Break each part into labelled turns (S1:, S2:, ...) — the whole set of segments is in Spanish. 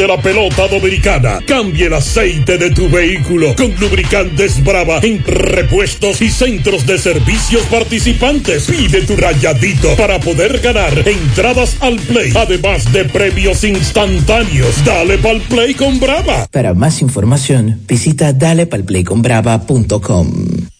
S1: de la pelota dominicana. Cambie el aceite de tu vehículo con lubricantes Brava en repuestos y centros de servicios participantes. Pide tu rayadito para poder ganar entradas al play, además de premios instantáneos. Dale pal play con Brava.
S2: Para más información, visita dalepalplayconbrava.com.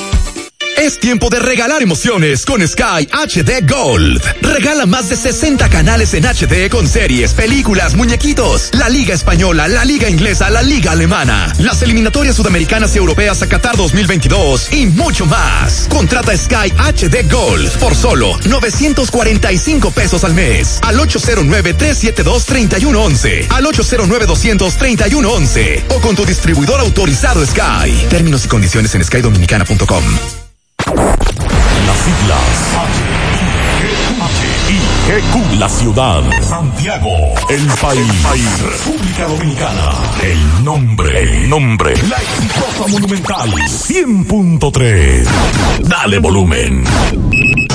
S3: Es tiempo de regalar emociones con Sky HD Gold. Regala más de 60 canales en HD con series, películas, muñequitos, la Liga Española, la Liga Inglesa, la Liga Alemana, las eliminatorias sudamericanas y europeas a Qatar 2022 y mucho más. Contrata Sky HD Gold por solo 945 pesos al mes al 809-372-3111, al 809-231-11 o con tu distribuidor autorizado Sky. Términos y condiciones en skydominicana.com.
S4: Las siglas HIGQ, la ciudad. Santiago, el país. República Dominicana. El nombre, el nombre. La exitosa monumental 100.3. Dale volumen.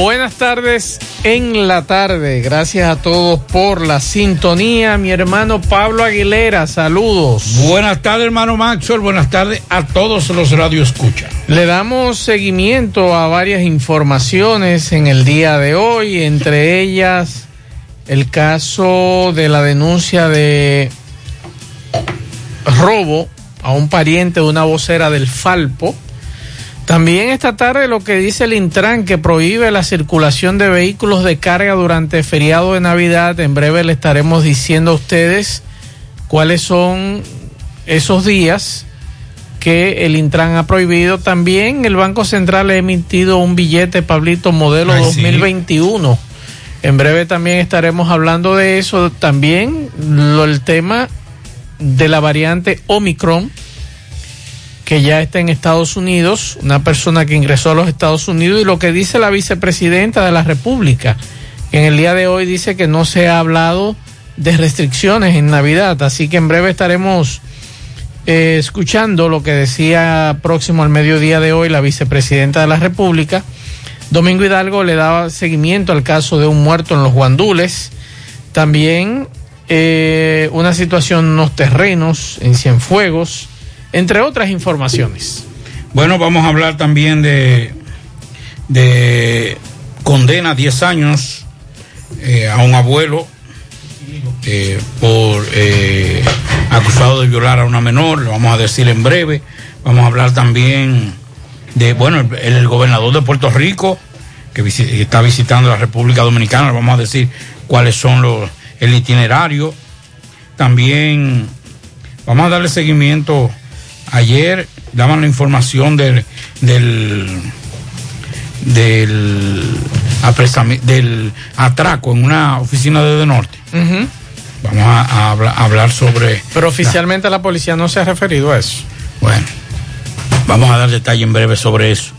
S5: Buenas tardes en la tarde. Gracias a todos por la sintonía. Mi hermano Pablo Aguilera, saludos.
S6: Buenas tardes, hermano Maxwell. Buenas tardes a todos los radioescuchas.
S5: Le damos seguimiento a varias informaciones en el día de hoy, entre ellas el caso de la denuncia de robo a un pariente de una vocera del Falpo. También esta tarde lo que dice el Intran que prohíbe la circulación de vehículos de carga durante feriado de Navidad. En breve le estaremos diciendo a ustedes cuáles son esos días que el Intran ha prohibido. También el Banco Central ha emitido un billete, Pablito, modelo
S6: Ay,
S5: 2021. Sí. En breve también estaremos hablando de eso. También lo, el tema de la variante Omicron que ya está en Estados Unidos, una persona que ingresó a los Estados Unidos y lo que dice la vicepresidenta de la República, que en el día de hoy dice que no se ha hablado de restricciones en Navidad, así que en breve estaremos eh, escuchando lo que decía próximo al mediodía de hoy la vicepresidenta de la República. Domingo Hidalgo le daba seguimiento al caso de un muerto en los guandules, también eh, una situación en los terrenos, en Cienfuegos, entre otras informaciones.
S6: Bueno, vamos a hablar también de, de condena 10 años eh, a un abuelo eh, por eh, acusado de violar a una menor, lo vamos a decir en breve. Vamos a hablar también de, bueno, el, gobernador de Puerto Rico que está visitando la República Dominicana, vamos a decir cuáles son los, el itinerario. También vamos a darle seguimiento ayer daban la información del del del, del atraco en una oficina de, de norte.
S5: Uh -huh.
S6: Vamos a, a, hablar, a, hablar sobre.
S5: Pero oficialmente la... la policía no se ha referido a eso.
S6: Bueno, vamos a dar detalle en breve sobre eso.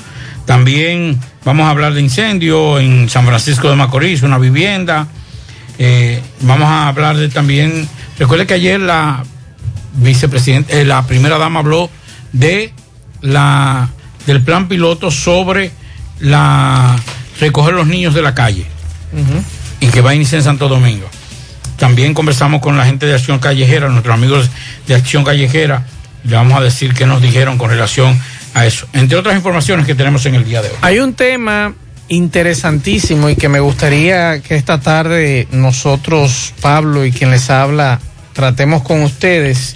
S6: También vamos a hablar de incendio en San Francisco de Macorís, una vivienda. Eh, vamos a hablar de también. Recuerde que ayer la vicepresidente, eh, la primera dama habló de la del plan piloto sobre la recoger los niños de la calle y que va a iniciar en Santo Domingo. También conversamos con la gente de Acción Callejera, nuestros amigos de Acción Callejera, le vamos a decir qué nos dijeron con relación a eso, entre otras informaciones que tenemos en el día de hoy.
S5: Hay un tema interesantísimo y que me gustaría que esta tarde nosotros, Pablo y quien les habla, tratemos con ustedes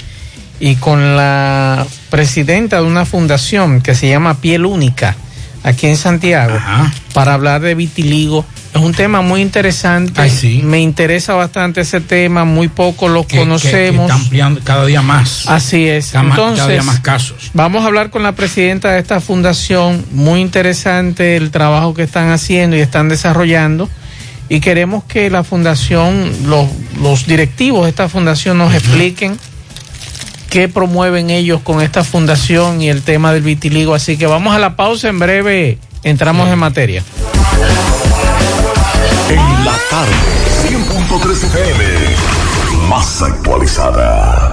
S5: y con la presidenta de una fundación que se llama Piel Única aquí en Santiago para hablar de vitiligo. Es un tema muy interesante. Me interesa bastante ese tema, muy poco lo conocemos.
S6: está ampliando cada día más.
S5: Así es.
S6: Entonces, cada día más casos.
S5: Vamos a hablar con la presidenta de esta fundación. Muy interesante el trabajo que están haciendo y están desarrollando. Y queremos que la fundación, los, los directivos de esta fundación nos expliquen qué promueven ellos con esta fundación y el tema del vitiligo. Así que vamos a la pausa, en breve entramos en materia.
S7: En la tarde, 100.3 FM, más actualizada.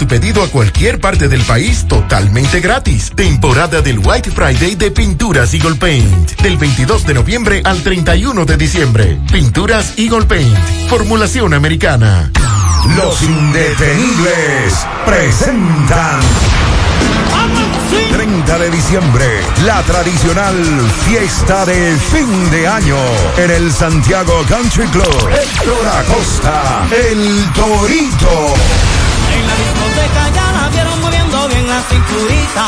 S8: tu pedido a cualquier parte del país totalmente gratis. Temporada del White Friday de Pinturas Eagle Paint. Del 22 de noviembre al 31 de diciembre. Pinturas Eagle Paint. Formulación americana.
S7: Los indetenibles presentan. 30 de diciembre, la tradicional fiesta de fin de año en el Santiago Country Club. Héctor Acosta, el Torito.
S9: En la discoteca ya la vieron moviendo bien la cinturita.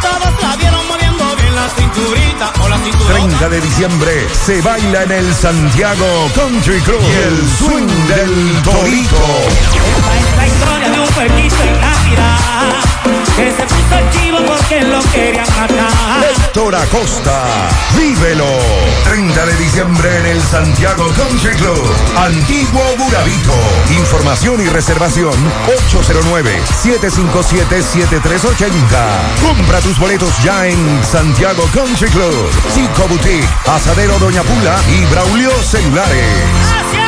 S9: Todos la vieron moviendo bien la cinturita o la cinturita.
S7: 30 de diciembre se baila en el Santiago Country Club. Y el swing del Torito.
S9: Esta es la historia de un pueblito en la ciudad que se puso chivo porque lo querían matar.
S7: Héctor Acosta, vívelo. 30 de diciembre en el Santiago Country Club. Antiguo Burabito. Información y reservación 809-757-7380. Compra tus boletos ya en Santiago Country Club. Chico Boutique, Asadero Doña Pula y Braulio Celulares.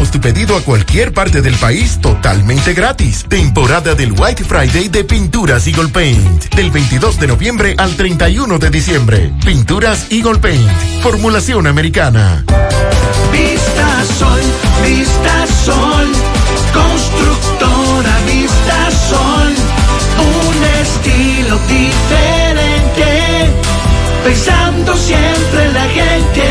S8: tu pedido a cualquier parte del país totalmente gratis. Temporada del White Friday de Pinturas Eagle Paint, del 22 de noviembre al 31 de diciembre. Pinturas Eagle Paint, formulación americana.
S9: Vista Sol, Vista Sol, constructora Vista Sol, un estilo diferente, pensando siempre en la gente,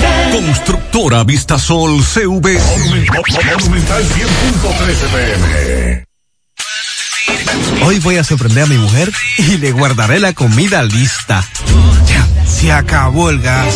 S10: Constructora Vista Sol CV.
S4: Monumental 100.13 pm.
S11: Hoy voy a sorprender a mi mujer y le guardaré la comida lista. Ya, se acabó el gas.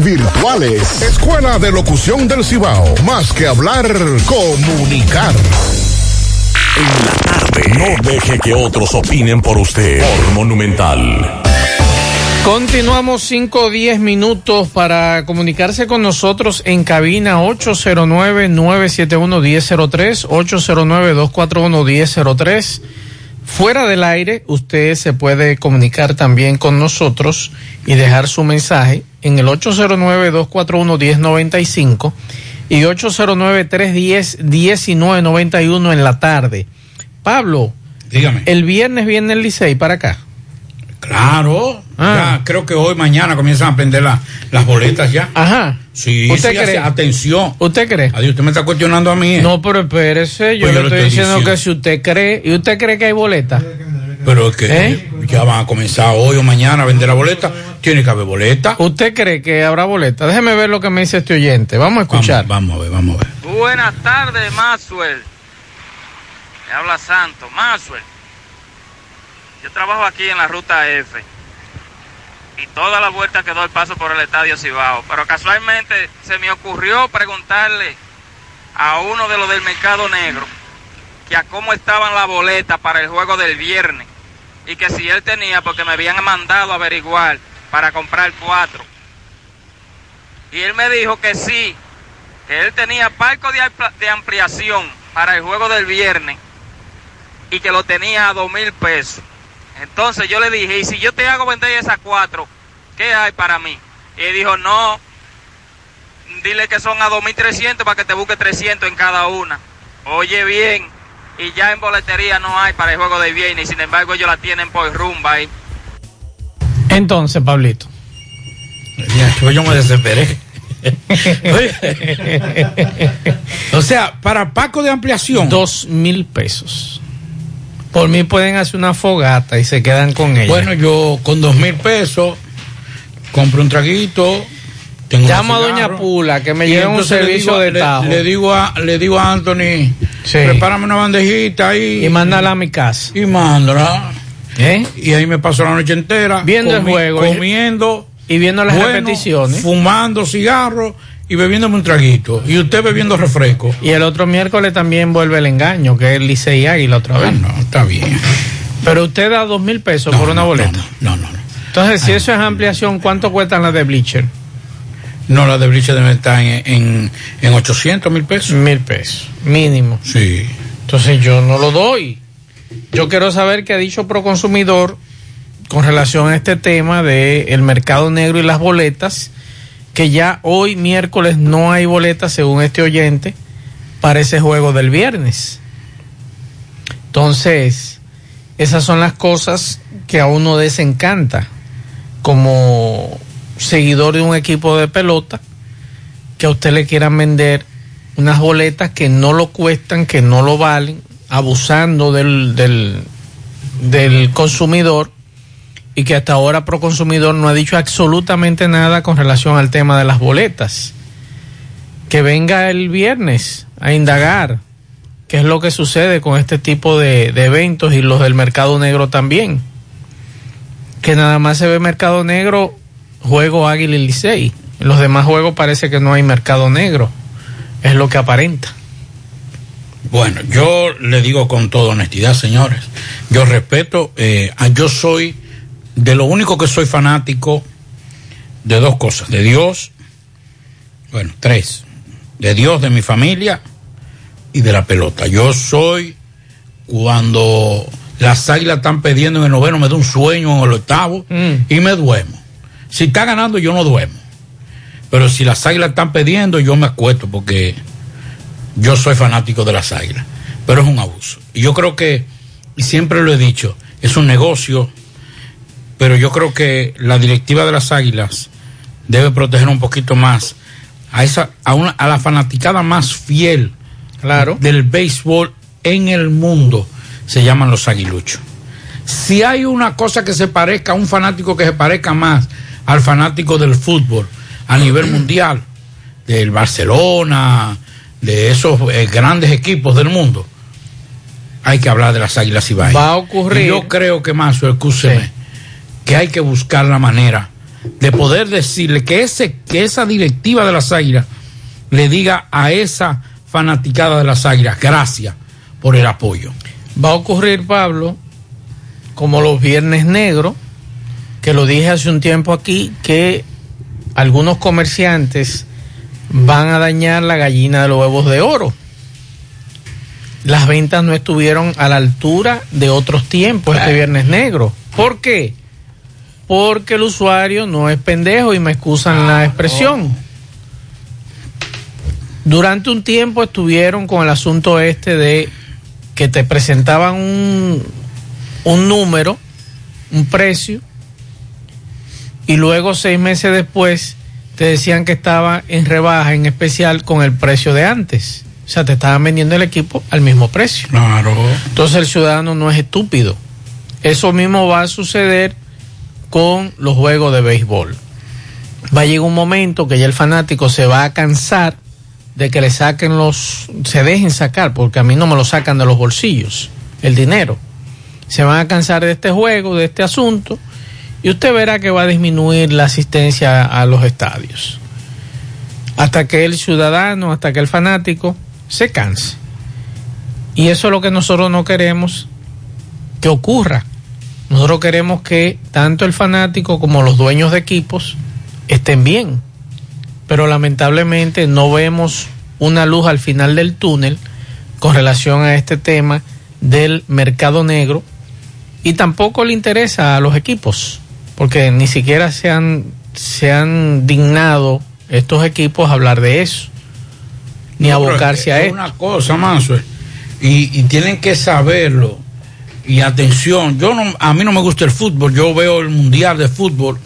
S12: virtuales. Escuela de Locución del Cibao. Más que hablar, comunicar.
S4: En la tarde. No deje que otros opinen por usted. Por Monumental.
S5: Continuamos 5 o 10 minutos para comunicarse con nosotros en cabina 809-971-1003, 809-241-1003. Fuera del aire, usted se puede comunicar también con nosotros y dejar su mensaje en el 809-241-1095 y 809-310-1991 en la tarde. Pablo,
S6: dígame.
S5: El viernes viene el Licey para acá.
S6: Claro.
S5: Ah.
S6: Ya, creo que hoy, mañana comienzan a prender la- las boletas ya.
S5: Ajá.
S6: Sí,
S5: ¿Usted
S6: sí,
S5: cree?
S6: atención.
S5: ¿Usted cree?
S6: Adiós, usted me está cuestionando a mí. ¿eh?
S5: No, pero espérese, yo
S6: Pues
S5: le estoy
S6: estoy
S5: diciendo
S6: diciendo.
S5: que si usted cree, ¿y usted cree que hay boleta?
S6: Pero es que
S5: ¿Eh?
S6: ya van a comenzar hoy o mañana a vender la boleta. Tiene que haber boleta.
S5: ¿Usted cree que habrá boleta? Déjeme ver lo que me dice este oyente. Vamos a escuchar.
S6: Vamos, a ver, vamos a ver.
S13: Buenas tardes, Maxwell. Me habla Santo. Maxwell. Yo trabajo aquí en la ruta F. Y toda la vuelta que doy paso por el estadio Cibao. Pero casualmente se me ocurrió preguntarle a uno de los del mercado negro que a cómo estaban las boletas para el juego del viernes. Y que si él tenía, porque me habían mandado a averiguar para comprar cuatro. Y él me dijo que sí, que él tenía palco de, ampliación para el juego del viernes y que lo tenía a dos mil pesos. Entonces yo le dije, y si yo te hago vender esas cuatro, ¿qué hay para mí? Y él dijo, no, dile que son a 2.300 para que te busque 300 en cada una. Oye bien, y ya en boletería no hay para el juego de viernes, y sin embargo ellos la tienen por rumba ahí.
S5: Entonces, Pablito.
S6: Yo me desesperé. o sea, para Paco de ampliación.
S5: Dos mil pesos. Por mí pueden hacer una fogata y se quedan con ella.
S6: Bueno, yo con dos mil pesos compro un traguito. Tengo
S5: Llamo a Doña Pula que me lleve un servicio
S6: digo-
S5: de
S6: le-
S5: tajo.
S6: Le, digo a, le digo a Anthony,
S5: Sí.
S6: prepárame una bandejita ahí.
S5: Y mándala a mi casa.
S6: Y mándala.
S5: ¿Eh?
S6: Y ahí me paso la noche entera.
S5: Viendo el juego.
S6: Comiendo.
S5: Y viendo las
S6: bueno,
S5: repeticiones.
S6: Fumando cigarros y bebiéndome un traguito. Y usted bebiendo refresco.
S5: Y el otro miércoles también vuelve el engaño, que es el Licey Águila otra vez.
S6: no, está bien.
S5: Pero usted da dos mil pesos por una boleta.
S6: No, no, no.
S5: Entonces, si eso es ampliación, ¿cuánto cuestan las de Bleacher?
S6: No, la de Briche debe estar en, en, en 800 mil pesos.
S5: Mil pesos, mínimo.
S6: Sí.
S5: Entonces yo no lo doy. Yo quiero saber qué ha dicho Proconsumidor con relación a este tema del el mercado negro y las boletas, que ya hoy miércoles no hay boletas, según este oyente, para ese juego del viernes. Entonces, esas son las cosas que a uno desencanta como seguidor de un equipo de pelota, que a usted le quieran vender unas boletas que no lo cuestan, que no lo valen, abusando del, del, del consumidor y que hasta ahora Proconsumidor no ha dicho absolutamente nada con relación al tema de las boletas. Que venga el viernes a indagar qué es lo que sucede con este tipo de, eventos y los del mercado negro también. Que nada más se ve mercado negro, juego Águila y Licey. En los demás juegos parece que no hay mercado negro. Es lo que aparenta.
S6: Bueno, yo le digo con toda honestidad, señores, yo respeto, eh, yo soy, de lo único que soy fanático, de dos cosas, de Dios, bueno, tres, de Dios, de mi familia y de la pelota. Yo soy, cuando las águilas están perdiendo en el noveno, me da un sueño en el octavo y me duermo. Si está ganando, yo no duermo. Pero si las águilas están perdiendo, yo me acuesto porque yo soy fanático de las águilas, pero es un abuso. Y yo creo que, y siempre lo he dicho, es un negocio, pero yo creo que la directiva de las águilas debe proteger un poquito más a esa, a una, a la fanaticada más fiel
S5: claro.
S6: del béisbol en el mundo, se llaman los aguiluchos. Si hay una cosa que se parezca a un fanático que se parezca más al fanático del fútbol a nivel mundial, del Barcelona, de esos eh, grandes equipos del mundo, hay que hablar de las Águilas Ibaeñas.
S5: Va a ocurrir-
S6: Y yo creo que más, escúcheme, que hay que buscar la manera de poder decirle que ese que esa directiva de las Águilas le diga a esa fanaticada de las Águilas gracias por el apoyo.
S5: Va a ocurrir, Pablo, como los viernes negros, que lo dije hace un tiempo aquí, que algunos comerciantes van a dañar la gallina de los huevos de oro. Las ventas no estuvieron a la altura de otros tiempos este viernes negro. ¿Por qué? Porque el usuario no es pendejo y me excusan la expresión. Durante un tiempo estuvieron con el asunto este de que te presentaban un, un número, un precio, y luego seis meses después te decían que estaba en rebaja, en especial con el precio de antes. O sea, te estaban vendiendo el equipo al mismo precio.
S6: Claro.
S5: Entonces el ciudadano no es estúpido. Eso mismo va a suceder con los juegos de béisbol. Va a llegar un momento que ya el fanático se va a cansar de que le saquen los, se dejen sacar, porque a mí no me lo sacan de los bolsillos, el dinero. Se van a cansar de este juego, de este asunto, y usted verá que va a disminuir la asistencia a los estadios. Hasta que el ciudadano, hasta que el fanático se canse. Y eso es lo que nosotros no queremos que ocurra. Nosotros queremos que tanto el fanático como los dueños de equipos estén bien. Pero lamentablemente no vemos una luz al final del túnel con relación a este tema del mercado negro y tampoco le interesa a los equipos porque ni siquiera se han, se han dignado estos equipos a hablar de eso ni
S6: No,
S5: abocarse
S6: es-
S5: a
S6: es
S5: esto.
S6: una cosa, Manso, y, y tienen que saberlo. Y atención, yo no, a mí no me gusta el fútbol, yo veo el mundial de fútbol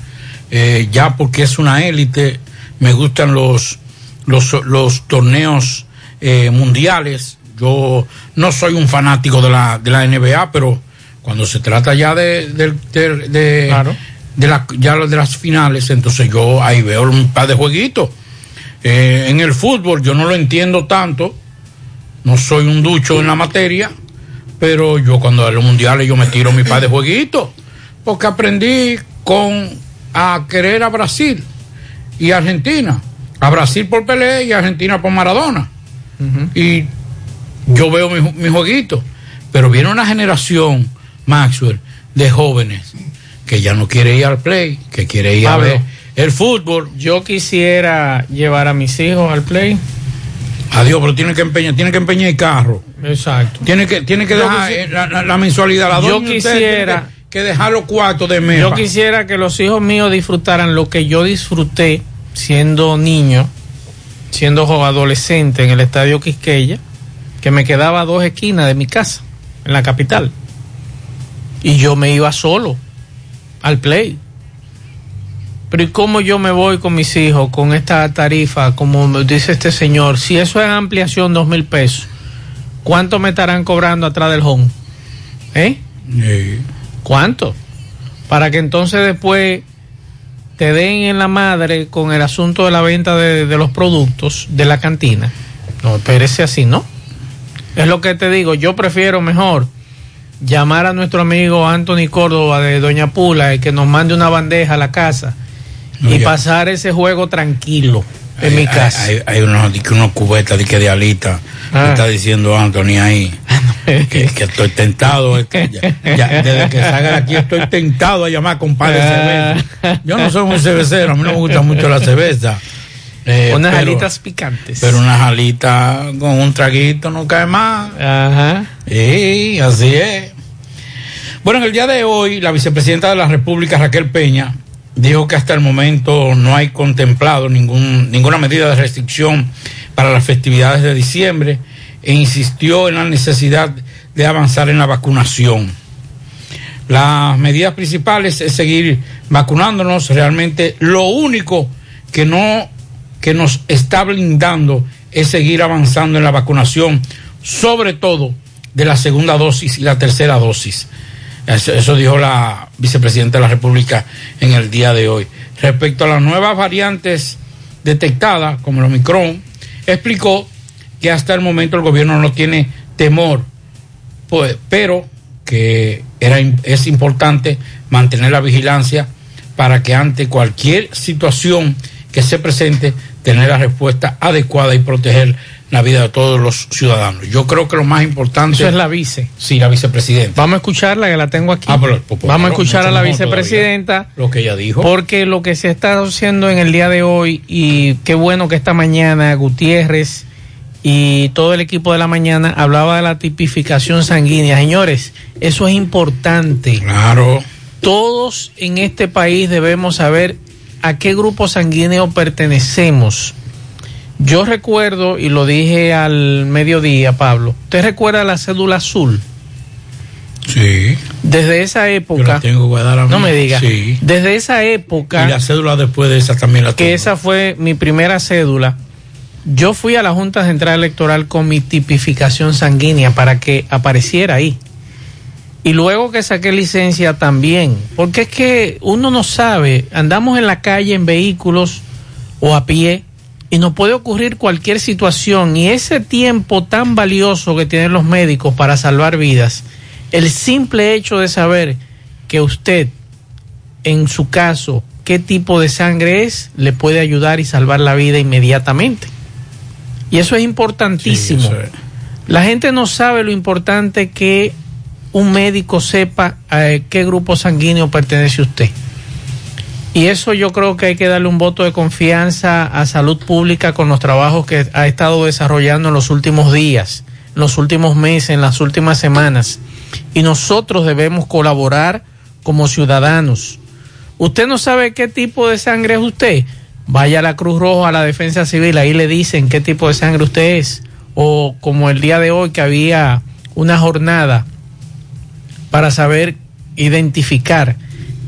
S6: eh, ya porque es una élite, me gustan los, los, los torneos eh, mundiales. Yo no soy un fanático de la, de la NBA, pero cuando se trata ya de, de, de- de- de la- ya de las finales, entonces yo ahí veo un par de jueguitos. Eh, en el fútbol yo no lo entiendo tanto, no soy un ducho en la materia, pero yo cuando a los mundiales yo me tiro mi par de jueguitos, porque aprendí con a querer a Brasil y Argentina, a Brasil por Pelé y a Argentina por Maradona. Y yo veo mi, mi jueguito, pero viene una generación, Maxwell, de jóvenes que ya no quiere ir al play, que quiere ir a ver el fútbol.
S5: Yo quisiera llevar a mis hijos al play.
S6: Adiós, pero tiene que empeñar, tiene que empeñar el carro.
S5: Exacto.
S6: Tiene que, tiene que dejar
S5: quisi-
S6: eh, la, la- la mensualidad. La
S5: Yo quisiera-
S6: que, que dejar los cuartos de MEPA.
S5: Yo quisiera que los hijos míos disfrutaran lo que yo disfruté siendo niño, siendo adolescente en el estadio Quisqueya, que me quedaba a dos esquinas de mi casa, en la capital. Y yo me iba solo al play. Pero ¿y cómo yo me voy con mis hijos con esta tarifa, como dice este señor? Si eso es ampliación, dos mil pesos, ¿cuánto me estarán cobrando atrás del home? ¿Eh? ¿Cuánto? Para que entonces después te den en la madre con el asunto de la venta de, de los productos de la cantina. No, espérese así, ¿no? Es lo que te digo, yo prefiero mejor llamar a nuestro amigo Anthony Córdoba de Doña Pula y que nos mande una bandeja a la casa y pasar ese juego tranquilo en
S6: Hay-
S5: mi casa.
S6: Hay, hay unos, di que unos cubetas de, que de alita.
S5: Ah.
S6: Está diciendo Anthony ahí. que, que estoy tentado. es que ya- ya, desde que salga de aquí estoy tentado a llamar de
S5: Ah.
S6: cerveza. Yo no soy un cervecero, a mí no me gusta mucho la cerveza. Eh,
S5: Unas
S6: pero-
S5: alitas picantes.
S6: Pero unas alitas con un traguito no cae más.
S5: Ajá.
S6: Sí, así es. Bueno, en el día de hoy, la vicepresidenta de la República, Raquel Peña, dijo que hasta el momento no hay contemplado ningún, ninguna medida de restricción para las festividades de diciembre e insistió en la necesidad de avanzar en la vacunación. Las medidas principales es seguir vacunándonos. Realmente lo único que no que nos está blindando es seguir avanzando en la vacunación, sobre todo de la segunda dosis y la tercera dosis. Eso, dijo la vicepresidenta de la República en el día de hoy. Respecto a las nuevas variantes detectadas, como el Omicron, explicó que hasta el momento el gobierno no tiene temor, pues, pero que era, es importante mantener la vigilancia para que ante cualquier situación que se presente, tener la respuesta adecuada y proteger la vida de todos los ciudadanos. Yo creo que lo más importante...
S5: Eso es la vice.
S6: Sí, la vicepresidenta.
S5: Vamos a escucharla, que la tengo aquí.
S6: Ah, pero, pues,
S5: Vamos a escuchar a la vicepresidenta.
S6: Lo que ella dijo.
S5: Porque lo que se está haciendo en el día de hoy, y qué bueno que esta mañana Gutiérrez y todo el equipo de la mañana hablaba de la tipificación sanguínea. Señores, eso es importante.
S6: Claro.
S5: Todos en este país debemos saber a qué grupo sanguíneo pertenecemos. Yo recuerdo, y lo dije al mediodía, Pablo, ¿usted recuerda la cédula azul?
S6: Sí.
S5: Desde esa época.
S6: Yo la tengo guardada a mí.
S5: No me diga.
S6: Sí.
S5: Desde esa época.
S6: Y la cédula después de esa también la tengo.
S5: que esa fue mi primera cédula. Yo fui a la Junta Central Electoral con mi tipificación sanguínea para que apareciera ahí. Y luego que saqué licencia también, porque es que uno no sabe, andamos en la calle en vehículos o a pie y nos puede ocurrir cualquier situación y ese tiempo tan valioso que tienen los médicos para salvar vidas, el simple hecho de saber que usted, en su caso, qué tipo de sangre es, le puede ayudar y salvar la vida inmediatamente. Y eso es importantísimo. La gente no sabe lo importante que un médico sepa a qué grupo sanguíneo pertenece usted. Y eso yo creo que hay que darle un voto de confianza a salud pública con los trabajos que ha estado desarrollando en los últimos días, en los últimos meses, en las últimas semanas. Y nosotros debemos colaborar como ciudadanos. Usted no sabe qué tipo de sangre es usted. Vaya a la Cruz Roja, a la Defensa Civil, ahí le dicen qué tipo de sangre usted es. O como el día de hoy que había una jornada para saber identificar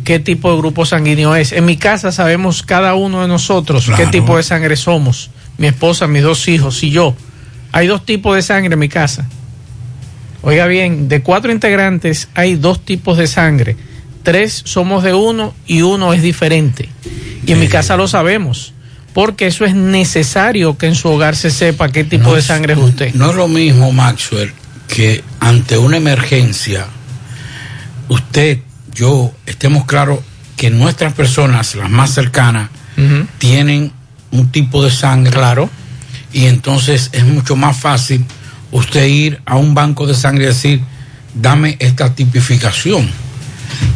S5: qué tipo de grupo sanguíneo es. En mi casa sabemos cada uno de nosotros qué tipo de sangre somos. Mi esposa, mis dos hijos y yo. Hay dos tipos de sangre en mi casa. Oiga bien, de cuatro integrantes hay dos tipos de sangre. Tres somos de uno y uno es diferente. Y en mi casa lo sabemos. Porque eso es necesario que en su hogar se sepa qué tipo
S6: No
S5: de sangre es usted.
S6: No es lo mismo, Maxwell, que ante una emergencia, usted, yo, estemos claros que nuestras personas, las más cercanas, tienen un tipo de sangre.
S5: Claro.
S6: Y entonces es mucho más fácil usted ir a un banco de sangre y decir, dame esta tipificación.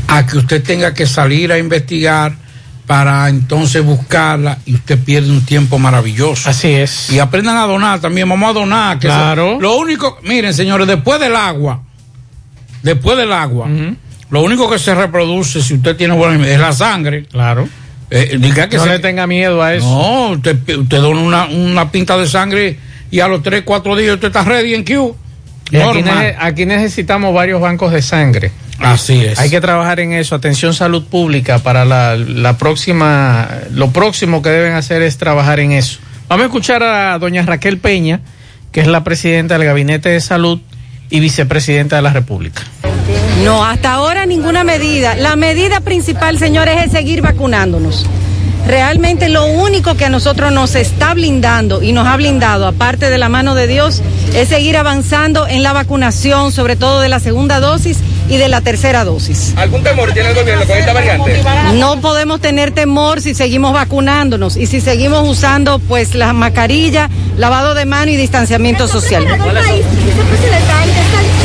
S6: A que usted tenga que salir a investigar para entonces buscarla y usted pierde un tiempo maravilloso.
S5: Así es.
S6: Y aprendan a donar también, vamos a donar. Que
S5: Claro.
S6: lo único, miren señores, después del agua, después del agua, Lo único que se reproduce si usted tiene buena es la sangre.
S5: Claro.
S6: Eh, diga que
S5: no
S6: se-
S5: le tenga miedo a eso.
S6: No, usted, usted dona una, una pinta de sangre y a los 3, 4 días usted está ready en Q.
S5: Aquí, nece- aquí necesitamos varios bancos de sangre.
S6: Así es.
S5: Hay que trabajar en eso. Atención salud pública para la, la próxima. Lo próximo que deben hacer es trabajar en eso. Vamos a escuchar a doña Raquel Peña, que es la presidenta del Gabinete de Salud y vicepresidenta de la República.
S14: No, hasta ahora ninguna medida. La medida principal, señores, es seguir vacunándonos. Realmente lo único que a nosotros nos está blindando y nos ha blindado, aparte de la mano de Dios, es seguir avanzando en la vacunación, sobre todo de la segunda dosis y de la tercera dosis.
S15: ¿Algún temor tiene el gobierno con esta variante?
S14: No podemos tener temor si seguimos vacunándonos y si seguimos usando pues las mascarillas, lavado de mano y distanciamiento social.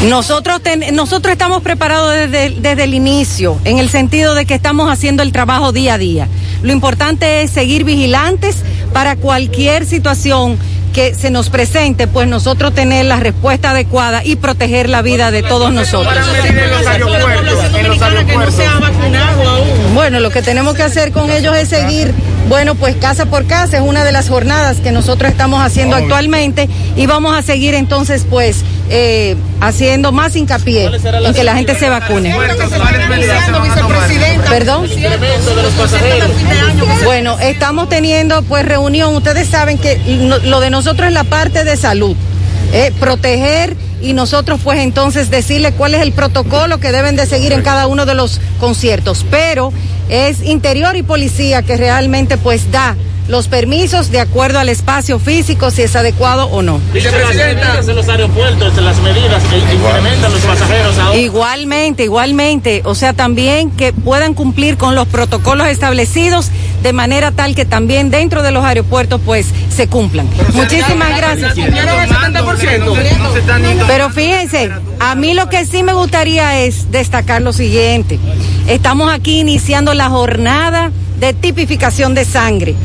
S14: Nosotros, ten- nosotros estamos preparados desde, desde el inicio, en el sentido de que estamos haciendo el trabajo día a día. Lo importante es seguir vigilantes para cualquier situación que se nos presente, pues nosotros tener la respuesta adecuada y proteger la vida de todos nosotros. Bueno, lo que tenemos que hacer con ellos es seguir, bueno, pues casa por casa, es una de las jornadas que nosotros estamos haciendo actualmente y vamos a seguir entonces pues eh, haciendo más hincapié en que la gente se vacune. Perdón. Bueno, estamos teniendo pues reunión, ustedes saben que lo de nosotros es la parte de salud. eh, proteger y nosotros pues entonces decirle cuál es el protocolo que deben de seguir en cada uno de los conciertos. Pero es interior y policía que realmente pues da los permisos de acuerdo al espacio físico, si es adecuado o no.
S15: Vicepresidenta. en los aeropuertos, las medidas que incrementan los pasajeros ahora.
S14: Igualmente, igualmente. O sea, también que puedan cumplir con los protocolos establecidos de manera tal que también dentro de los aeropuertos pues se cumplan. Muchísimas gracias. Pero fíjense, a mí lo que sí me gustaría es destacar lo siguiente. Estamos aquí iniciando la jornada de tipificación de sangre.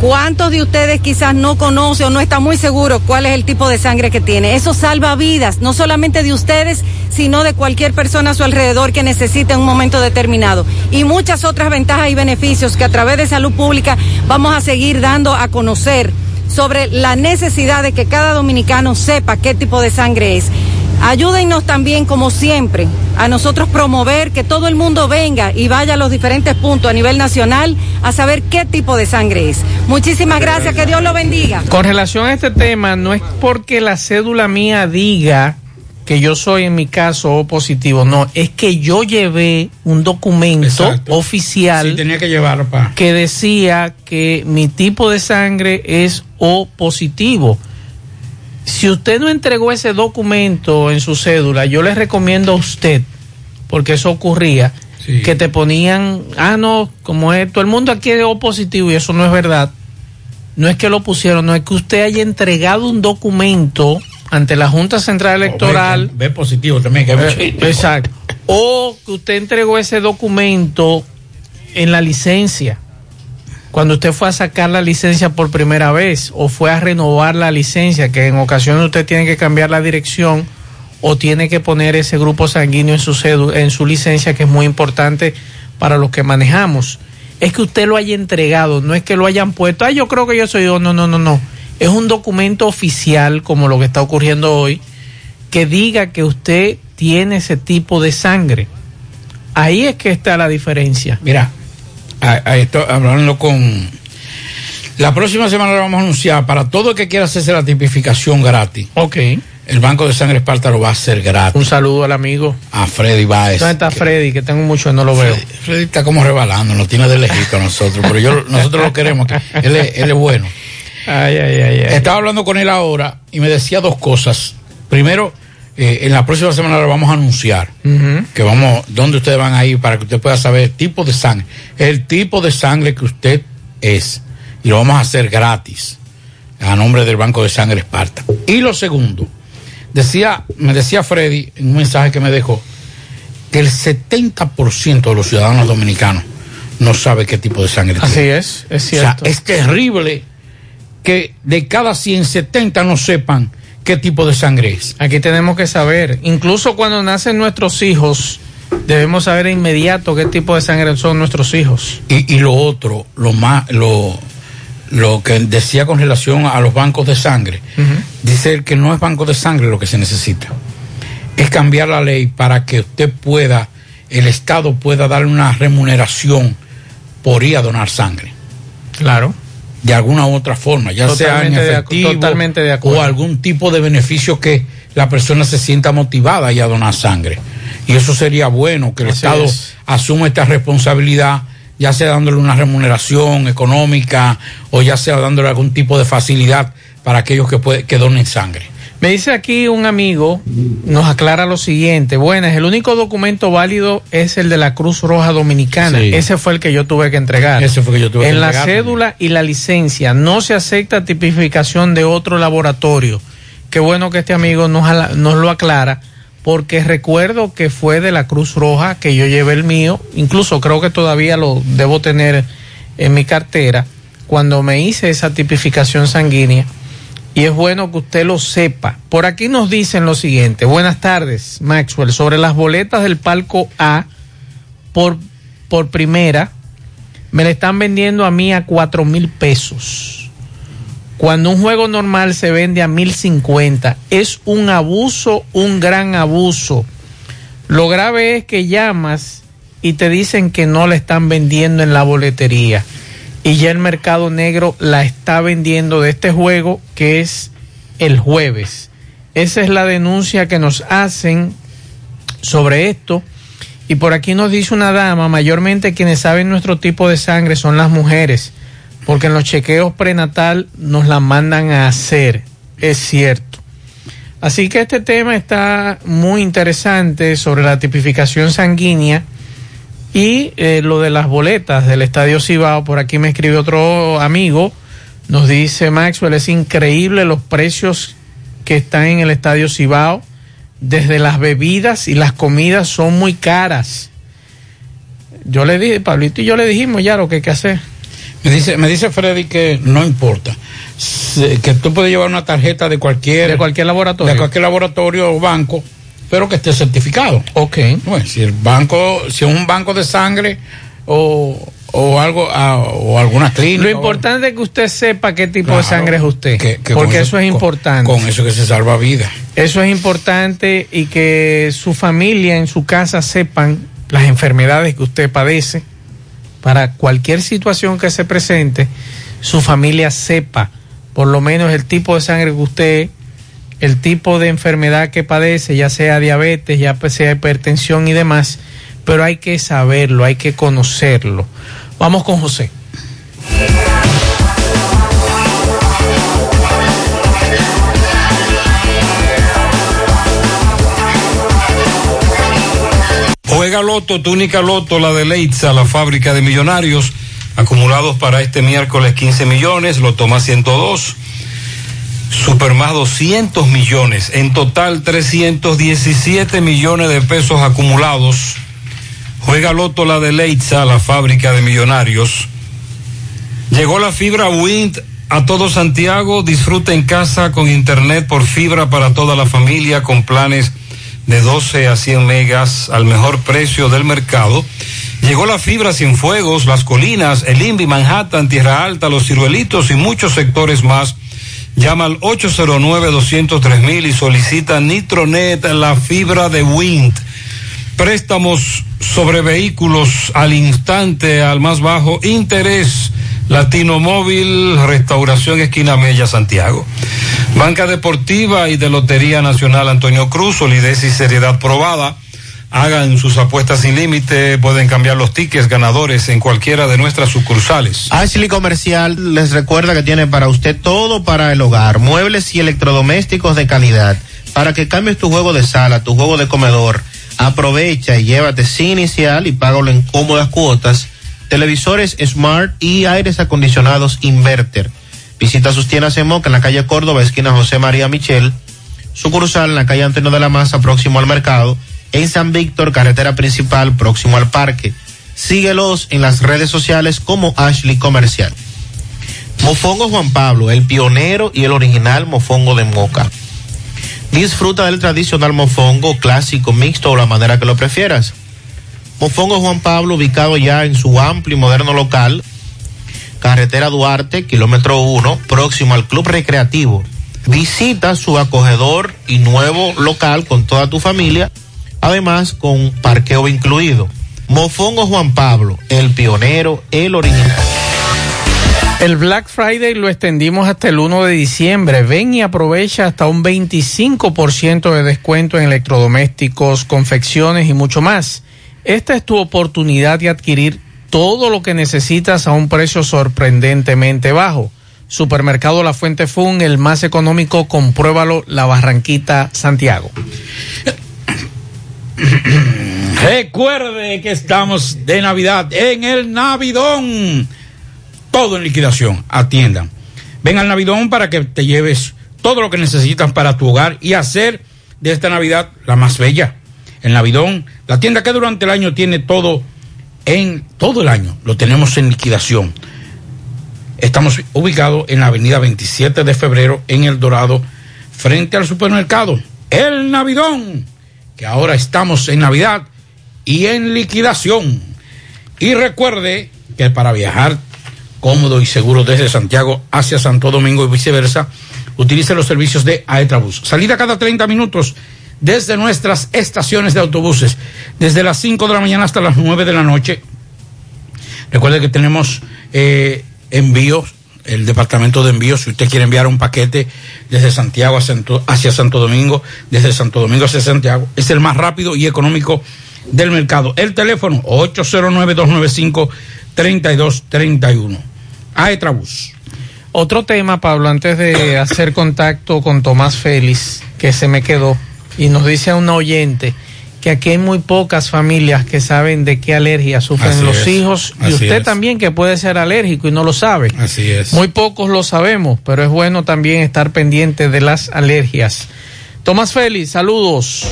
S14: ¿Cuántos de ustedes quizás no conocen o no están muy seguros cuál es el tipo de sangre que tiene? Eso salva vidas, no solamente de ustedes, sino de cualquier persona a su alrededor que necesite en un momento determinado. Y muchas otras ventajas y beneficios que a través de salud pública vamos a seguir dando a conocer sobre la necesidad de que cada dominicano sepa qué tipo de sangre es. Ayúdennos también, como siempre, a nosotros promover que todo el mundo venga y vaya a los diferentes puntos a nivel nacional a saber qué tipo de sangre es. Muchísimas gracias, que Dios lo bendiga.
S5: Con relación a este tema, no es porque la cédula mía diga que yo soy en mi caso O positivo, no, es que yo llevé un documento oficial
S6: Sí, tenía que
S5: que decía que mi tipo de sangre es O positivo. Si usted no entregó ese documento en su cédula, yo le recomiendo a usted, porque eso ocurría, que te ponían, ah, no, como es, todo el mundo aquí es O positivo y eso no es verdad. No es que lo pusieron, no es que usted haya entregado un documento ante la Junta Central Electoral.
S6: Ve positivo también, que es
S5: Eh, exacto. O que usted entregó ese documento en la licencia. Cuando usted fue a sacar la licencia por primera vez o fue a renovar la licencia, que en ocasiones usted tiene que cambiar la dirección o tiene que poner ese grupo sanguíneo en su en su licencia, que es muy importante para los que manejamos. Es que usted lo haya entregado, no es que lo hayan puesto, ay, yo creo que yo soy yo, no, no, no, no. Es un documento oficial, como lo que está ocurriendo hoy, que diga que usted tiene ese tipo de sangre. Ahí es que está la diferencia.
S6: Mira, a- a esto, hablando con. La próxima semana lo vamos a anunciar para todo el que quiera hacerse la tipificación gratis.
S5: Ok.
S6: El Banco de Sangre Esparta lo va a hacer gratis.
S5: Un saludo al amigo.
S6: A Freddy Baez.
S5: ¿Dónde está Freddy? Que tengo mucho no lo veo.
S6: Freddy está como rebalando, nos tiene de lejito a nosotros, pero yo, nosotros lo queremos. que Él es, él es bueno.
S5: Ay, ay, ay, ay.
S6: Estaba hablando con él ahora y me decía dos cosas. Primero, eh, en la próxima semana lo vamos a anunciar. Que vamos, dónde ustedes van a ir para que usted pueda saber el tipo de sangre, el tipo de sangre que usted es. Y lo vamos a hacer gratis, a nombre del Banco de Sangre Esparta. Y lo segundo, decía, me decía Freddy en un mensaje que me dejó, que el 70% de los ciudadanos dominicanos no sabe qué tipo de sangre
S5: Así
S6: tiene.
S5: es, es
S6: O sea,
S5: cierto.
S6: es terrible que de cada 100, 70 no sepan qué tipo de sangre es.
S5: Aquí tenemos que saber, incluso cuando nacen nuestros hijos, debemos saber de inmediato qué tipo de sangre son nuestros hijos.
S6: Y, y lo otro, lo más, lo, lo que decía con relación a los bancos de sangre, dice él que no es banco de sangre lo que se necesita, es cambiar la ley para que usted pueda, el Estado pueda darle una remuneración por ir a donar sangre.
S5: Claro.
S6: De alguna u otra forma, ya sea en
S5: de
S6: efectivo
S5: totalmente de acuerdo.
S6: o algún tipo de beneficio que la persona se sienta motivada a ir a donar sangre. Y eso sería bueno, que el
S5: Así
S6: Estado
S5: es.
S6: asuma esta responsabilidad, ya sea dándole una remuneración económica o ya sea dándole algún tipo de facilidad para aquellos que, puede- que donen sangre.
S5: Me dice aquí un amigo, nos aclara lo siguiente. Buenas, el único documento válido es el de la Cruz Roja Dominicana.
S6: Sí.
S5: Ese fue el que yo tuve que entregar.
S6: Ese fue el que yo tuve que
S5: en la
S6: entregar
S5: cédula y la licencia no se acepta tipificación de otro laboratorio. Qué bueno que este amigo nos, nos lo aclara, porque recuerdo que fue de la Cruz Roja que yo llevé el mío, incluso creo que todavía lo debo tener en mi cartera, cuando me hice esa tipificación sanguínea. Y es bueno que usted lo sepa. Por aquí nos dicen lo siguiente. Buenas tardes, Maxwell. Sobre las boletas del palco A, por, por primera, me le están vendiendo a mí a cuatro mil pesos. Cuando un juego normal se vende a mil cincuenta, es un abuso, un gran abuso. Lo grave es que llamas y te dicen que no la están vendiendo en la boletería. Y ya el mercado negro la está vendiendo de este juego que es el jueves. Esa es la denuncia que nos hacen sobre esto. Y por aquí nos dice una dama, mayormente quienes saben nuestro tipo de sangre son las mujeres, porque en los chequeos prenatal nos la mandan a hacer. Es cierto. Así que este tema está muy interesante sobre la tipificación sanguínea y eh, lo de las boletas del Estadio Cibao. Por aquí me escribe otro amigo, nos dice Maxwell, es increíble los precios que están en el Estadio Cibao. Desde las bebidas y las comidas son muy caras. Yo le dije, Pablito y yo le dijimos ya lo que hay que hacer.
S6: Me dice, me dice Freddy que no importa. Que tú puedes llevar una tarjeta de cualquier,
S5: De cualquier laboratorio.
S6: de cualquier laboratorio o banco, pero que esté certificado.
S5: Ok.
S6: Bueno, si el banco, si es un banco de sangre o, o algo, ah, o alguna clínica.
S5: Lo importante es que usted sepa qué tipo de sangre es usted.
S6: que- que
S5: porque
S6: con
S5: eso, es
S6: con-
S5: importante.
S6: Con, eso que se salva vida.
S5: Eso es importante y que su familia en su casa sepan las enfermedades que usted padece. Para cualquier situación que se presente, su familia sepa por lo menos el tipo de sangre que usted, el tipo de enfermedad que padece, ya sea diabetes, ya sea hipertensión y demás, pero hay que saberlo, hay que conocerlo. Vamos con José.
S16: Juega Loto, túnica Loto, la de Leitza, la fábrica de millonarios, acumulados para este miércoles 15 millones, Loto más 102, Super más 200 millones, en total 317 millones de pesos acumulados. Juega Loto, la de Leitza, la fábrica de millonarios. Llegó la fibra Wind a todo Santiago, disfruta en casa con internet por fibra para toda la familia con planes de 12 a 100 megas al mejor precio del mercado. Llegó la fibra sin fuegos, las colinas, el INVI, Manhattan, Tierra Alta, los ciruelitos y muchos sectores más. Llama al 809-203 y solicita Nitronet, la fibra de Wind. Préstamos sobre vehículos al instante, al más bajo interés. Latino Móvil, Restauración Esquina Mella, Santiago. Banca Deportiva y de Lotería Nacional Antonio Cruz, solidez y seriedad probada. Hagan sus apuestas sin límite, pueden cambiar los tickets ganadores en cualquiera de nuestras sucursales.
S17: Ashley Comercial les recuerda que tiene para usted todo para el hogar, muebles y electrodomésticos de calidad. Para que cambies tu juego de sala, tu juego de comedor, aprovecha y llévate sin inicial y págalo en cómodas cuotas. Televisores Smart y aires acondicionados Inverter. Visita sus tiendas en Moca en la calle Córdoba, esquina José María Michel. Sucursal en la calle Antonio de la Maza, próximo al mercado. En San Víctor, carretera principal, próximo al parque. Síguelos en las redes sociales como Ashley Comercial. Mofongo Juan Pablo, el pionero y el original mofongo de Moca. Disfruta del tradicional mofongo clásico, mixto o la manera que lo prefieras. Mofongo Juan Pablo, ubicado ya en su amplio y moderno local, carretera Duarte, kilómetro 1, próximo al Club Recreativo. Visita su acogedor y nuevo local con toda tu familia, además con parqueo incluido. Mofongo Juan Pablo, el pionero, el original.
S5: El Black Friday lo extendimos hasta el 1 de diciembre. Ven y aprovecha hasta un 25% de descuento en electrodomésticos, confecciones y mucho más. Esta es tu oportunidad de adquirir todo lo que necesitas a un precio sorprendentemente bajo. Supermercado La Fuente Fun, el más económico, compruébalo, La Barranquita, Santiago.
S6: Recuerde que estamos de Navidad en el Navidón. Todo en liquidación. Atiendan. Ven al Navidón para que te lleves todo lo que necesitas para tu hogar y hacer de esta Navidad la más bella. El Navidón, la tienda que durante el año tiene todo en todo el año. Lo tenemos en liquidación. Estamos ubicados en la avenida 27 de febrero en El Dorado, frente al supermercado. El Navidón, que ahora estamos en Navidad y en liquidación. Y recuerde que para viajar cómodo y seguro desde Santiago hacia Santo Domingo y viceversa, utilice los servicios de Aetrabús. Salida cada 30 minutos desde nuestras estaciones de autobuses, desde las 5 de la mañana hasta las 9 de la noche. Recuerde que tenemos eh, envíos, el departamento de envíos, si usted quiere enviar un paquete desde Santiago hacia Santo Domingo, desde Santo Domingo hacia Santiago, es el más rápido y económico del mercado. El teléfono 809-295-3231. Aetrabús.
S5: Otro tema, Pablo, antes de hacer contacto con Tomás Félix, que se me quedó, y nos dice a un oyente que aquí hay muy pocas familias que saben de qué alergia sufren
S6: Así
S5: los
S6: es,
S5: hijos y
S6: así
S5: usted
S6: es.
S5: también que puede ser alérgico y no lo sabe.
S6: Así es.
S5: Muy pocos lo sabemos, pero es bueno también estar pendiente de las alergias. Tomás Félix, saludos.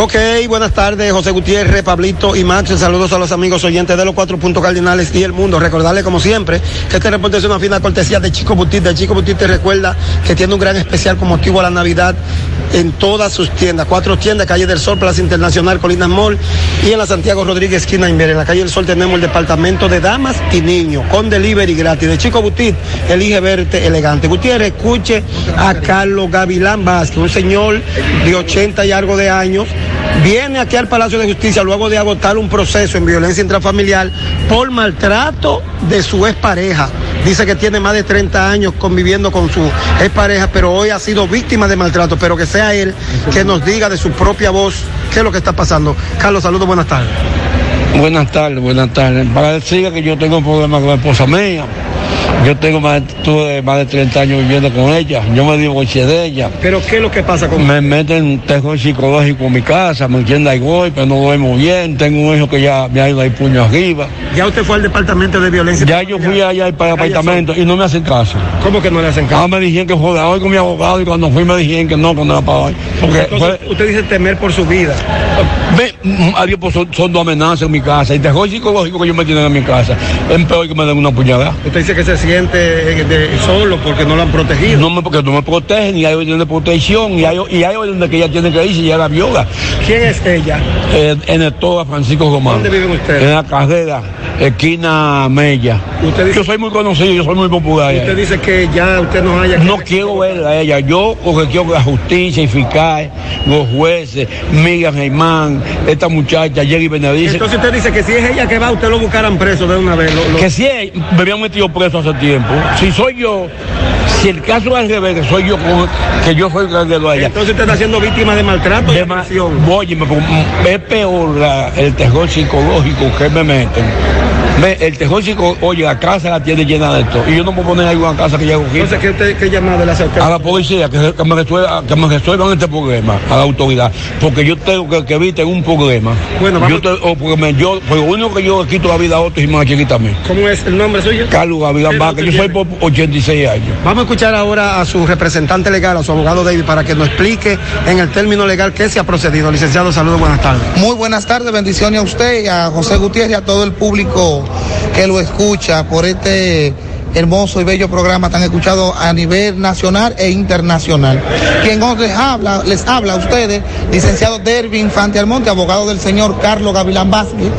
S18: Ok, buenas tardes, José Gutiérrez, Pablito y Max. Saludos a los amigos oyentes de los cuatro puntos cardinales y el mundo. Recordarle, como siempre, que este reporte es una fina cortesía de Chico Butit. De Chico Butit te recuerda que tiene un gran especial con motivo a la Navidad en todas sus tiendas. Cuatro tiendas, Calle del Sol, Plaza Internacional, Colinas Mall y en la Santiago Rodríguez, esquina Inver. En la Calle del Sol tenemos el departamento de damas y niños con delivery gratis. De Chico Butit, elige verte elegante. Gutiérrez, escuche a Carlos Gavilán Vázquez, un señor de 80 y algo de años viene aquí al Palacio de Justicia luego de agotar un proceso en violencia intrafamiliar por maltrato de su expareja. Dice que tiene más de 30 años conviviendo con su expareja, pero hoy ha sido víctima de maltrato. Pero que sea él que nos diga de su propia voz qué es lo que está pasando. Carlos, saludos, buenas tardes.
S19: Buenas tardes, buenas tardes. Para decir que yo tengo un problema con la esposa mía. Yo tengo más, tuve más de 30 años viviendo con ella. Yo me divorcié de ella.
S18: ¿Pero qué es lo que pasa con
S19: Me meten terror psicológico en mi casa, me entiende, hay golpes, no duermo bien. Tengo un hijo que ya me ha ido ahí puño arriba.
S18: Ya usted fue al departamento de violencia.
S19: Ya yo fui allá para el apartamento y no me hacen caso.
S18: ¿Cómo que no le hacen caso?
S19: Ah, me dijeron que joder hoy con mi abogado y cuando fui me dijeron que no, que no era para hoy. Porque
S18: Entonces,
S19: fue-
S18: usted dice temer por su vida.
S19: Ve, mm, adiós, pues son, son dos amenazas en mi casa. Y terror psicológico que yo me tienen en mi casa. Es peor que me den una puñalada.
S18: Usted dice que se eh, de- solo porque no lo han protegido.
S19: No me, porque no me protegen, y hay orden de protección, y hay, y hay orden de que ella tiene que irse y ella la viola.
S18: ¿Quién es ella?
S19: Eh, en el Toa Francisco Román.
S18: ¿Dónde viven ustedes?
S19: En la carrera, esquina Mella. yo soy muy conocido, yo soy muy popular.
S18: Usted dice que ya usted no haya...
S19: No quiero verla a ella, yo porque quiero que la justicia y fiscal, los jueces, Miriam Germán, esta muchacha, Jerry Benedice.
S18: Entonces usted dice que si es ella que va, usted lo buscaran preso de una vez. lo- lo-
S19: Que si es- me habían metido preso hace tiempo. Si soy yo, si el caso es al revés, que soy yo, que yo soy el que lo a ella.
S18: Entonces usted está siendo víctima de maltrato agresión.
S19: Óyeme, porque, mm, es peor la- el terror psicológico que me meten. Ve, el terror psicológico, oye, la casa la tiene llena de esto. Y yo no puedo poner ahí una casa que ya
S18: Entonces, ¿qué, usted, qué llamada le hace a
S19: la policía que, que me resuelva, que me resuelvan este problema, a la autoridad, porque yo tengo que, que eviten un problema.
S18: Bueno, vamos-
S19: yo, te- o porque me- yo, porque lo único que yo quito la vida a otros y la chiquita a mí.
S18: ¿Cómo es el nombre suyo?
S19: Carlos Gavilán
S18: ¿Qué
S19: Vázquez, yo soy por 86 años.
S18: Vamos a escuchar ahora a su representante legal, a su abogado David, para que nos explique en el término legal qué se ha procedido. Licenciado, saludos, buenas tardes.
S20: Muy buenas tardes, bendiciones a usted, y a José Gutiérrez y a todo el público que lo escucha por este hermoso y bello programa tan escuchado a nivel nacional e internacional. Quien les habla, les habla a ustedes, licenciado Dervin Infante Almonte, abogado del señor Carlos Gavilán Vázquez.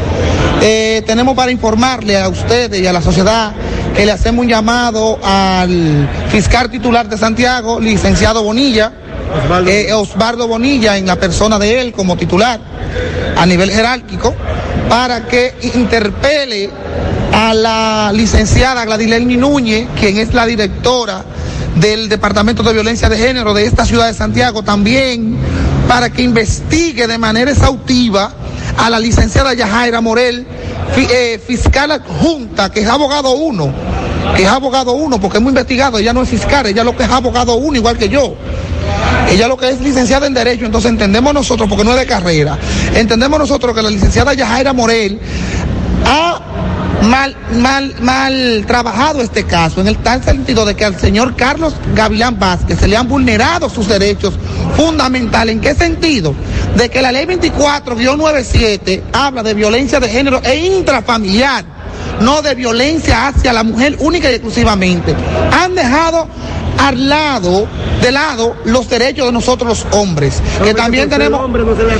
S20: Eh, tenemos para informarle a ustedes y a la sociedad que le hacemos un llamado al fiscal titular de Santiago, licenciado Bonilla, eh, Osvaldo Bonilla, en la persona de él como titular a nivel jerárquico, para que interpele a la licenciada Gladileni Núñez, quien es la directora del Departamento de Violencia de Género de esta ciudad de Santiago, también para que investigue de manera exhaustiva a la licenciada Yajaira Morel, eh, fiscal adjunta, que es abogado uno, que es abogado uno, porque hemos investigado, ella no es fiscal, ella lo que es abogado uno, igual que yo. Ella lo que es licenciada en Derecho, entonces entendemos nosotros, porque no es de carrera, entendemos nosotros que la licenciada Yajaira Morel ha mal, mal, mal trabajado este caso, en el tal sentido de que al señor Carlos Gavilán Vázquez se le han vulnerado sus derechos fundamentales. ¿En qué sentido? De que la ley 24-97 habla de violencia de género e intrafamiliar, no de violencia hacia la mujer única y exclusivamente. Han dejado al lado, de lado, los derechos de nosotros los hombres, que también tenemos,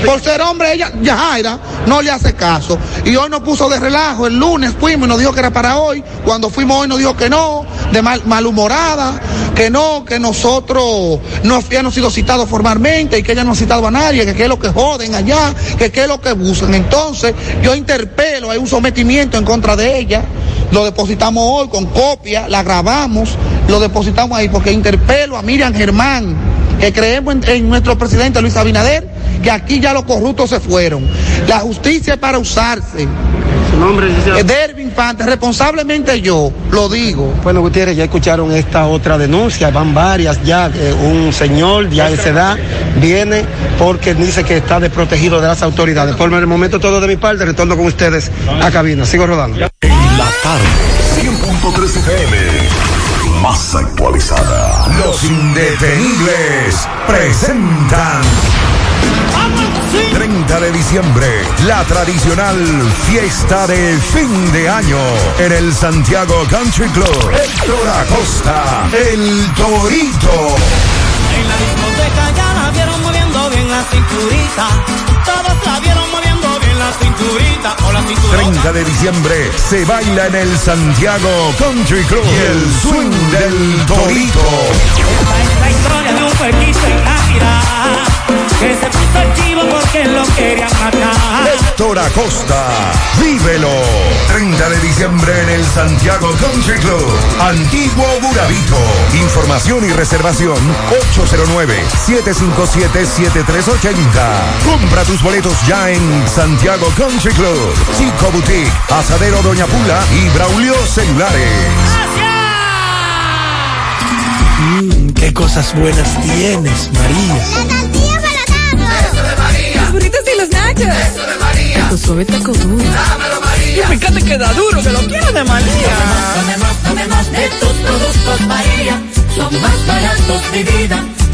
S20: por ser hombre, ella, Yajaira, no le hace caso. Y hoy nos puso de relajo, el lunes fuimos y nos dijo que era para hoy, cuando fuimos hoy nos dijo que no, de mal, malhumorada, que no, que nosotros no habíamos sido citados formalmente y que ella no ha citado a nadie, que qué es lo que joden allá, que qué es lo que buscan. Entonces, yo interpelo, hay un sometimiento en contra de ella, lo depositamos hoy con copia, la grabamos, lo depositamos ahí porque interpelo a Miriam Germán, que creemos en, en nuestro presidente Luis Abinader, que aquí ya los corruptos se fueron. La justicia es para usarse.
S18: Su nombre, licenciado.
S20: Derby Infante, responsablemente yo, lo digo.
S18: Bueno, Gutiérrez, ya escucharon esta otra denuncia, van varias ya, que un señor ya de esa edad viene porque dice que está desprotegido de las autoridades. Por el momento todo de mi parte, retorno con ustedes a cabina. Sigo rodando.
S4: En la tarde, 100.3 FM, actualizada.
S7: Los indetenibles presentan 30 de diciembre, la tradicional fiesta de fin de año en el Santiago Country Club. Héctor Acosta, el Torito.
S9: En la discoteca ya la vieron moviendo bien la cinturita. Todos la vieron la cinturita. O la cinturita.
S7: 30 de diciembre se baila en el Santiago Country Club. Y el swing del Torito.
S9: La historia de un pueblito en Navidad. Que se puso chivo porque lo querían matar.
S7: Héctor Acosta, vívelo. 30 de diciembre en el Santiago Country Club, Antiguo Burabito. Información y reservación 809-757-7380. Compra tus boletos ya en Santiago Country Club, Chico Boutique, Asadero Doña Pula y Braulio Celulares.
S21: Mmm, qué cosas buenas tienes, María.
S22: La tortilla para Eso de María.
S21: Los burritos y los nachos.
S22: Eso de María.
S21: Tu suave taco duro.
S22: Dámelo, María.
S21: Y fíjate que da duro, que lo quiero de María.
S22: Tomemos, tomemos de tus productos, María. Son más baratos de vida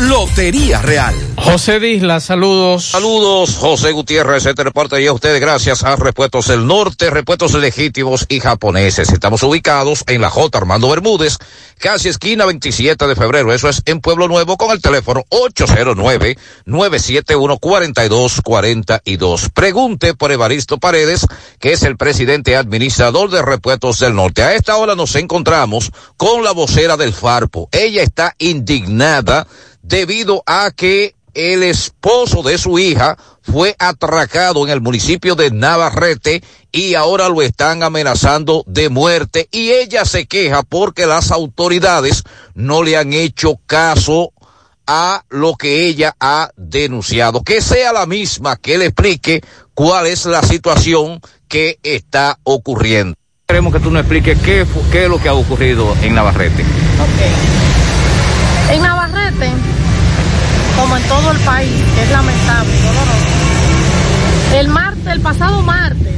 S23: Lotería Real.
S5: José Disla, saludos.
S24: Saludos, José Gutiérrez, este reporte y a ustedes gracias a Repuestos del Norte, Repuestos Legítimos y Japoneses. Estamos ubicados en la J. Armando Bermúdez, casi esquina 27 de febrero. Eso es en Pueblo Nuevo con el teléfono 809-971-4242. Pregunte por Evaristo Paredes, que es el presidente administrador de Repuestos del Norte. A esta hora nos encontramos con la vocera del Farpo. Ella está indignada debido a que el esposo de su hija fue atracado en el municipio de Navarrete y ahora lo están amenazando de muerte y ella se queja porque las autoridades no le han hecho caso a lo que ella ha denunciado. Que sea la misma que le explique cuál es la situación que está ocurriendo.
S25: Queremos que tú nos expliques qué, qué es lo que ha ocurrido en Navarrete.
S26: En Navarrete, como en todo el país, es lamentable, doloroso. El martes, el pasado martes,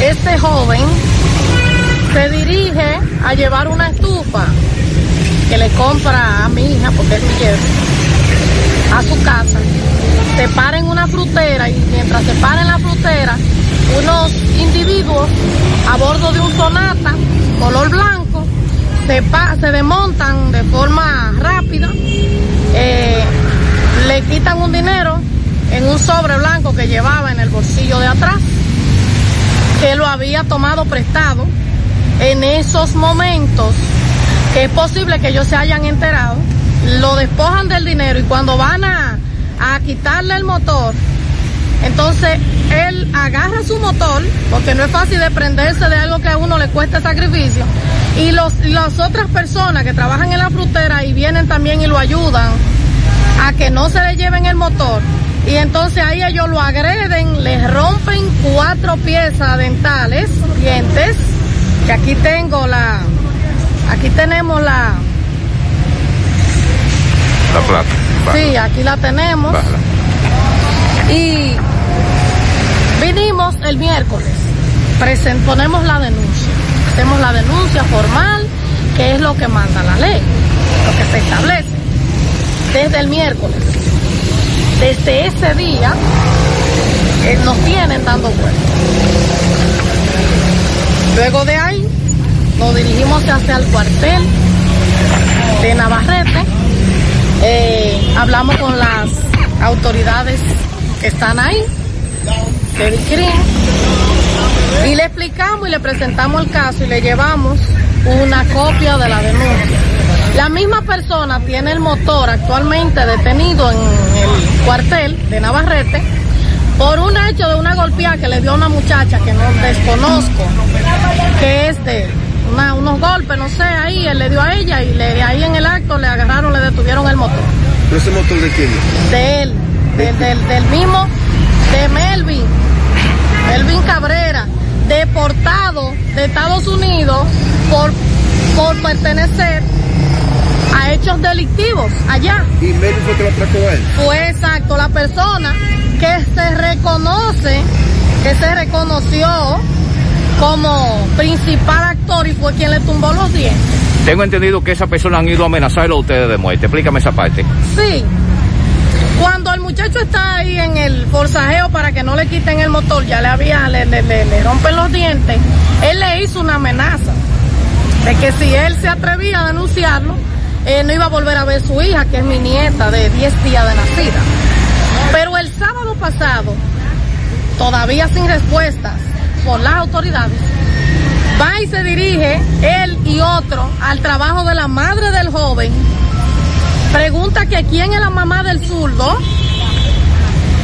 S26: este joven se dirige a llevar una estufa que le compra a mi hija, porque es mi yerno, a su casa. Se para en una frutera y mientras se para en la frutera, unos individuos a bordo de un sonata color blanco se, pa- se desmontan de forma rápida, eh, le quitan un dinero en un sobre blanco que llevaba en el bolsillo de atrás, que lo había tomado prestado en esos momentos, que es posible que ellos se hayan enterado, lo despojan del dinero y cuando van a, a quitarle el motor, entonces él agarra su motor, porque no es fácil desprenderse de algo que a uno le cuesta sacrificio, y los, las otras personas que trabajan en la frutera y vienen también y lo ayudan a que no se le lleven el motor. Y entonces ahí ellos lo agreden, les rompen cuatro piezas dentales, dientes, que aquí tengo la, aquí tenemos la,
S25: La plata.
S26: sí, aquí la tenemos. Y vinimos el miércoles, ponemos la denuncia, hacemos la denuncia formal, que es lo que manda la ley, lo que se establece. Desde el miércoles, desde ese día, eh, nos tienen dando vueltas. Luego de ahí, nos dirigimos hacia el cuartel de Navarrete, eh, hablamos con las autoridades que están ahí, de y le explicamos y le presentamos el caso y le llevamos una copia de la denuncia. La misma persona tiene el motor actualmente detenido en el cuartel de Navarrete por un hecho de una golpeada que le dio a una muchacha que no desconozco, que es de una- unos golpes, no sé, ahí él le dio a ella y le, ahí en el acto le agarraron, le detuvieron el motor.
S27: ¿Pero ese motor de quién?
S26: De él, del, del, del mismo, de Melvin, Melvin Cabrera, deportado de Estados Unidos por, por pertenecer a hechos delictivos allá.
S27: ¿Y Melvin fue que lo atracó a él?
S26: Fue exacto la persona que se reconoce, que se reconoció como principal actor y fue quien le tumbó los dientes.
S25: Tengo entendido que esa persona han ido a amenazarlo a ustedes de muerte. Explícame esa parte.
S26: Sí. El muchacho está ahí en el forcajeo para que no le quiten el motor, ya le había, le, le- le- le rompen los dientes, él le hizo una amenaza de que si él se atrevía a denunciarlo, eh, no iba a volver a ver su hija, que es mi nieta de 10 días de nacida. Pero el sábado pasado, todavía sin respuestas por las autoridades, va y se dirige él y otro al trabajo de la madre del joven pregunta que quién es la mamá del zurdo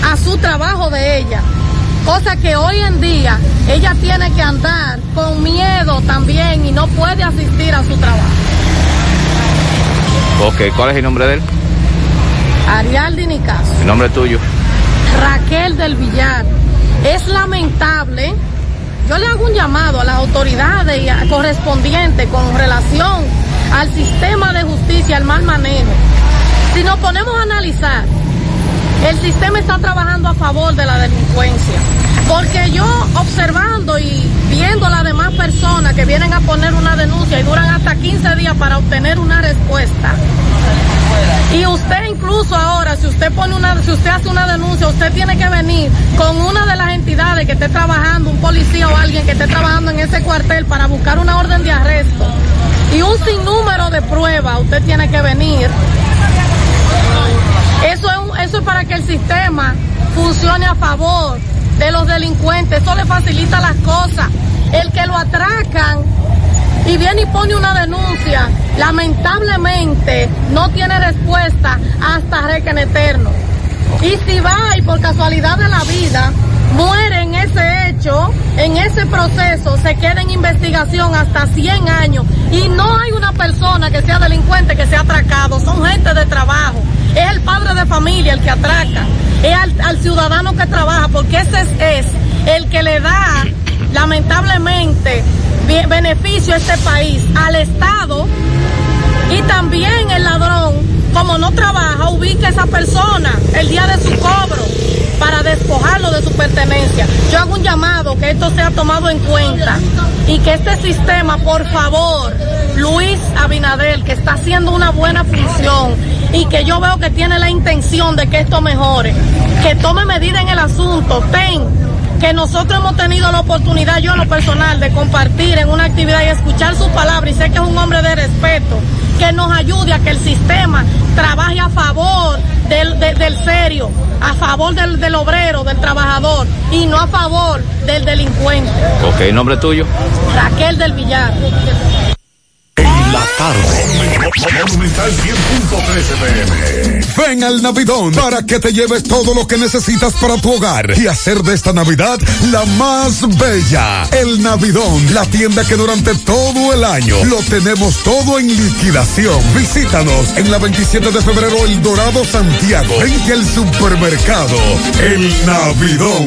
S26: a su trabajo de ella. Cosa que hoy en día ella tiene que andar con miedo también y no puede asistir a su trabajo.
S25: Ok, ¿cuál es el nombre de él?
S26: Arialdi Nicaso,
S25: El nombre tuyo.
S26: Raquel del Villar. Es lamentable. Yo le hago un llamado a las autoridades correspondientes con relación al sistema de justicia, al mal manejo. Si nos ponemos a analizar, el sistema está trabajando a favor de la delincuencia. Porque yo observando y viendo a las demás personas que vienen a poner una denuncia y duran hasta 15 días para obtener una respuesta. Y usted incluso ahora, si usted pone una, si usted hace una denuncia, usted tiene que venir con una de las entidades que esté trabajando, un policía o alguien que esté trabajando en ese cuartel para buscar una orden de arresto. Y un sinnúmero de pruebas, usted tiene que venir. Eso es, eso es para que el sistema funcione a favor de los delincuentes. Eso le facilita las cosas. El que lo atracan y viene y pone una denuncia, lamentablemente no tiene respuesta hasta Requen Eterno. Y si va y por casualidad de la vida muere en ese hecho, en ese proceso, se queda en investigación hasta 100 años. Y no hay una persona que sea delincuente que sea atracado, son gente de trabajo. Es el padre de familia el que atraca, es al, ciudadano que trabaja, porque ese es, es el que le da, lamentablemente, be- beneficio a este país, al Estado. Y también el ladrón, como no trabaja, ubica a esa persona el día de su cobro para despojarlo de su pertenencia. Yo hago un llamado que esto sea tomado en cuenta y que este sistema, por favor, Luis Abinadel, que está haciendo una buena función y que yo veo que tiene la intención de que esto mejore, que tome medida en el asunto, ten que nosotros hemos tenido la oportunidad, yo en lo personal, de compartir en una actividad y escuchar su palabra, y sé que es un hombre de respeto, que nos ayude a que el sistema trabaje a favor del, de- del serio, a favor del, del obrero, del trabajador, y no a favor del delincuente.
S28: Ok, nombre tuyo.
S26: Raquel del Villar.
S4: La tarde. Monumental 100.13 pm.
S12: Ven al Navidón para que te lleves todo lo que necesitas para tu hogar y hacer de esta Navidad la más bella. El Navidón, la tienda que durante todo el año lo tenemos todo en liquidación. Visítanos en la 27 de febrero, El Dorado, Santiago, frente al supermercado. El Navidón.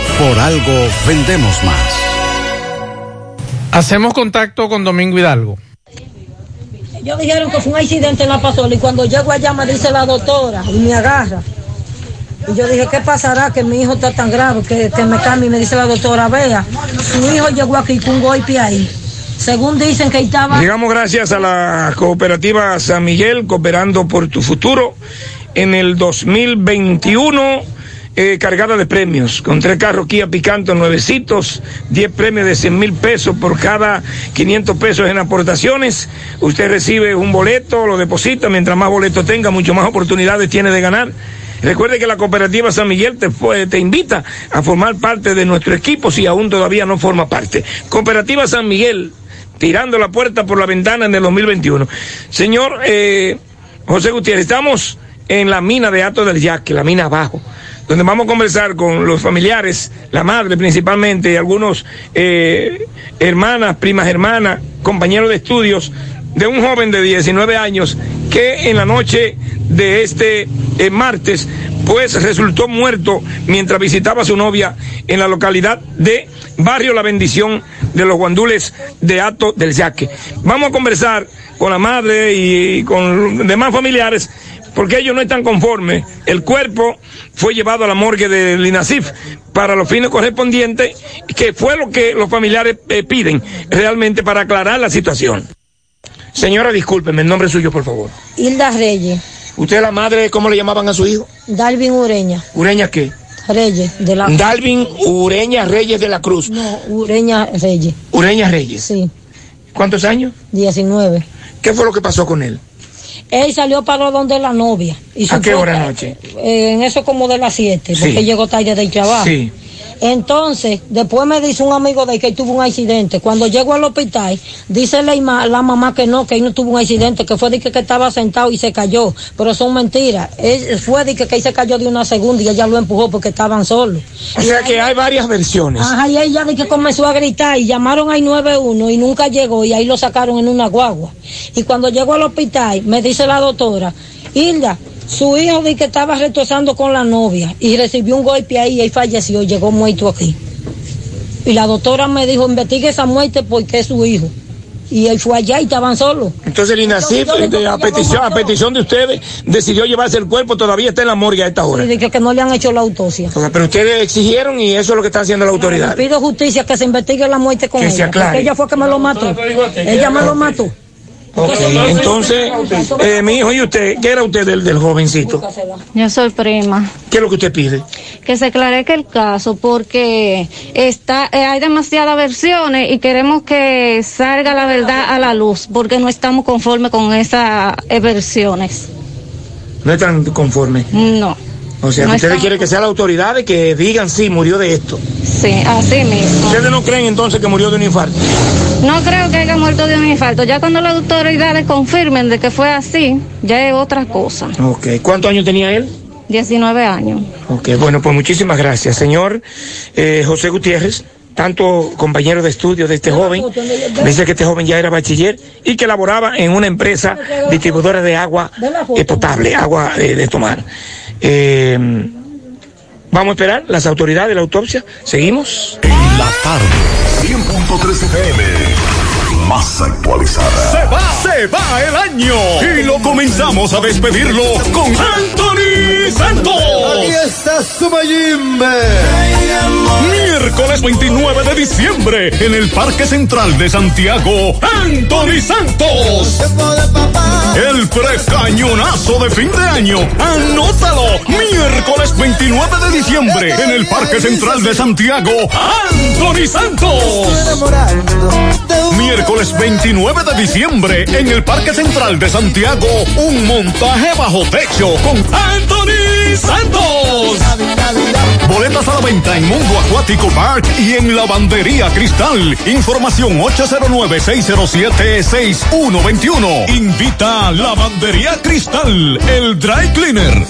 S29: Por algo vendemos más.
S5: Hacemos contacto con Domingo Hidalgo.
S30: Ellos dijeron que fue un accidente en la pasola y cuando llego allá me dice la doctora y me agarra. Y yo dije, ¿qué pasará? Que mi hijo está tan grave que, que me cambie. Y me dice la doctora, vea, su hijo llegó aquí con un golpe ahí. Según dicen que estaba...
S31: Llegamos gracias a la cooperativa San Miguel, cooperando por tu futuro, en el 2021, eh, cargada de premios, con tres carros Kia Picanto nuevecitos, 10 premios de 100 mil pesos por cada 500 pesos en aportaciones. Usted recibe un boleto, lo deposita, mientras más boletos tenga, mucho más oportunidades tiene de ganar. Recuerde que la cooperativa San Miguel te, invita a formar parte de nuestro equipo si aún todavía no forma parte. Cooperativa San Miguel, tirando la puerta por la ventana en el 2021. Señor eh, José Gutiérrez, estamos en la mina de Ato del Yaque, la mina abajo, donde vamos a conversar con los familiares, la madre principalmente, y algunos eh, hermanas, primas hermanas, compañeros de estudios de un joven de 19 años que en la noche de este eh, martes pues resultó muerto mientras visitaba a su novia en la localidad de Barrio La Bendición de los Guandules de Ato del Yaque. Vamos a conversar con la madre y con demás familiares porque ellos no están conformes. El cuerpo fue llevado a la morgue del INASIF para los fines correspondientes, que fue lo que los familiares eh, piden realmente para aclarar la situación. Señora, discúlpeme, el nombre suyo, por favor.
S30: Hilda Reyes,
S31: ¿Usted es la madre, cómo le llamaban a su hijo?
S30: Dalvin Ureña,
S31: ¿Ureña qué?
S30: Reyes, de la...
S31: Dalvin Ureña Reyes de la Cruz.
S30: No, Ureña Reyes,
S31: Ureña Reyes.
S30: sí,
S31: ¿Cuántos años?
S30: 19.
S31: ¿Qué fue lo que pasó con él?
S30: Él salió para donde la novia. Y
S31: ¿A qué hora anoche?
S30: Eh, en eso como de las 7, porque
S31: Sí.
S30: llegó tarde del trabajo.
S31: Sí.
S30: Entonces, después me dice un amigo de que tuvo un accidente. Cuando llego al hospital, dice la, ima- la mamá que no, que él no tuvo un accidente, que fue de que, que estaba sentado y se cayó. Pero son mentiras. Él fue de que, que él se cayó de una segunda y ella lo empujó porque estaban solos.
S31: O sea que hay varias versiones.
S30: Ajá, y ella de que comenzó a gritar y llamaron al 91 y nunca llegó y ahí lo sacaron en una guagua. Y cuando llegó al hospital, me dice la doctora, Hilda, su hijo de que estaba retosando con la novia y recibió un golpe ahí y ahí falleció llegó muerto aquí. Y la doctora me dijo, investigue esa muerte porque es su hijo. Y él fue allá y estaban solos.
S31: Entonces el INACIF, eh, a,
S30: digo, ¿qué
S31: petición, a petición de ustedes, decidió llevarse el cuerpo, todavía está en la morgue a esta hora.
S30: Y que, que no le han hecho la autopsia.
S31: O sea, Pero ustedes exigieron y eso es lo que están haciendo las
S30: Le
S31: autoridades.
S30: pido justicia que se investigue la muerte con
S31: Que se
S30: ella.
S31: aclare.
S30: Porque ella fue que me lo mató. Ella me lo mató.
S31: Ok, entonces, eh, mi hijo, ¿y usted? ¿Qué era usted del, del jovencito?
S32: Yo soy prima.
S31: ¿Qué es lo que usted pide?
S32: Que se aclare el caso porque está, eh, hay demasiadas versiones y queremos que salga la verdad a la luz porque no estamos conformes con esas eh, versiones.
S31: No están conformes.
S32: No.
S31: O sea,
S32: No
S31: que ustedes quieren que sean las autoridades que digan sí, murió de esto.
S32: Sí, así mismo.
S31: ¿Ustedes no creen entonces que murió de un infarto?
S32: No creo que haya muerto de un infarto. Ya cuando las autoridades confirmen de que fue así, ya es otra cosa.
S31: Ok, ¿cuántos años tenía él?
S32: 19 años.
S31: Ok, bueno, pues muchísimas gracias. Señor eh, José Gutiérrez, tanto compañero de estudio de este joven, dice que este joven ya era bachiller y que laboraba en una empresa distribuidora de agua eh, potable, agua eh, de tomar. Eh, Vamos a esperar las autoridades de la autopsia. ¿Seguimos?
S4: En la tarde, 100.3 FM, más actualizada.
S33: Se va, se va el año y lo comenzamos a despedirlo con Anthony Santos.
S34: Aquí está su Mayimbe.
S33: Miércoles 29 de diciembre en el Parque Central de Santiago, Anthony Santos. El precañonazo de fin de año. Anótalo. Miércoles 29 de diciembre en el Parque Central de Santiago, Anthony Santos. Miércoles 29 de diciembre en el Parque Central de Santiago, un montaje bajo techo con Anthony Santos. Boletas a la venta en Mundo Acuático Park y en Lavandería Cristal. Información 809-607-6121. Invita a Lavandería Cristal, el Dry Cleaner.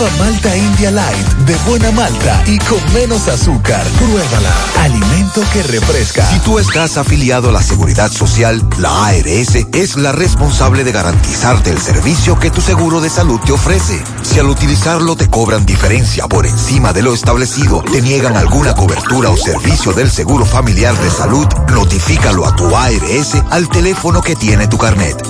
S35: Nueva Malta India Light, de buena malta
S4: y con menos azúcar. Pruébala. Alimento que refresca.
S36: Si tú estás afiliado a la Seguridad Social, la ARS es la responsable de garantizarte el servicio que tu seguro de salud te ofrece. Si al utilizarlo te cobran diferencia por encima de lo establecido, te niegan alguna cobertura o servicio del Seguro Familiar de Salud, notifícalo a tu ARS al teléfono que tiene tu carnet.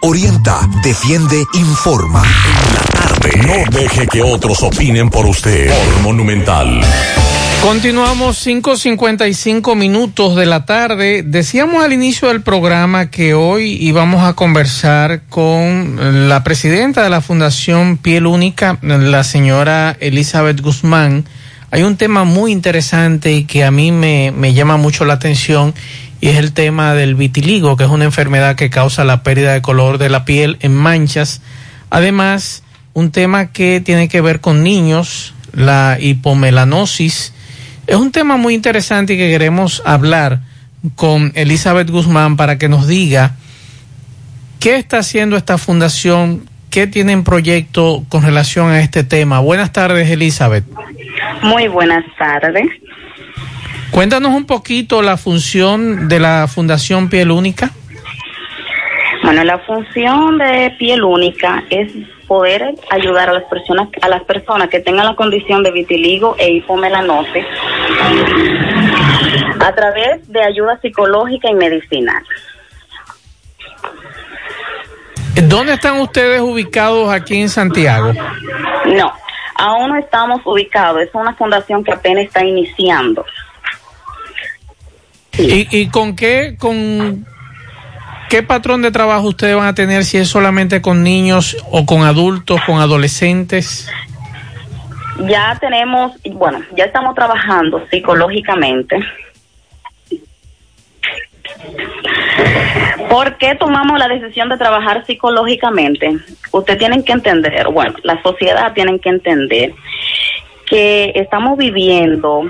S36: Orienta, defiende, informa.
S4: No deje que otros opinen por usted. Por Monumental.
S5: Continuamos 5.55 minutos de la tarde. Decíamos al inicio del programa que hoy íbamos a conversar con la presidenta de la Fundación Piel Única, la señora Elizabeth Guzmán. Hay un tema muy interesante y que a mí me llama mucho la atención y es el tema del vitiligo, que es una enfermedad que causa la pérdida de color de la piel en manchas. Además, un tema que tiene que ver con niños, la hipomelanosis. Es un tema muy interesante y que queremos hablar con Elizabeth Guzmán para que nos diga qué está haciendo esta fundación, qué tiene en proyecto con relación a este tema. Buenas tardes, Elizabeth.
S37: Muy buenas tardes.
S5: Cuéntanos un poquito la función de la Fundación Piel Única.
S37: Bueno, la función de piel única es poder ayudar a las personas a las personas que tengan la condición de vitiligo e hipomelanosis a través de ayuda psicológica y medicinal.
S5: ¿Dónde están ustedes ubicados aquí en Santiago?
S37: No, aún no estamos ubicados. Es una fundación que apenas está iniciando.
S5: ¿Y, y con qué con qué patrón de trabajo ustedes van a tener si es solamente con niños o con adultos, con adolescentes?
S37: Ya tenemos, bueno, ya estamos trabajando psicológicamente. ¿Por qué tomamos la decisión de trabajar psicológicamente? Ustedes tienen que entender, bueno, la sociedad tienen que entender que estamos viviendo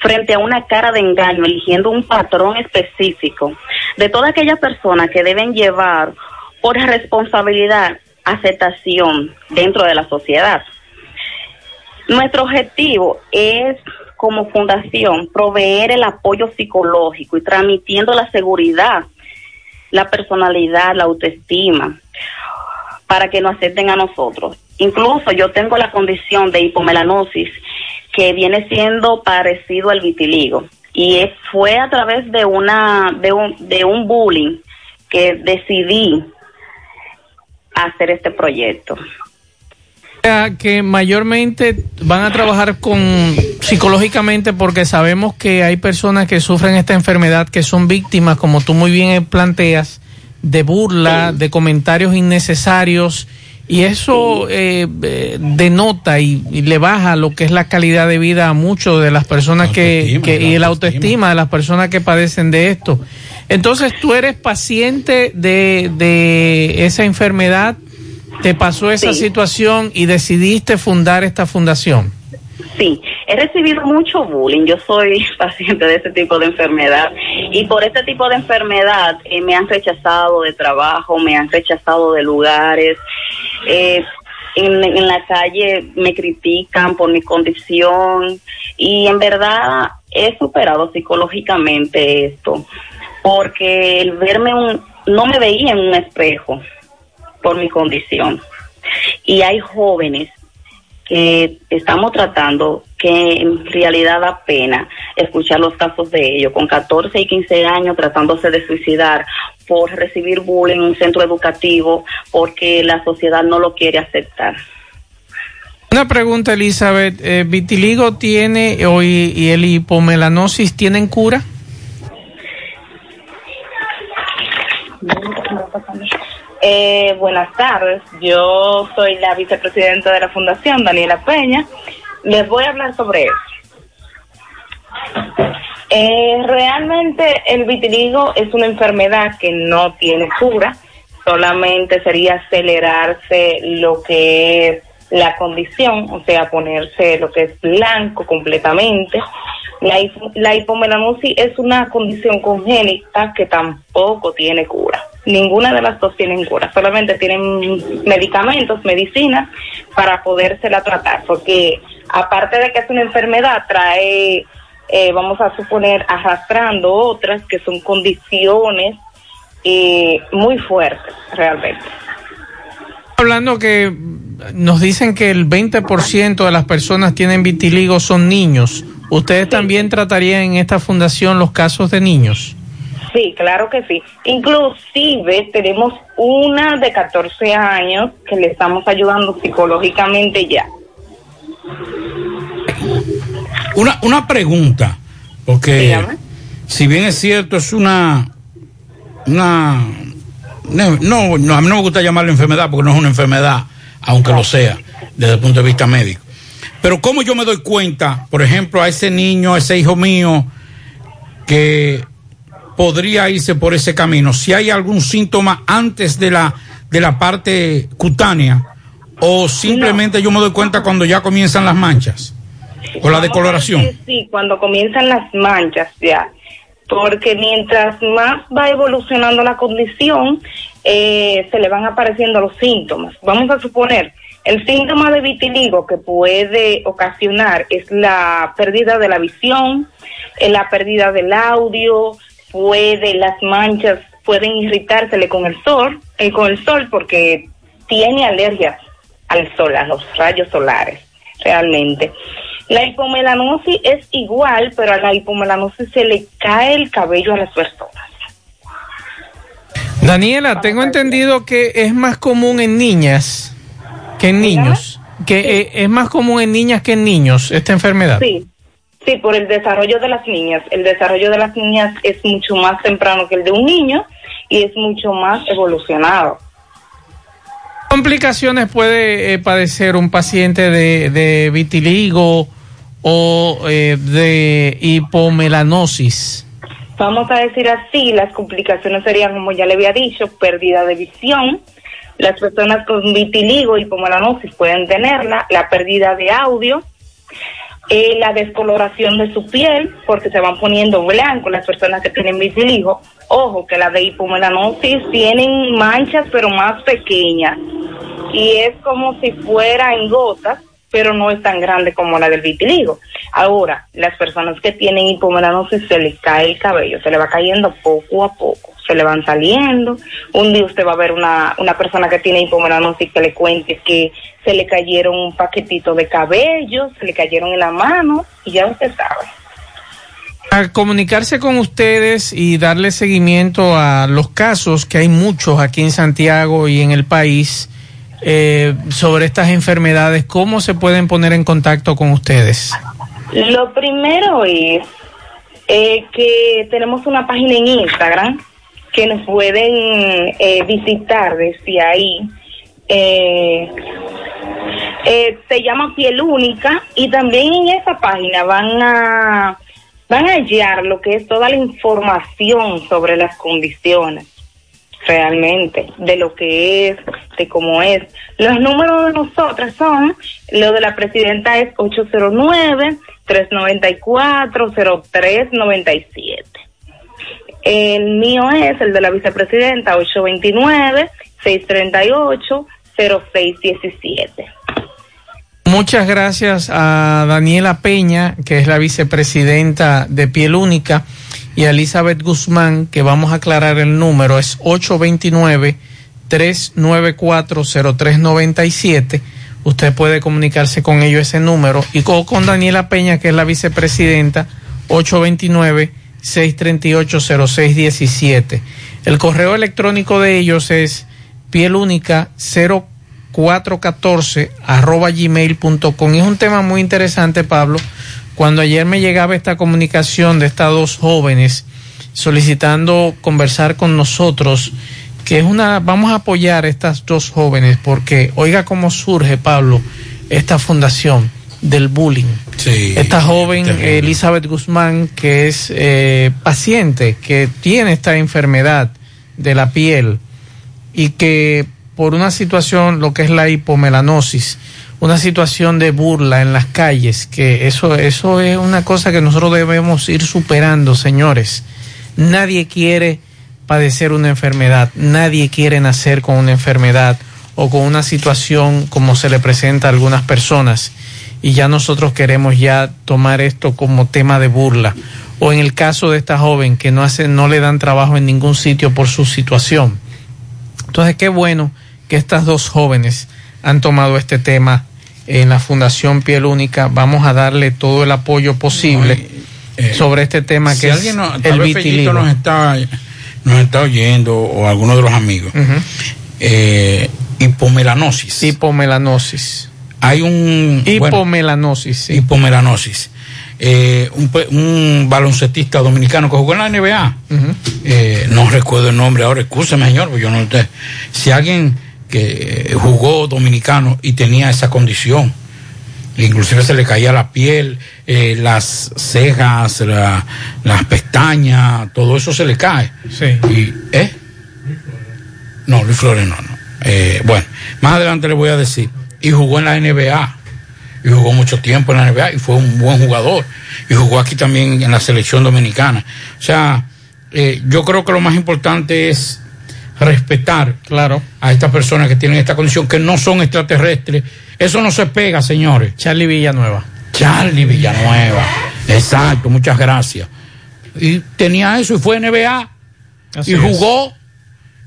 S37: frente a una cara de engaño, eligiendo un patrón específico de todas aquellas personas que deben llevar por responsabilidad aceptación dentro de la sociedad. Nuestro objetivo es, como fundación, proveer el apoyo psicológico y transmitiendo la seguridad, la personalidad, la autoestima, para que nos acepten a nosotros. Incluso yo tengo la condición de hipomelanosis que viene siendo parecido al vitiligo y fue a través de una de un, de un bullying que decidí hacer este proyecto.
S5: que mayormente van a trabajar con psicológicamente porque sabemos que hay personas que sufren esta enfermedad que son víctimas, como tú muy bien planteas, de burla, de comentarios innecesarios y eso eh, eh, denota y, y le baja lo que es la calidad de vida a muchos de las personas que, que- y la autoestima de las personas que padecen de esto. Entonces tú eres paciente de, de esa enfermedad, te pasó esa
S37: Sí.
S5: situación y decidiste fundar esta fundación.
S37: Sí, he recibido mucho bullying. Yo soy paciente de ese tipo de enfermedad y por este tipo de enfermedad eh, me han rechazado de trabajo, me han rechazado de lugares. eh, en, en la calle me critican por mi condición y en verdad he superado psicológicamente esto porque el verme un no me veía en un espejo por mi condición y hay jóvenes que estamos tratando que en realidad da pena escuchar los casos de ellos con 14 y 15 años tratándose de suicidar por recibir bullying en un centro educativo porque la sociedad no lo quiere aceptar.
S5: Una pregunta, Elizabeth. eh, ¿Vitiligo tiene o y, y el hipomelanosis tienen cura?
S38: Eh, buenas tardes, yo soy la vicepresidenta de la Fundación, Daniela Peña. Les voy a hablar sobre eso. Eh, realmente el vitiligo es una enfermedad que no tiene cura, solamente sería acelerarse lo que es la condición, o sea, ponerse lo que es blanco completamente. La, la hipomelanosis es una condición congénita que tampoco tiene cura. Ninguna de las dos tienen cura, solamente tienen medicamentos, medicinas para podérsela tratar, porque aparte de que es una enfermedad, trae, eh, vamos a suponer, arrastrando otras que son condiciones eh, muy fuertes realmente.
S5: Hablando que nos dicen que el 20% de las personas tienen vitiligo son niños. ¿Ustedes también tratarían en esta fundación los casos de niños?
S38: Sí, claro que sí. Inclusive tenemos una de 14 años que le estamos ayudando psicológicamente ya.
S6: Una, una pregunta, porque si bien es cierto, es una. una no, no, no, a mí no me gusta llamarlo enfermedad porque no es una enfermedad, aunque lo sea, desde el punto de vista médico. Pero ¿cómo yo me doy cuenta, por ejemplo, a ese niño, a ese hijo mío, que podría irse por ese camino? Si hay algún síntoma antes de la, de la parte cutánea, o simplemente yo me doy cuenta cuando ya comienzan las manchas, o la decoloración.
S38: Sí, cuando comienzan las manchas ya. Porque mientras más va evolucionando la condición, eh, se le van apareciendo los síntomas. Vamos a suponer, el síntoma de vitiligo que puede ocasionar es la pérdida de la visión, eh, la pérdida del audio, puede, las manchas pueden irritársele con el sol, eh, con el sol porque tiene alergia al sol, a los rayos solares, realmente. La hipomelanosis es igual, pero a la hipomelanosis se le cae el cabello a las personas.
S5: Daniela, tengo entendido que es más común en niñas que en niños. Que eh, es más común en niñas que en niños esta enfermedad.
S38: Sí, sí, por el desarrollo de las niñas. El desarrollo de las niñas es mucho más temprano que el de un niño y es mucho más evolucionado.
S5: complicaciones puede eh, padecer un paciente de, de vitiligo o eh, de hipomelanosis?
S38: Vamos a decir así, las complicaciones serían, como ya le había dicho, pérdida de visión. Las personas con vitiligo y hipomelanosis pueden tenerla, la pérdida de audio, eh, la descoloración de su piel, porque se van poniendo blanco las personas que tienen vitiligo. Ojo, que las de hipomelanosis tienen manchas, pero más pequeñas. Y es como si fuera en gotas, pero no es tan grande como la del vitiligo. Ahora, las personas que tienen hipomelanosis se les cae el cabello, se le va cayendo poco a poco, se le van saliendo. Un día usted va a ver una, una persona que tiene hipomelanosis que le cuente que se le cayeron un paquetito de cabello, se le cayeron en la mano y ya usted sabe.
S5: A comunicarse con ustedes y darle seguimiento a los casos, que hay muchos aquí en Santiago y en el país, eh, sobre estas enfermedades, ¿cómo se pueden poner en contacto con ustedes?
S38: Lo primero es eh, que tenemos una página en Instagram que nos pueden eh, visitar desde ahí. Eh, eh, se llama Piel Única y también en esa página van a van a hallar lo que es toda la información sobre las condiciones realmente de lo que es, de cómo es. Los números de nosotras son, lo de la presidenta es 809-394-0397. El mío es el de la vicepresidenta 829-638-0617.
S5: Muchas gracias a Daniela Peña, que es la vicepresidenta de Piel Única, y Elizabeth Guzmán, que vamos a aclarar el número, es 829-394-0397. Usted puede comunicarse con ellos ese número y co- con Daniela Peña, que es la vicepresidenta, 829-638-0617. El correo electrónico de ellos es pielúnica 0414 arroba gmail.com. Es un tema muy interesante, Pablo. Cuando ayer me llegaba esta comunicación de estas dos jóvenes solicitando conversar con nosotros, que es una, vamos a apoyar a estas dos jóvenes porque oiga cómo surge, Pablo, esta fundación del bullying.
S6: Sí,
S5: Esta joven
S6: terrible.
S5: Elizabeth Guzmán, que es eh, paciente, que tiene esta enfermedad de la piel y que por una situación, lo que es la hipomelanosis, una situación de burla en las calles, que eso, eso es una cosa que nosotros debemos ir superando, señores. Nadie quiere padecer una enfermedad, nadie quiere nacer con una enfermedad o con una situación como se le presenta a algunas personas y ya nosotros queremos ya tomar esto como tema de burla o en el caso de esta joven que no hace no le dan trabajo en ningún sitio por su situación. Entonces, qué bueno que estas dos jóvenes han tomado este tema en la Fundación Piel Única. Vamos a darle todo el apoyo posible sobre este tema
S6: eh, si
S5: que es
S6: alguien no- tal
S5: el
S6: vez
S5: vitiligo.
S6: nos está, nos está oyendo o alguno de los amigos, eh, hipomelanosis.
S5: Hipomelanosis.
S6: Hay un...
S5: Hipomelanosis,
S6: Hipomelanosis. Eh, un, un baloncetista dominicano que jugó en la NBA, eh, no recuerdo el nombre ahora, escúcheme señor, porque yo no te- Si alguien que jugó dominicano y tenía esa condición, inclusive se le caía la piel, eh, las cejas, la- las pestañas, todo eso se le cae. Y, ¿eh? No, Luis Flores no, no. Eh, bueno, más adelante le voy a decir. Y jugó en la NBA. Y jugó mucho tiempo en la NBA y fue un buen jugador. Y jugó aquí también en la selección dominicana. O sea, eh, yo creo que lo más importante es respetar
S5: claro.
S6: a estas personas que tienen esta condición, que no son extraterrestres. Eso no se pega, señores.
S5: Charlie Villanueva.
S6: Charlie Villanueva. Exacto, muchas gracias. Y tenía eso y fue NBA.
S5: Así
S6: y
S5: es.
S6: jugó.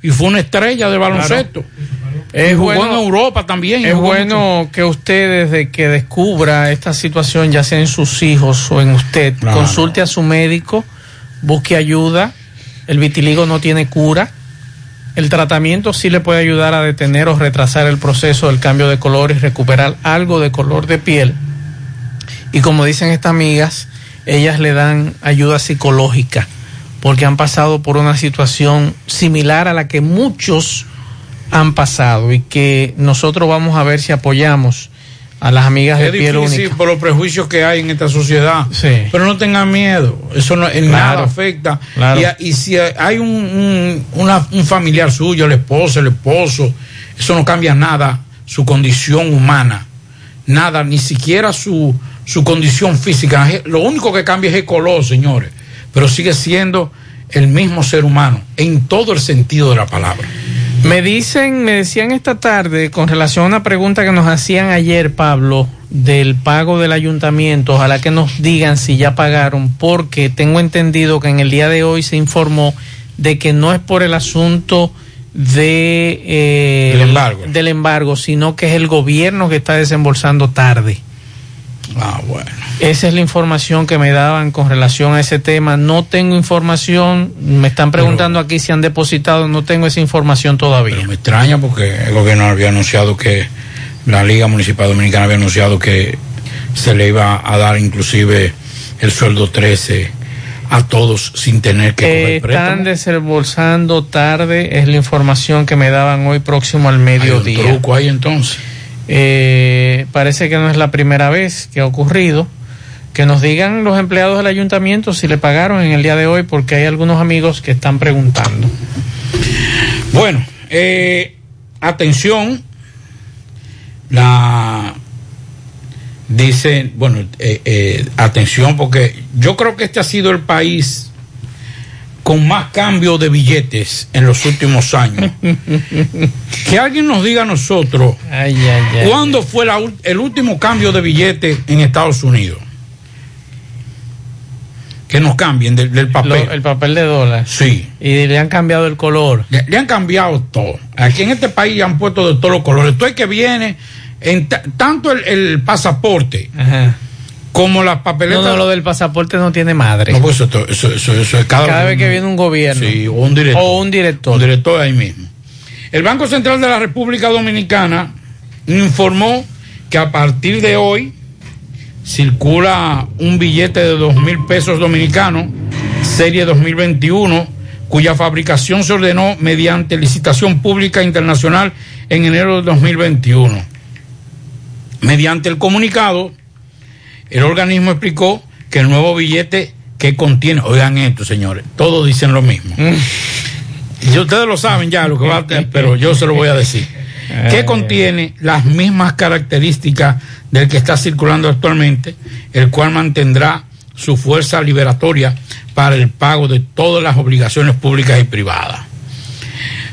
S6: Y fue una estrella de baloncesto.
S5: Es
S6: jugó
S5: bueno-
S6: en Europa también.
S5: Es bueno que usted desde que descubra esta situación, ya sea en sus hijos o en usted,
S6: Claro.
S5: consulte a su médico, busque ayuda. El vitiligo no tiene cura. El tratamiento sí le puede ayudar a detener o retrasar el proceso del cambio de color y recuperar algo de color de piel. Y como dicen estas amigas, ellas le dan ayuda psicológica porque han pasado por una situación similar a la que muchos han pasado y que nosotros vamos a ver si apoyamos a las amigas de
S6: Es
S5: piel
S6: difícil
S5: única.
S6: por los prejuicios que hay en esta sociedad. Pero no tengan miedo, eso no, en
S5: Claro.
S6: nada afecta.
S5: Claro.
S6: Y, a- y si hay un, un- una- un familiar suyo, el esposo, el esposo, eso no cambia nada su condición humana. Nada, ni siquiera su, su condición física. Lo único que cambia es el color, señores. Pero sigue siendo el mismo ser humano en todo el sentido de la palabra.
S5: Me dicen, me decían esta tarde con relación a una pregunta que nos hacían ayer, Pablo, del pago del ayuntamiento. Ojalá que nos digan si ya pagaron, porque tengo entendido que en el día de hoy se informó de que no es por el asunto de eh,
S6: Del embargo.
S5: del embargo, sino que es el gobierno que está desembolsando tarde.
S6: Ah, bueno.
S5: Esa es la información que me daban con relación a ese tema. No tengo información. Me están preguntando aquí si han depositado. No tengo esa información todavía.
S6: Me extraña porque el gobierno había anunciado que la Liga Municipal Dominicana había anunciado que se le iba a dar inclusive el sueldo 13 a todos sin tener que coger
S5: Están
S6: préstamo.
S5: desembolsando tarde, es la información que me daban hoy próximo al mediodía.
S6: truco ahí entonces.
S5: Eh, parece que no es la primera vez que ha ocurrido. Que nos digan los empleados del ayuntamiento si le pagaron en el día de hoy, porque hay algunos amigos que están preguntando.
S6: Bueno, eh, atención, la dice, bueno, eh, eh, atención porque yo creo que este ha sido el país con más cambio de billetes en los últimos años. que alguien nos diga a nosotros cuándo fue la el último cambio de billete en Estados Unidos. Que nos cambien del, del papel.
S5: Lo- el papel de dólar.
S6: Sí.
S5: Y le han cambiado el color.
S6: Le, le han cambiado todo. Aquí en este país han puesto de todos los colores. Esto es que viene en ta- tanto el, el pasaporte como las papeletas.
S5: No, no, lo del pasaporte no tiene madre.
S6: No, pues eso, eso, eso- eso es cada,
S5: Cada vez que viene un gobierno.
S6: Sí, o un director.
S5: O un director.
S6: Un director ahí mismo. El Banco Central de la República Dominicana informó que a partir de hoy circula un billete de dos mil pesos dominicanos, serie 2021, cuya fabricación se ordenó mediante licitación pública internacional en enero de 2021. Mediante el comunicado, el organismo explicó que el nuevo billete que contiene, oigan esto, señores, todos dicen lo mismo. Y ustedes lo saben ya lo que va a tener, pero yo se lo voy a decir. Que contiene las mismas características del que está circulando actualmente, el cual mantendrá su fuerza liberatoria para el pago de todas las obligaciones públicas y privadas.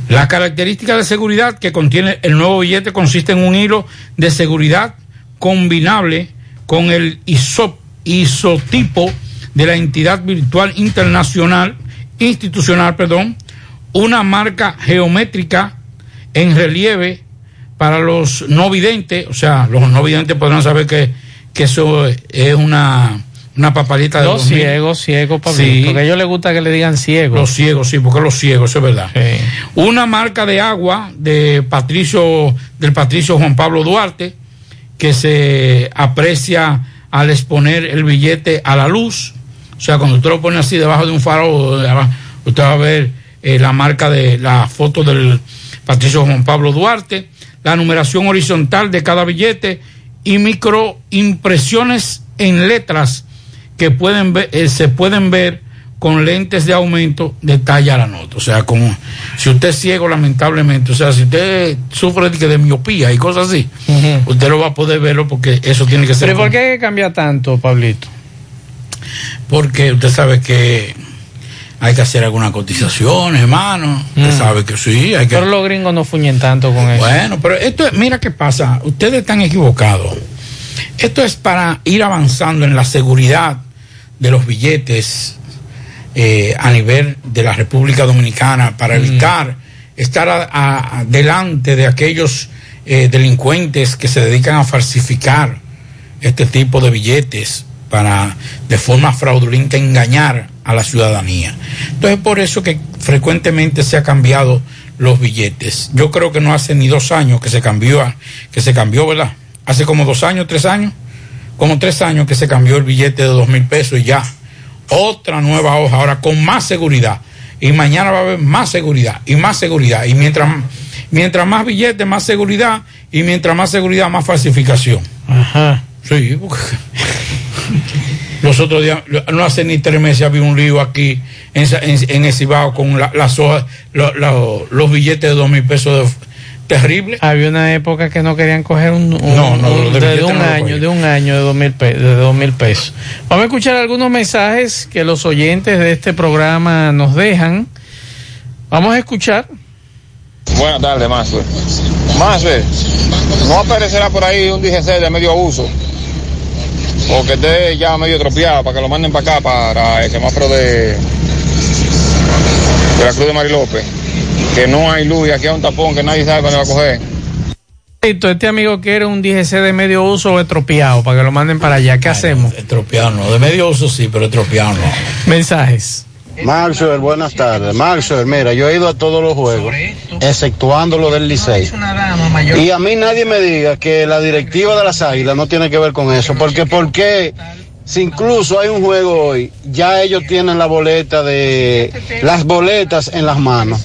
S6: La característica de seguridad que contiene el nuevo billete consiste en un hilo de seguridad combinable con el iso- isotipo de la entidad virtual internacional, institucional, perdón, una marca geométrica en relieve para los no videntes, o sea, los no videntes podrán saber que, que eso es una, una papalita de
S5: Los
S6: 2000.
S5: ciegos, ciegos.
S6: Sí.
S5: Porque a ellos les gusta que le digan ciegos.
S6: Los ciegos, sí, porque los ciegos, eso es verdad. Una marca de agua de Patricio, del Patricio Juan Pablo Duarte, que se aprecia al exponer el billete a la luz. O sea, cuando usted lo pone así debajo de un abajo, usted va a ver eh, la marca de la foto del Patricio Juan Pablo Duarte, la numeración horizontal de cada billete y microimpresiones en letras que pueden ver, eh, se pueden ver con lentes de aumento detalla la nota. O sea, como si usted es ciego, lamentablemente, o sea, si usted sufre de, miopía y cosas así, usted lo va a poder verlo porque eso tiene que ser.
S5: ¿Pero por qué cambiar tanto, Pablito?
S6: Porque usted sabe que hay que hacer algunas cotizaciones, hermano. Usted
S5: Mm.
S6: sabe que sí, hay que.
S5: Pero los gringos no fuñen tanto con eso.
S6: Bueno, pero esto, es- mira qué pasa. Ustedes están equivocados. Esto es para ir avanzando en la seguridad de los billetes eh, a nivel de la República Dominicana para evitar estar a- a- a- delante de aquellos eh, delincuentes que se dedican a falsificar este tipo de billetes para de forma fraudulenta engañar a la ciudadanía. Entonces por eso que frecuentemente se ha cambiado los billetes. Yo creo que no hace ni dos años que se cambió, a- que se cambió, ¿verdad? Hace como dos años, tres años, como tres años que se cambió el billete de dos mil pesos y ya. Otra nueva hoja ahora con más seguridad. Y mañana va a haber más seguridad y más seguridad. Y mientras, mientras más billetes, más seguridad. Y mientras más seguridad, más falsificación.
S5: Ajá.
S6: Sí, porque los otros días, no hace ni tres meses había un lío aquí en, en, en el Cibao con la- las hojas, lo- lo- los billetes de dos mil pesos de- terrible.
S5: Había una época que no querían coger un, un-
S6: No, no,
S5: un-
S6: de
S5: un
S6: no
S5: año, de un año de dos mil pe- de dos mil pesos. Vamos a escuchar algunos mensajes que los oyentes de este programa nos dejan. Vamos a escuchar.
S39: Buenas tardes, Maxwell. Maxwell, no aparecerá por ahí un DGC de medio uso. O que esté ya medio tropeado para que lo manden para acá, para el semáforo de, de la Cruz de Mari López. Que no hay luz y aquí hay un tapón que nadie sabe cuándo va a coger.
S5: Este amigo quiere un DGC de medio uso o estropeado para que lo manden para allá. ¿Qué hacemos?
S6: Estropeado no, de medio uso sí, pero estropeado no.
S5: Mensajes.
S40: Maxwell, buenas tardes. Maxwell, mira, yo he ido a todos los juegos, exceptuando lo del Licey. Y a mí nadie me diga que la directiva de las Águilas no tiene que ver con eso, porque ¿por qué? Si incluso hay un juego hoy, ya ellos tienen la boleta de las boletas en las manos.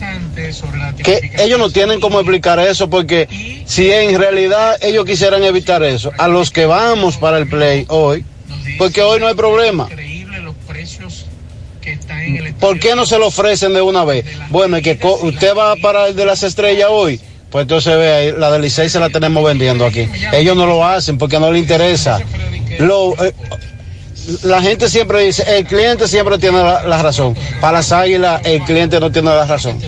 S40: Que ellos no tienen cómo explicar eso, porque si en realidad ellos quisieran evitar eso, a los que vamos para el play hoy, porque hoy no hay problema. ¿Por qué no se lo ofrecen de una vez? Bueno, y que usted va para el de las estrellas hoy. Pues entonces ve ahí, la del Licey se la tenemos vendiendo aquí. Ellos no lo hacen porque no les interesa. Eh, la gente siempre dice, el cliente siempre tiene la, razón. Para las águilas, el cliente no tiene la razón.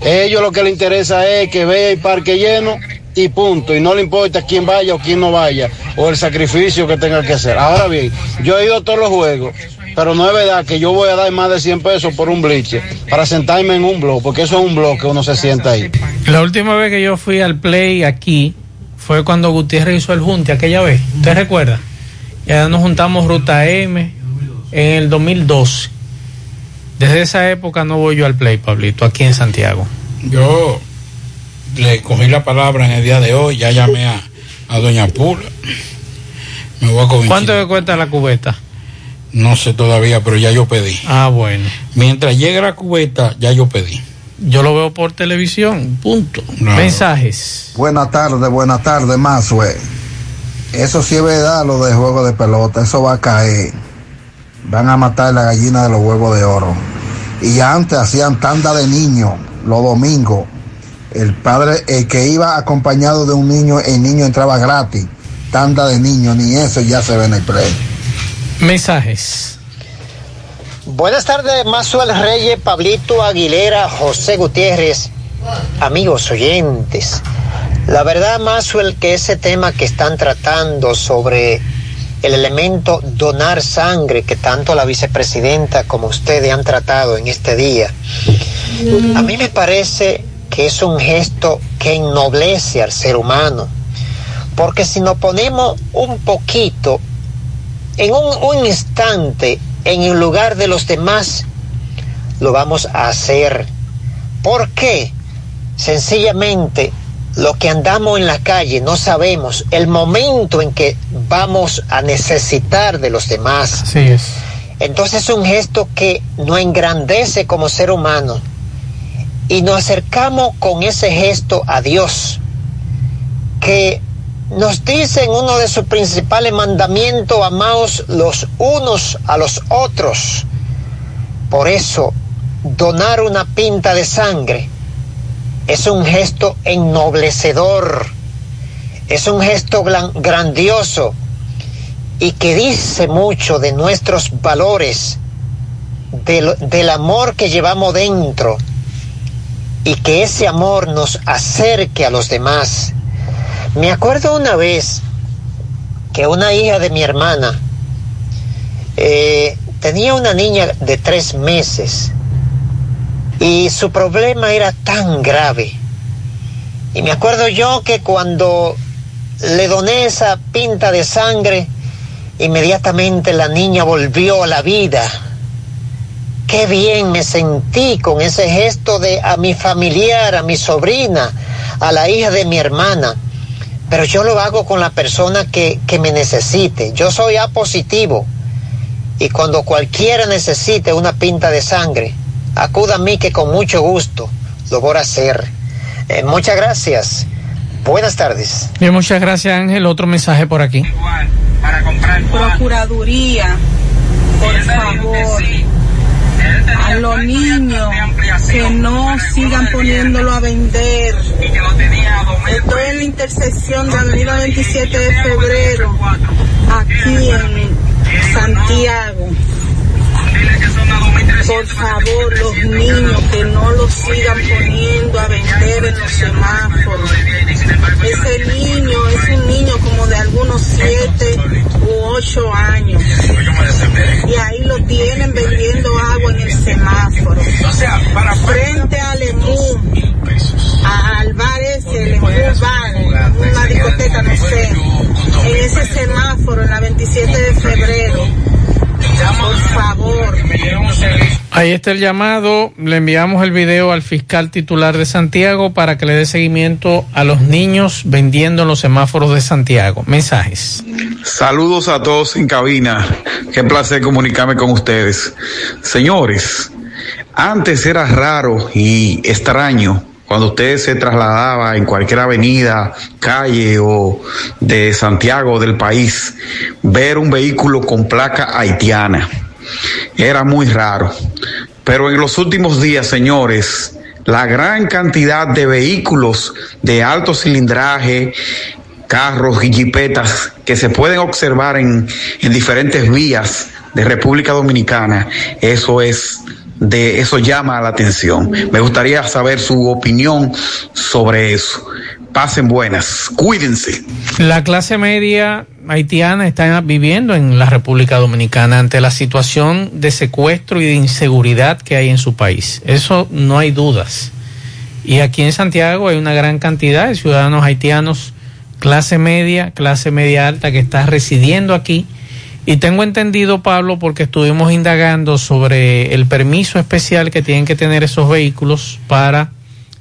S40: Ellos lo que les interesa es que vea el parque lleno y punto. Y no le importa quién vaya o quién no vaya, o el sacrificio que tenga que hacer. Ahora bien, yo he ido a todos los juegos, pero no es verdad que yo voy a dar más de 100 pesos por un bleacher para sentarme en un blog, porque eso es un blog que uno se sienta ahí.
S5: La última vez que yo fui al play aquí fue cuando Gutiérrez hizo el junte aquella vez. ¿Usted recuerda? Ya nos juntamos Ruta M en el 2012. Desde esa época no voy yo al play, Pablito, aquí en Santiago.
S6: Yo le cogí la palabra en el día de hoy, ya llamé a, a Doña Pula. Me voy a convencer.
S5: ¿Cuánto me cuesta la cubeta?
S6: No sé todavía, pero ya yo pedí.
S5: Ah, bueno.
S6: Mientras llegue la cubeta, ya yo pedí.
S5: Yo lo veo por televisión, punto. Mensajes.
S41: Buenas tardes, buenas tardes, Mazue. Eso sí es verdad, lo de juego de pelota, eso va a caer. Van a matar la gallina de los huevos de oro. Y antes hacían tanda de niños, los domingos. El padre, el que iba acompañado de un niño, el niño entraba gratis. Tanda de niños, ni eso ya se ve en el play.
S5: Mensajes.
S42: Buenas tardes, Mazuel Reyes, Pablito Aguilera, José Gutiérrez, amigos oyentes. La verdad, Mazuel, que ese tema que están tratando sobre el elemento donar sangre que tanto la vicepresidenta como ustedes han tratado en este día, a mí me parece que es un gesto que ennoblece al ser humano. Porque si nos ponemos un poquito, en un, un instante, en el lugar de los demás, lo vamos a hacer. ¿Por qué? Sencillamente, lo que andamos en la calle no sabemos el momento en que vamos a necesitar de los demás.
S5: Así es.
S42: Entonces es un gesto que nos engrandece como ser humano y nos acercamos con ese gesto a Dios, que nos dice en uno de sus principales mandamientos, amaos los unos a los otros. Por eso, donar una pinta de sangre es un gesto ennoblecedor, es un gesto gran- grandioso y que dice mucho de nuestros valores, del, del amor que llevamos dentro y que ese amor nos acerque a los demás. Me acuerdo una vez que una hija de mi hermana eh, tenía una niña de tres meses y su problema era tan grave. Y me acuerdo yo que cuando le doné esa pinta de sangre, inmediatamente la niña volvió a la vida. qué bien me sentí con ese gesto de a mi familiar, a mi sobrina, a la hija de mi hermana. Pero yo lo hago con la persona que, que me necesite. Yo soy A positivo. Y cuando cualquiera necesite una pinta de sangre, acuda a mí que con mucho gusto lo voy a hacer. Eh, muchas gracias. Buenas tardes.
S5: Bien, muchas gracias Ángel. Otro mensaje por aquí.
S43: Procuraduría, por favor, a los niños que no sigan poniéndolo a vender. Estoy en la intersección de Avenida 27 de Febrero, aquí en Santiago. Por favor, los niños que no lo sigan poniendo a vender en los semáforos. Ese niño es un niño como de algunos siete u ocho años. Y ahí lo tienen vendiendo agua en el semáforo. Frente al a- al bar ese, el Lemú Bar, una discoteca, no sé. En ese semáforo, en la 27 de febrero. Por favor.
S5: Ahí está el llamado. Le enviamos el video al fiscal titular de Santiago para que le dé seguimiento a los niños vendiendo en los semáforos de Santiago. Mensajes.
S40: Saludos a todos en cabina. Qué placer comunicarme con ustedes. Señores, antes era raro y extraño cuando usted se trasladaba en cualquier avenida, calle o de Santiago del país, ver un vehículo con placa haitiana. Era muy raro. Pero en los últimos días, señores, la gran cantidad de vehículos de alto cilindraje, carros y jipetas que se pueden observar en, en diferentes vías de República Dominicana, eso es de eso llama la atención. Me gustaría saber su opinión sobre eso. Pasen buenas, cuídense.
S5: La clase media haitiana está viviendo en la República Dominicana ante la situación de secuestro y de inseguridad que hay en su país. Eso no hay dudas. Y aquí en Santiago hay una gran cantidad de ciudadanos haitianos, clase media, clase media alta, que está residiendo aquí. Y tengo entendido, Pablo, porque estuvimos indagando sobre el permiso especial que tienen que tener esos vehículos para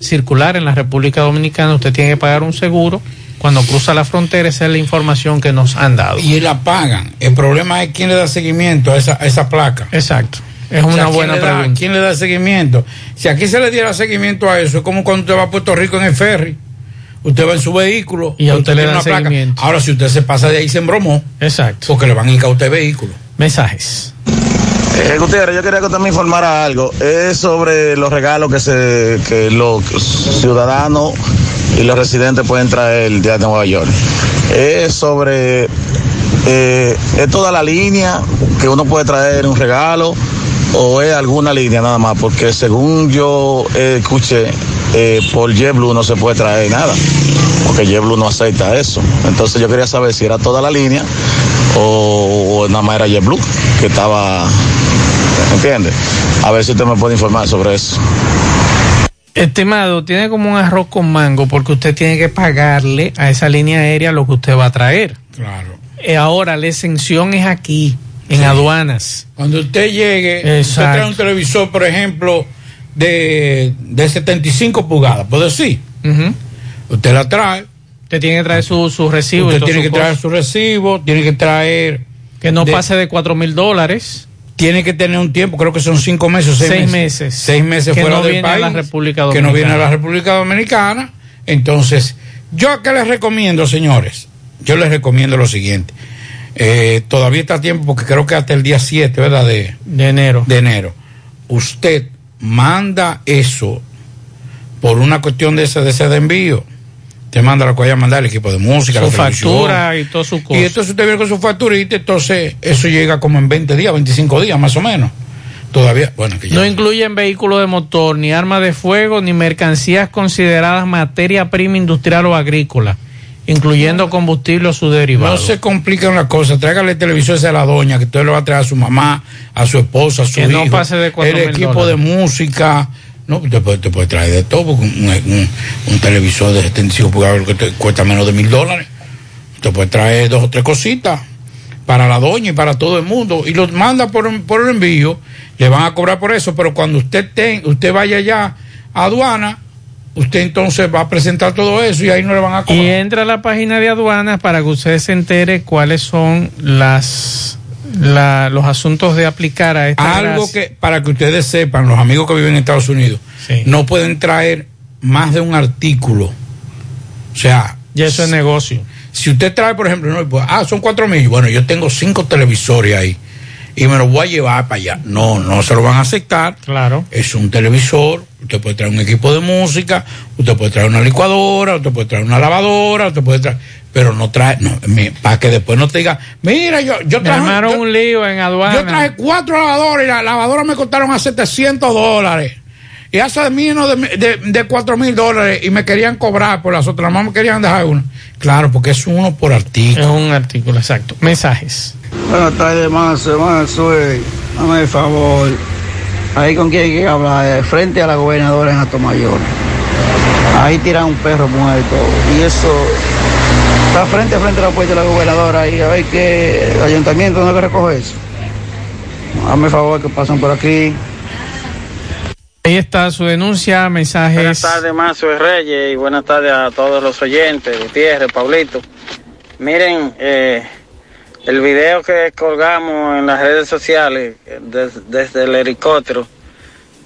S5: circular en la República Dominicana. Usted tiene que pagar un seguro cuando cruza la frontera. Esa es la información que nos han dado.
S6: Y la pagan. El problema es quién le da seguimiento a esa, a esa placa.
S5: Exacto. Es una
S6: ¿quién
S5: buena
S6: da-
S5: pregunta.
S6: ¿Quién le da seguimiento? Si aquí se le diera seguimiento a eso, es como cuando usted va a Puerto Rico en el ferry. Usted va en su vehículo
S5: Y a usted le dan
S6: una placa. Ahora, si usted se pasa de ahí, se embromó.
S5: Exacto.
S6: Porque le van a ir a usted vehículo.
S5: Mensajes.
S44: Eh, Gutiérrez, yo quería que usted me informara algo. Es sobre los regalos que se que los ciudadanos y los residentes pueden traer el día de Nueva York. Es sobre eh, es toda la línea que uno puede traer un regalo o es alguna línea nada más, porque según yo eh, escuché eh, por JetBlue no se puede traer nada, porque JetBlue no acepta eso. Entonces yo quería saber si era toda la línea o, o nada más era JetBlue que estaba, ¿entiende? A ver si usted me puede informar sobre eso.
S5: Estimado, tiene como un arroz con mango porque usted tiene que pagarle a esa línea aérea lo que usted va a traer.
S6: Claro.
S5: Eh, ahora, la exención es aquí, en
S6: Sí.
S5: aduanas.
S6: Cuando usted llegue, usted
S5: Exacto.
S6: trae un televisor, por ejemplo, de, de 75 pulgadas, puedo decir. Usted la trae.
S5: Usted tiene que traer su, su recibo.
S6: Usted tiene que traer su recibo, tiene que traer.
S5: Que no
S6: de-
S5: pase de cuatro mil dólares.
S6: Tiene que tener un tiempo, creo que son cinco meses o seis,
S5: Seis
S6: meses.
S5: meses.
S6: Seis meses
S5: Que
S6: fuera
S5: no
S6: del
S5: viene a
S6: país.
S5: la República
S6: Que no viene a la. República Dominicana. Entonces, yo que les recomiendo, señores, yo les recomiendo lo siguiente. Eh, todavía está a tiempo porque creo que hasta el día 7, ¿verdad? De,
S5: de enero.
S6: De enero. Usted manda eso por una cuestión de ese, de ese de envío. Te manda lo que vaya a mandar el equipo de música,
S5: Su
S6: la
S5: factura y todo su costo.
S6: Y entonces usted viene con su facturita, entonces eso llega como en 20 días, 25 días más o menos. Todavía, bueno, que ya.
S5: No incluyen vehículos de motor, ni armas de fuego, ni mercancías consideradas materia prima industrial o agrícola, incluyendo combustible o su derivado.
S6: No se compliquen las cosas. Tráigale el televisor ese a la doña, que usted le va a traer a su mamá, a su esposa, a su
S5: Que
S6: hijo.
S5: no pase de cuatro
S6: El
S5: mil
S6: equipo
S5: dólares.
S6: de música. No, te puede, te puede traer de todo, porque un, un- un televisor de 75 pulgadas que te cuesta menos de mil dólares. Te puede traer dos o tres cositas. para la doña y para todo el mundo y los manda por, por el envío, le van a cobrar por eso, pero cuando usted ten, usted vaya ya a aduana, usted entonces va a presentar todo eso y ahí no le van a cobrar.
S5: Y entra a la página de aduanas para que usted se entere cuáles son las la- los asuntos de aplicar a esta
S6: Algo
S5: gracia.
S6: que, para que ustedes sepan, los amigos que viven en Estados Unidos, no pueden traer más de un artículo. O sea.
S5: Y eso es negocio.
S6: Si usted trae, por ejemplo, no, pues, ah, son cuatro mil. Bueno, yo tengo cinco televisores ahí y me los voy a llevar para allá. No, no se lo van a aceptar.
S5: Claro.
S6: Es un televisor. Usted puede traer un equipo de música, usted puede traer una licuadora, usted puede traer una lavadora, usted puede traer. Pero no trae, no, para que después no te diga, mira, yo, yo
S5: Me
S6: traje.
S5: armaron
S6: yo-
S5: un lío en aduana.
S6: yo traje cuatro lavadoras y las lavadoras me costaron a 700 dólares. Y hace menos de, de, de 4 mil dólares y me querían cobrar por las otras, más me querían dejar una. Claro, porque es uno por artículo.
S5: Es un artículo, exacto. Mensajes.
S45: Buenas tardes, Mazo, Mazo, eh, dame el favor. Ahí con quién hay que hablar, frente a la gobernadora en Atomayor. Ahí tiran un perro muerto y eso está frente a frente a la puerta de la gobernadora ahí, a ver que el ayuntamiento no que recoge eso. El favor que pasan por aquí.
S5: Ahí está su denuncia, mensajes.
S46: Buenas tardes, Mazo de Reyes, y buenas tardes a todos los oyentes, Gutiérrez, Pablito. Miren, eh, el video que colgamos en las redes sociales des- desde el helicóptero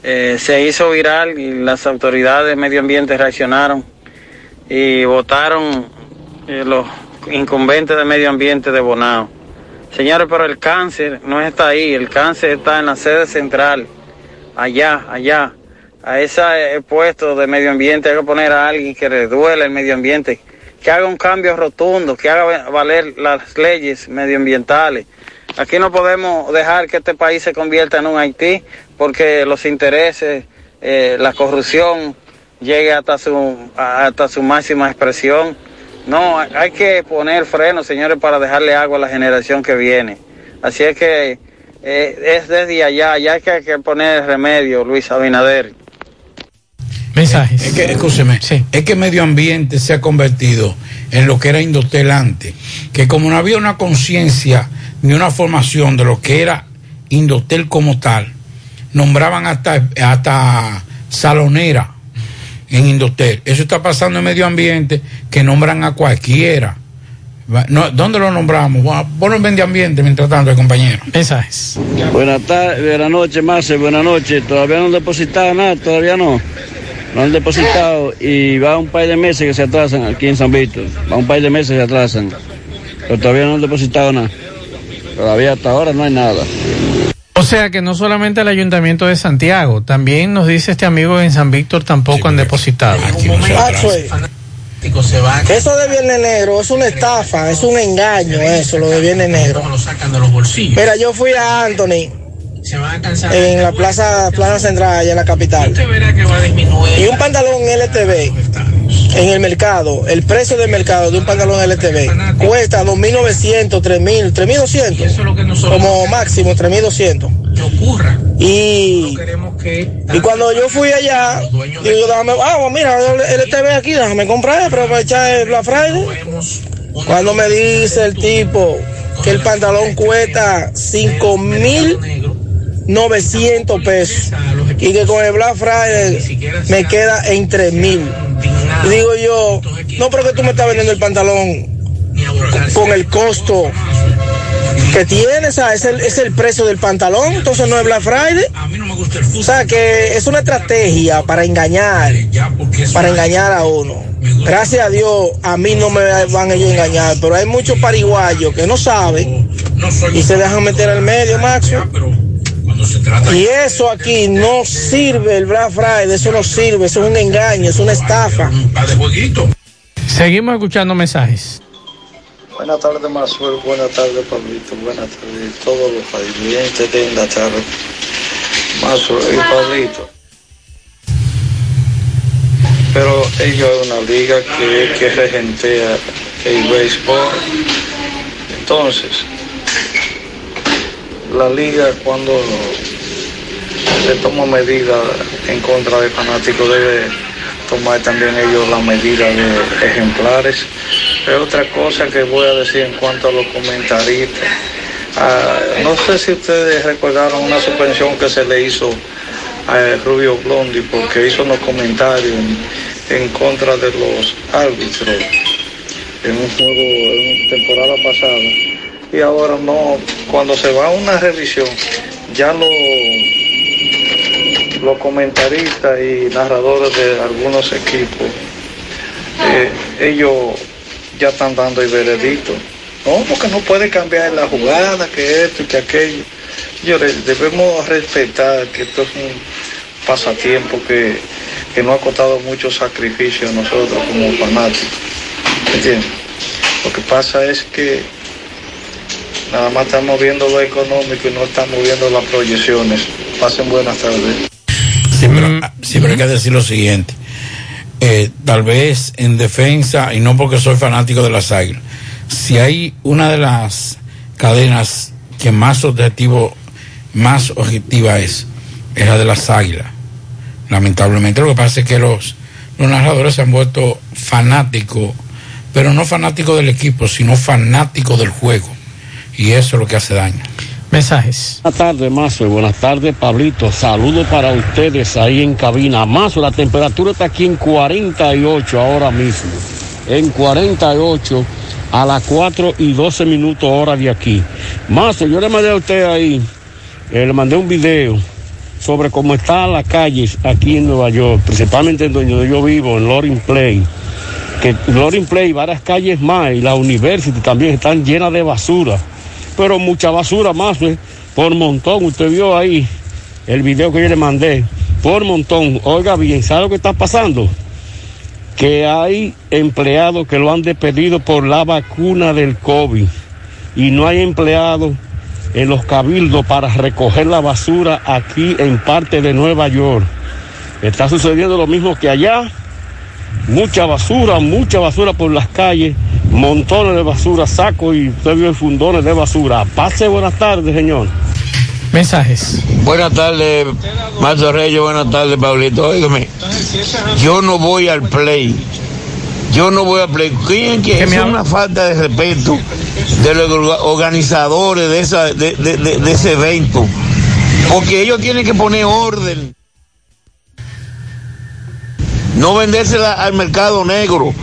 S46: eh, se hizo viral y las autoridades de medio ambiente reaccionaron y votaron eh, los incumbentes de medio ambiente de Bonao. Señores, pero el cáncer no está ahí, el cáncer está en la sede central allá, allá. A ese eh, puesto de medio ambiente hay que poner a alguien que le duele el medio ambiente, que haga un cambio rotundo, que haga valer las leyes medioambientales. Aquí no podemos dejar que este país se convierta en un Haití porque los intereses, eh, la corrupción llegue hasta su, hasta su máxima expresión. No, hay- que poner freno, señores, para dejarle agua a la generación que viene. Así es que eh, es desde allá, ya hay que, hay que poner remedio, Luis Abinader.
S5: Mensajes.
S6: Es que, escúcheme, es que medio ambiente se ha convertido en lo que era Indotel antes, que como no había una conciencia ni una formación de lo que era Indotel como tal, nombraban hasta, hasta salonera en Indotel. Eso está pasando en medio ambiente, que nombran a cualquiera. No, ¿Dónde lo nombramos? Bueno, Ponlo en medio ambiente mientras tanto, compañero.
S5: Mensajes.
S45: Buenas tardes, buenas noches, Marce, buenas noches. Todavía no depositado nada, todavía no. No han depositado y va un par de meses que se atrasan aquí en San Víctor. Va un par de meses que se atrasan. Pero todavía no han depositado nada. Todavía hasta ahora no hay nada.
S5: O sea que no solamente el ayuntamiento de Santiago, también nos dice este amigo en San Víctor tampoco han depositado.
S47: Maxwell, Eso de Viernes Negro es una estafa, es un engaño eso, lo de Viernes Negro. Mira, yo fui a Anthony en la plaza, plaza central, allá en la capital. Y un pantalón LTV en el mercado, el precio del mercado de un pantalón LTV cuesta 2.900, 3.000, 3.200, como máximo 3.200. Y, y cuando yo fui allá, digo, yo, déjame, ah, mira, el LTV aquí, déjame comprar para aprovechar el Black Friday. Cuando me dice el tipo que el pantalón cuesta 5.900 pesos y que con el Black Friday me queda en 3.000. Y digo yo, no, pero que tú me estás vendiendo el pantalón con el costo que tiene, es el, es el precio del pantalón, entonces no es Black Friday. O sea, que es una estrategia para engañar, para engañar a uno. Gracias a Dios, a mí no me van ellos a engañar, pero hay muchos pariguayos que no saben y se dejan meter al medio, Y eso aquí no sirve, el Black Friday, eso no sirve, eso es un engaño, es una estafa.
S5: Seguimos escuchando mensajes.
S45: Buenas tardes, Mazuel. Buenas tardes, Pablito. Buenas tardes a todos los oyentes de la tarde. Mazuel y Pablito. Pero ellos es una liga que, que regentea el béisbol. Entonces, la liga cuando se toma medidas en contra de fanáticos debe tomar también ellos la medida de ejemplares
S46: Es otra cosa que voy a decir en cuanto a los comentaristas. Ah, no sé si ustedes recordaron una suspensión que se le hizo a Rubio Blondi porque hizo unos comentarios en, contra de los árbitros en un juego, en temporada pasada. Y ahora no, cuando se va a una revisión, ya los los comentaristas y narradores de algunos equipos, eh, ellos ya están dando el veredicto. No, porque no puede cambiar la jugada, que esto y que aquello. Yo debemos respetar que esto es un pasatiempo que, que nos ha costado mucho sacrificio a nosotros como fanáticos. ¿Entiendes? Lo que pasa es que nada más estamos viendo lo económico y no estamos viendo las proyecciones. Pasen buenas tardes.
S6: Sí, pero, sí, pero hay que decir lo siguiente. Eh, tal vez en defensa, y no porque soy fanático de las águilas, si hay una de las cadenas que más objetivo, más objetiva es, es la de las águilas. Lamentablemente lo que pasa es que los, los narradores se han vuelto fanáticos, pero no fanáticos del equipo, sino fanáticos del juego. Y eso es lo que hace daño.
S5: Mensajes.
S43: Buenas tardes, Mazo. Buenas tardes, Pablito. Saludos para ustedes ahí en cabina. Mazo, la temperatura está aquí en 48 ahora mismo. En 48 a las 4 y 12 minutos hora de aquí. Mazo, yo le mandé a usted ahí, eh, le mandé un video sobre cómo están las calles aquí en Nueva York, principalmente en donde yo vivo, en Loring Play. Que Loring Play, varias calles más y la University también están llenas de basura pero mucha basura más, ¿eh? por montón. Usted vio ahí el video que yo le mandé, por montón. Oiga bien, ¿sabe lo que está pasando? Que hay empleados que lo han despedido por la vacuna del COVID y no hay empleados en los cabildos para recoger la basura aquí en parte de Nueva York. Está sucediendo lo mismo que allá. Mucha basura, mucha basura por las calles montones de basura, saco y usted vio fundones de basura. Pase buenas tardes, señor.
S5: Mensajes.
S44: Buenas tardes, Marzo Reyes, buenas tardes, Pablito. Óigame, yo no voy al play. Yo no voy al play. ¿Quién que es una falta de respeto de los organizadores de, esa, de, de, de, de ese evento? Porque ellos tienen que poner orden. No vendérsela al mercado negro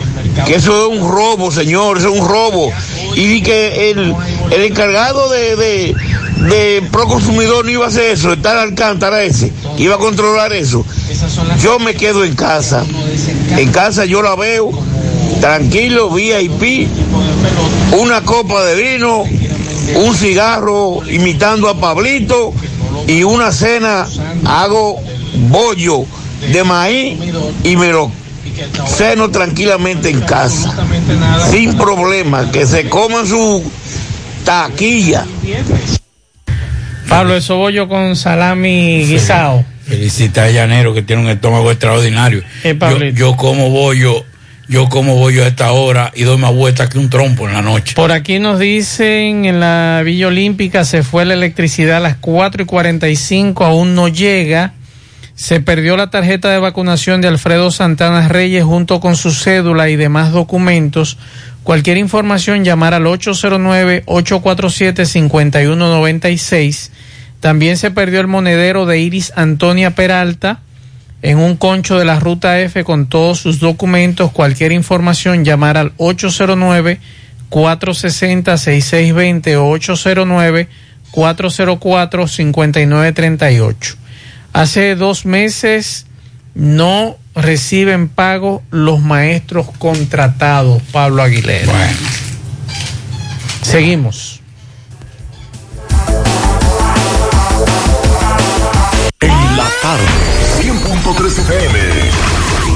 S44: que eso es un robo, señor, eso es un robo. Y que el, el encargado de, de, Proconsumidor no iba a hacer eso, estar al Alcántara ese, iba a controlar eso. Yo me quedo en casa. En casa yo la veo, tranquilo, VIP, una copa de vino, un cigarro imitando a Pablito y una cena, hago bollo de maíz y me lo ceno tranquilamente en casa, sin problema, que se coman su taquilla.
S5: Pablo, eso bollo con salami guisado.
S6: Felicita a Llanero que tiene un estómago extraordinario.
S5: Eh,
S6: yo, yo como bollo, yo como bollo a esta hora y doy más vueltas que un trompo en la noche.
S5: Por aquí nos dicen en la Villa Olímpica se fue la electricidad a las 4 y 45, aún no llega. Se perdió la tarjeta de vacunación de Alfredo Santana Reyes junto con su cédula y demás documentos. Cualquier información llamar al 809-847-5196. También se perdió el monedero de Iris Antonia Peralta en un concho de la ruta F con todos sus documentos. Cualquier información llamar al 809 460 6620 o 809 404 5938. Hace dos meses no reciben pago los maestros contratados, Pablo Aguilera. Seguimos.
S4: En la tarde, 100.3 FM.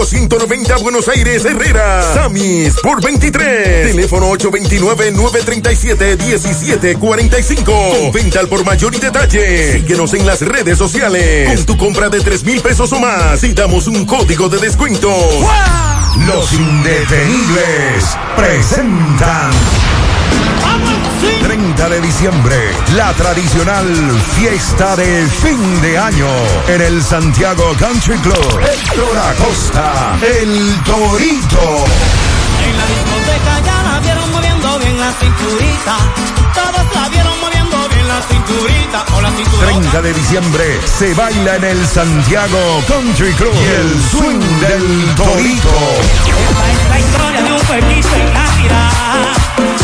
S48: 190 Buenos Aires Herrera. Samis por 23. Teléfono 829 937 1745. Con venta al por mayor y detalle. Síguenos en las redes sociales. Con tu compra de 3 mil pesos o más y damos un código de descuento.
S7: Los indetenibles presentan 30 de diciembre, la tradicional fiesta de fin de año en el Santiago Country Club. Héctor Acosta, el Torito.
S9: En la discoteca ya la vieron moviendo bien la cinturita. Todos la vieron moviendo bien la cinturita. O la cinturita.
S7: 30 de diciembre se baila en el Santiago Country Club y el swing del Torito.
S9: Esta es la historia de un la ciudad.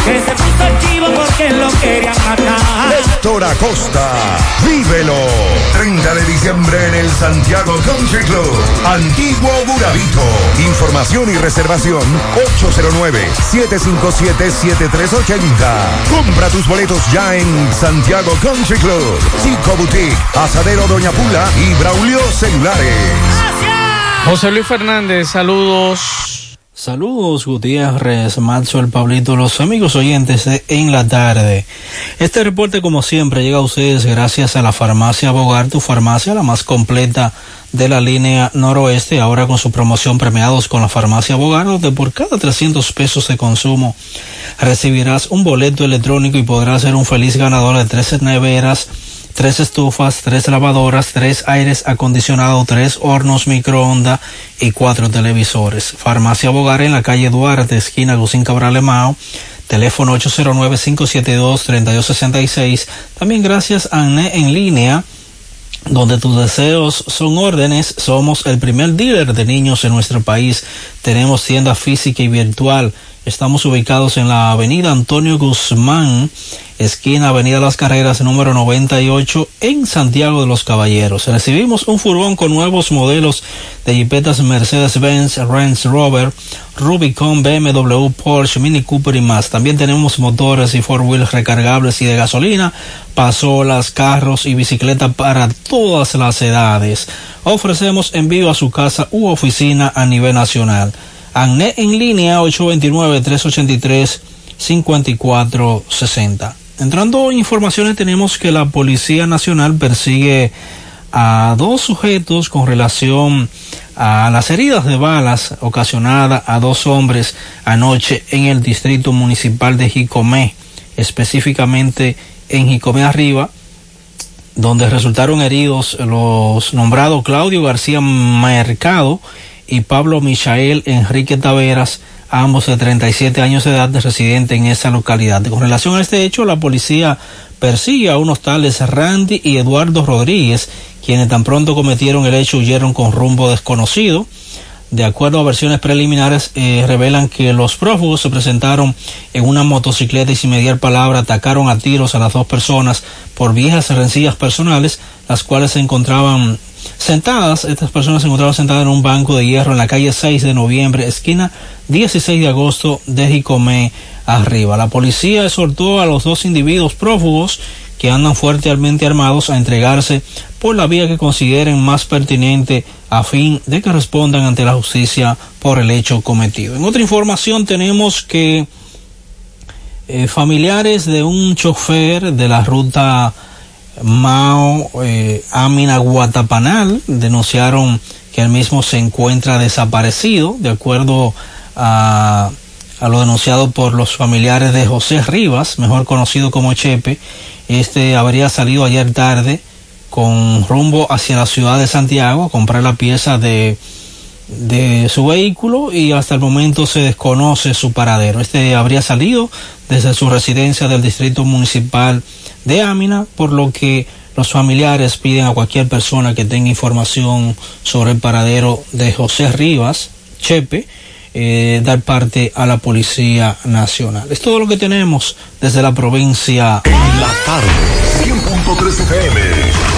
S9: Que se puso activo porque lo querían matar.
S7: Héctor Acosta, vívelo. 30 de diciembre en el Santiago Country Club, Antiguo Burabito. Información y reservación 809-757-7380. Compra tus boletos ya en Santiago Country Club, Chico Boutique, Asadero Doña Pula y Braulio Celulares.
S5: José Luis Fernández, saludos.
S49: Saludos Gutiérrez, Macho, el Pablito, los amigos oyentes de En la Tarde. Este reporte como siempre llega a ustedes gracias a la farmacia Bogar, tu farmacia la más completa de la línea noroeste, ahora con su promoción premiados con la farmacia Bogar, donde por cada 300 pesos de consumo recibirás un boleto electrónico y podrás ser un feliz ganador de 13 neveras, tres estufas, tres lavadoras, tres aires acondicionados, tres hornos microondas y cuatro televisores. Farmacia Bogar en la calle Duarte, esquina Gusín Cabral Emao. Teléfono 809-572-3266. También gracias a ANE en línea donde tus deseos son órdenes, somos el primer dealer de niños en nuestro país. Tenemos tienda física y virtual. Estamos ubicados en la avenida Antonio Guzmán, esquina Avenida Las Carreras, número 98, en Santiago de los Caballeros. Recibimos un furgón con nuevos modelos de jipetas Mercedes-Benz, Range Rover, Rubicon, BMW, Porsche, Mini Cooper y más. También tenemos motores y four wheels recargables y de gasolina, pasolas, carros y bicicletas para todas las edades. Ofrecemos envío a su casa u oficina a nivel nacional. ANE en línea 829-383-5460. Entrando en informaciones tenemos que la Policía Nacional persigue a dos sujetos con relación a las heridas de balas ocasionadas a dos hombres anoche en el distrito municipal de Jicomé, específicamente en Jicomé Arriba, donde resultaron heridos los nombrados Claudio García Mercado y Pablo Michael Enrique Taveras, ambos de 37 años de edad, residente en esa localidad. Con relación a este hecho, la policía persigue a unos tales Randy y Eduardo Rodríguez, quienes tan pronto cometieron el hecho huyeron con rumbo desconocido. De acuerdo a versiones preliminares, eh, revelan que los prófugos se presentaron en una motocicleta y sin mediar palabra atacaron a tiros a las dos personas por viejas rencillas personales, las cuales se encontraban sentadas, estas personas se encontraban sentadas en un banco de hierro en la calle 6 de noviembre, esquina 16 de agosto de Jicomé arriba. La policía exhortó a los dos individuos prófugos que andan fuertemente armados a entregarse por la vía que consideren más pertinente a fin de que respondan ante la justicia por el hecho cometido. En otra información tenemos que eh, familiares de un chofer de la ruta Mao eh, Amina Guatapanal denunciaron que el mismo se encuentra desaparecido, de acuerdo a, a lo denunciado por los familiares de José Rivas, mejor conocido como Chepe. Este habría salido ayer tarde con rumbo hacia la ciudad de Santiago a comprar la pieza de, de su vehículo y hasta el momento se desconoce su paradero. Este habría salido desde su residencia del distrito municipal de Amina, por lo que los familiares piden a cualquier persona que tenga información sobre el paradero de José Rivas, Chepe, eh, dar parte a la Policía Nacional. Es todo lo que tenemos desde la provincia.
S48: En la tarde, 100.3 FM.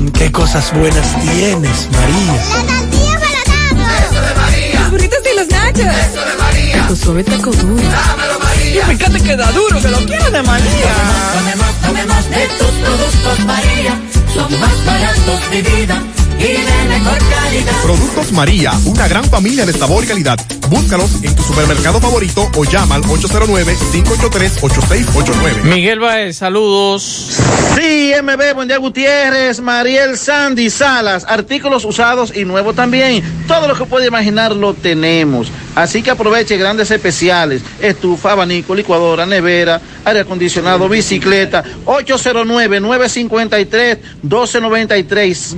S50: Mmm, qué cosas buenas tienes, María.
S51: La tortilla para
S50: Eso de María.
S51: Los burritos y los nachos.
S50: Eso de María.
S51: Tu suave taco duro.
S50: Dámelo, María.
S51: Y fíjate que da duro, que lo quiero de María.
S52: Tomemos, tomemos de tus productos, María. Son más baratos de vida y de mejor calidad.
S53: Productos María, una gran familia de sabor y calidad. Búscalos en tu supermercado favorito o llama al 809-583-8689.
S5: Miguel Baez, saludos.
S54: Sí, MB, buen día Gutiérrez, Mariel Sandy Salas, artículos usados y nuevos también. Todo lo que puede imaginar lo tenemos. Así que aproveche grandes especiales, estufa, abanico, licuadora, nevera, aire acondicionado, bicicleta. 809-953-1293. 1293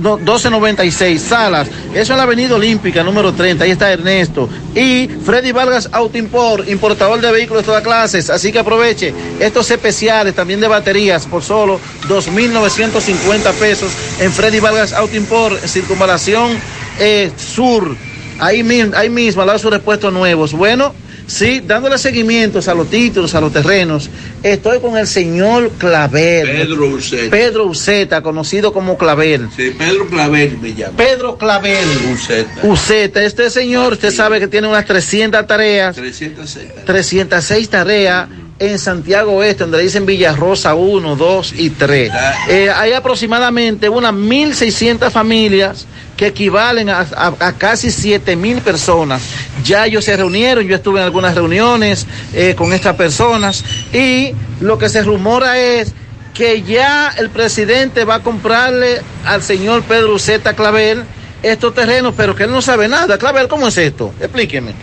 S54: 36, Salas. Eso en la Avenida Olímpica, número 30. Ahí está Ernesto. Y Freddy Vargas Autoimport, importador de vehículos de todas clases. Así que aproveche estos especiales también de baterías por solo 2.950 pesos en Freddy Vargas Autoimport, Circunvalación eh, Sur. Ahí, ahí mismo, al lado sus repuestos nuevos. Bueno sí, dándole seguimientos a los títulos, a los terrenos. Estoy con el señor Clavel.
S55: Pedro Uceta.
S54: Pedro Uceta, conocido como Clavel.
S55: Sí, Pedro Clavel me llama.
S54: Pedro Clavel.
S55: Uceta.
S54: Uceta, este señor, usted sabe que tiene unas 300 tareas.
S55: 306.
S54: 306 tareas en Santiago Oeste, donde dicen Villarrosa 1, 2 y 3. Eh, hay aproximadamente unas 1.600 familias que equivalen a, a- a casi 7.000 personas. Ya ellos se reunieron, yo estuve en algunas reuniones eh, con estas personas y lo que se rumora es que ya el presidente va a comprarle al señor Pedro Zeta Clavel estos terrenos, pero que él no sabe nada. Clavel, ¿cómo es esto? Explíqueme.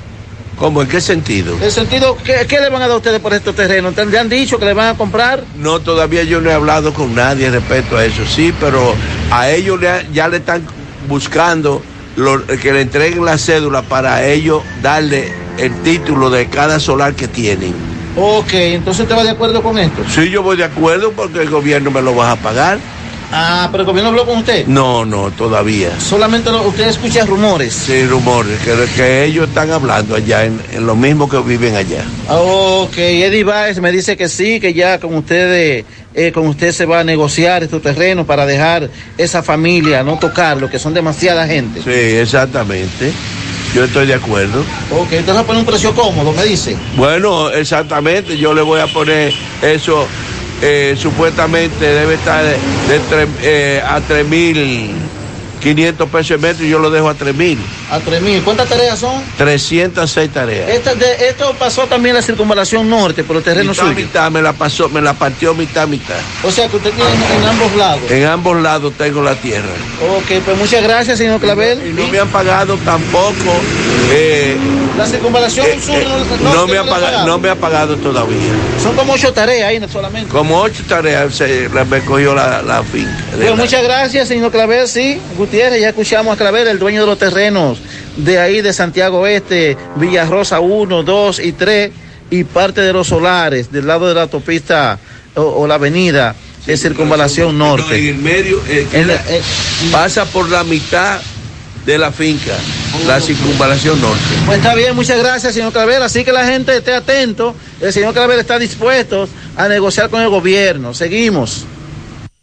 S55: ¿Cómo? ¿En qué sentido?
S54: El sentido, ¿qué, qué le van a dar a ustedes por estos terrenos? ¿Le han dicho que le van a comprar?
S55: No, todavía yo no he hablado con nadie respecto a eso, sí, pero a ellos ya le están buscando lo- que le entreguen la cédula para ellos darle el título de cada solar que tienen.
S54: Ok, entonces usted va de acuerdo con esto.
S55: Sí, yo voy de acuerdo porque el gobierno me lo va a pagar.
S54: Ah, pero el gobierno habló con usted.
S55: No, no, todavía.
S54: Solamente lo- usted escucha rumores.
S55: Sí, rumores, que, que ellos están hablando allá, en, en lo mismo que viven allá.
S54: Ok, Eddie Baez me dice que sí, que ya con ustedes, eh, con usted se va a negociar estos terrenos para dejar esa familia, no tocarlo, que son demasiada gente.
S55: Sí, exactamente. Yo estoy de acuerdo.
S54: Ok, entonces va a poner un precio cómodo, me dice.
S55: Bueno, exactamente, yo le voy a poner eso, eh, supuestamente debe estar de, de tre- eh, a 3.500 pesos el metro y yo lo dejo a 3.000.
S54: A 3.000. ¿Cuántas tareas son?
S55: 306 tareas.
S54: Esta de- esto pasó también la circunvalación norte por los terrenos
S55: mitad,
S54: suyos.
S55: mitad, me la pasó, me la partió mitad, mitad.
S54: O sea que usted tiene en, en ambos lados.
S55: En ambos lados tengo la tierra.
S54: Ok, pues muchas gracias, señor Clavel.
S55: Y no me han pagado tampoco. eh,
S54: La circunvalación
S55: eh,
S54: sur
S55: eh,
S54: no,
S55: no, me ha pagado, no me ha pagado todavía.
S54: Son como ocho tareas ahí solamente.
S55: Como ocho tareas se me cogió la, la finca.
S54: Pues muchas gracias, señor Clavel. Sí, Gutiérrez, ya escuchamos a Clavel, el dueño de los terrenos de ahí de Santiago Este, Villarrosa 1, 2 y 3, y parte de los solares del lado de la autopista o, o la avenida de Circunvalación
S55: No, en
S54: Norte.
S55: el medio, eh,
S54: En la- eh,
S55: pasa por la mitad de la finca, la circunvalación norte.
S54: Pues está bien, muchas gracias, señor Clavel. Así que la gente esté atento. El señor Clavel está dispuesto a negociar con el gobierno. Seguimos.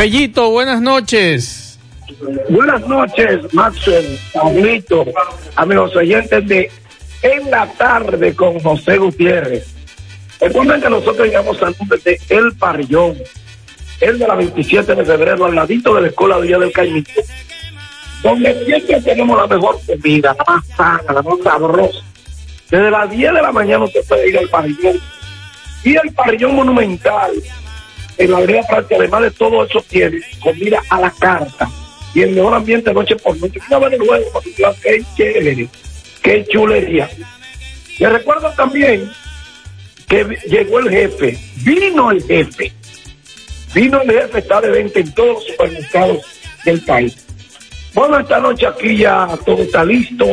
S5: Fellito, buenas noches.
S56: Buenas noches, Maxwell, Pablito, amigos oyentes de En la tarde con José Gutiérrez. Recuerden que nosotros llegamos al nombre de El Parrillón, el de la 27 de febrero, al ladito de la Escuela Villa del Caimito, donde siempre tenemos la mejor comida, la más sana, la más sabrosa. Desde las 10 de la mañana usted puede ir al Parrillón. Y el Parrillón Monumental, en la avenida Francia, además de todo eso, tiene comida a la carta y el mejor ambiente noche por noche. Una vez luego, qué chévere, qué chulería. Les recuerdo también que llegó el jefe, vino el jefe, vino el jefe, está de venta en todos los supermercados del país. Bueno, esta noche aquí ya todo está listo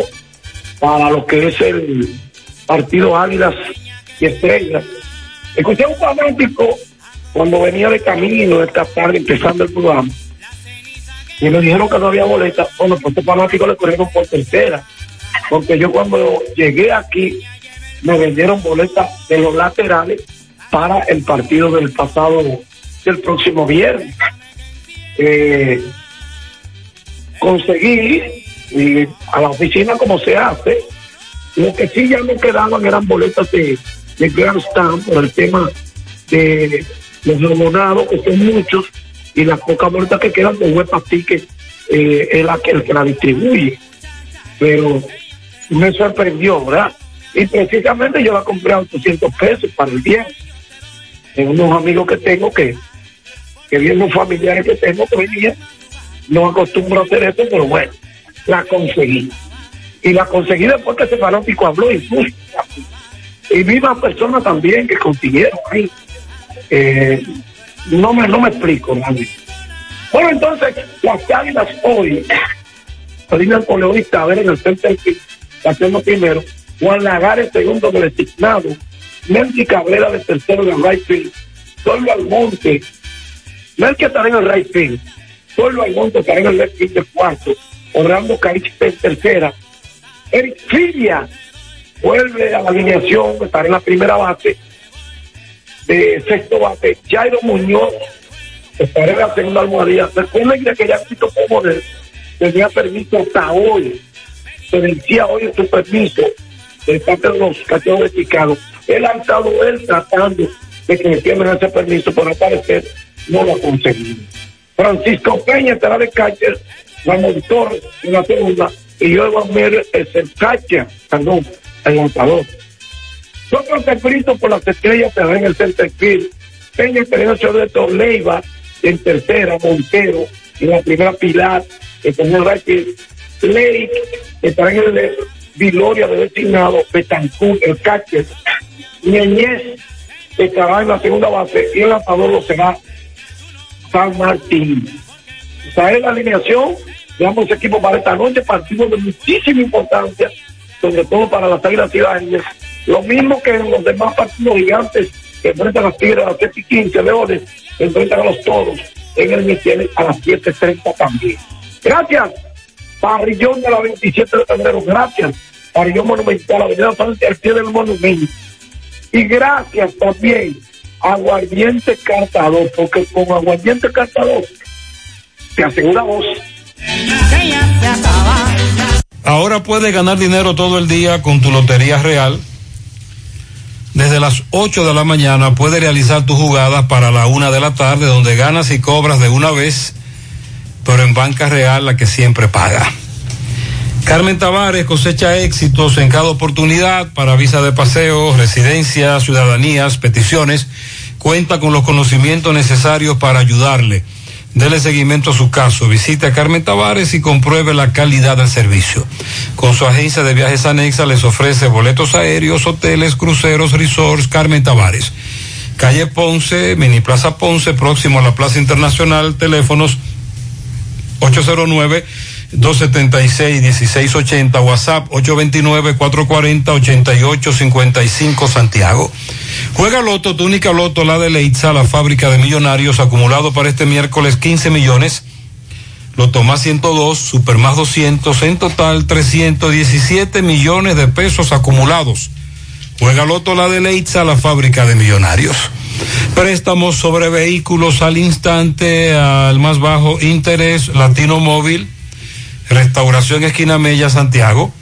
S56: para lo que es el partido Águilas y Estrellas. Escuché un fanático cuando venía de camino esta tarde empezando el programa y me dijeron que no había boleta. Bueno, pues este fanático le corrieron por tercera, porque yo cuando llegué aquí me vendieron boletas de los laterales para el partido del pasado, del próximo viernes. Eh, conseguí y a la oficina como se hace, lo que sí ya no quedaban eran boletas de, de Stand por el tema de los hormonados, que son muchos, y las pocas boletas que quedan de Web Ticket eh, es que, el que la distribuye. Pero me sorprendió, ¿verdad? Y precisamente yo la compré a 800 pesos para el día. En unos amigos que tengo que, que vienen familiares que tengo que venir. No acostumbro a hacer esto, pero bueno, la conseguí. Y la conseguí después que ese fanático habló y. Y vi más personas también que consiguieron ahí. Eh, no, me, no me explico realmente. Bueno, entonces, las águilas hoy, Salina Coleonista, a ver en el centro la primero, Juan Lagares segundo del designado, Melky Cabrera de tercero del right field, Solo Almonte, Melky estará en el right field, Solo Almonte estará en el left field de cuarto, Orlando Caich en tercera, Eric Filia vuelve a la alineación, estará en la primera base, de sexto base, Jairo Muñoz estará en la segunda almohadilla. Recuerden que ya Tito Poder tenía permiso hasta hoy, se vencía hoy su permiso de parte de los cachorros de Chicago. Él ha estado él tratando de que le ese permiso, pero al parecer no lo ha conseguido. Francisco Peña estará de catcher, Ramón Torres en la segunda, y yo a ver es el catcher, perdón, el lanzador. Otro temprito por las estrellas se en el center field. Peña estará en el Leiva en tercera, Montero en la primera pilar, en el right Lake estará en el Viloria de designado, Betancourt, el catcher, Ñeñez estará en la segunda base y el lanzador lo será San Martín. traer la alineación de ambos equipos para esta noche, partido de muchísima importancia, sobre todo para las Águilas Ciudadanas. Lo mismo que en los demás partidos gigantes que enfrentan a las Tigres a las 7 y 15, Leones, que enfrentan a los Toros en el Michel a las 7.30 también. Gracias, Parrillón de la 27 de febrero, gracias, Parrillón Monumental, Avenida Francia, al pie del monumento. Y gracias también Aguardiente Cartador, porque con Aguardiente Cartador te aseguramos
S16: Ahora puedes ganar dinero todo el día con tu Lotería Real. Desde las 8 de la mañana puedes realizar tus jugadas para la una de la tarde, donde ganas y cobras de una vez, pero en Banca Real la que siempre paga. Carmen Tavares cosecha éxitos en cada oportunidad para visa de paseo, residencias, ciudadanías, peticiones. Cuenta con los conocimientos necesarios para ayudarle. Dele seguimiento a su caso. Visite a Carmen Tavares y compruebe la calidad del servicio. Con su agencia de viajes anexa les ofrece boletos aéreos, hoteles, cruceros, resorts. Carmen Tavares. Calle Ponce, Mini Plaza Ponce, próximo a la Plaza Internacional. Teléfonos 809 276-1680, WhatsApp 829-440-8855 Santiago. Juega Loto, tu única Loto, la de Leitza, la fábrica de millonarios, acumulado para este miércoles 15 millones. Loto más 102, Super más 200, en total 317 millones de pesos acumulados. Juega Loto, la de Leitza, la fábrica de millonarios. Préstamos sobre vehículos al instante, al más bajo interés, Latino Móvil Restauración Esquina Mella, Santiago.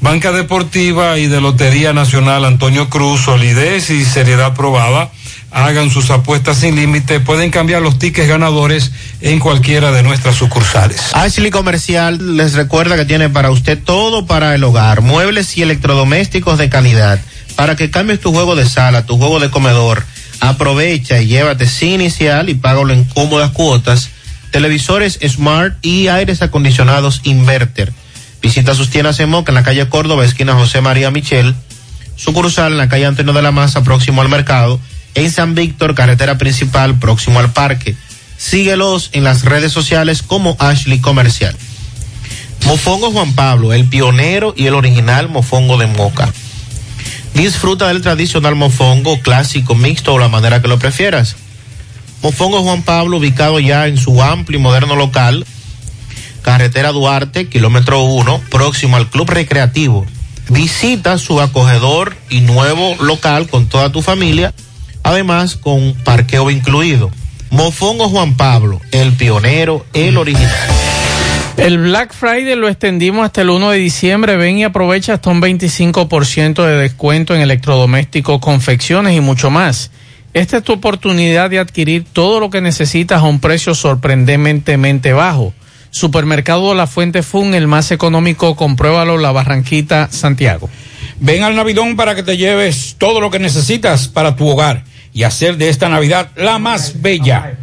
S16: Banca Deportiva y de Lotería Nacional Antonio Cruz, solidez y seriedad probada. Hagan sus apuestas sin límite. Pueden cambiar los tickets ganadores en cualquiera de nuestras sucursales.
S17: Ashley Comercial les recuerda que tiene para usted todo para el hogar, muebles y electrodomésticos de calidad. Para que cambies tu juego de sala, tu juego de comedor, aprovecha y llévate sin inicial y págalo en cómodas cuotas televisores Smart y aires acondicionados Inverter. Visita sus tiendas en Moca en la calle Córdoba, esquina José María Michel, sucursal en la calle Antonio de la Maza, próximo al mercado, en San Víctor, carretera principal, próximo al parque. Síguelos en las redes sociales como Ashley Comercial. Mofongo Juan Pablo, el pionero y el original mofongo de Moca. Disfruta del tradicional mofongo clásico, mixto o la manera que lo prefieras. Mofongo Juan Pablo, ubicado ya en su amplio y moderno local, carretera Duarte, kilómetro 1, próximo al Club Recreativo. Visita su acogedor y nuevo local con toda tu familia, además con parqueo incluido. Mofongo Juan Pablo, el pionero, el original.
S5: El Black Friday lo extendimos hasta el 1 de diciembre. Ven y aprovecha hasta un 25% de descuento en electrodomésticos, confecciones y mucho más. Esta es tu oportunidad de adquirir todo lo que necesitas a un precio sorprendentemente bajo. Supermercado La Fuente Fun, el más económico, compruébalo, La Barranquita, Santiago.
S6: Ven al Navidón para que te lleves todo lo que necesitas para tu hogar y hacer de esta Navidad la más bella.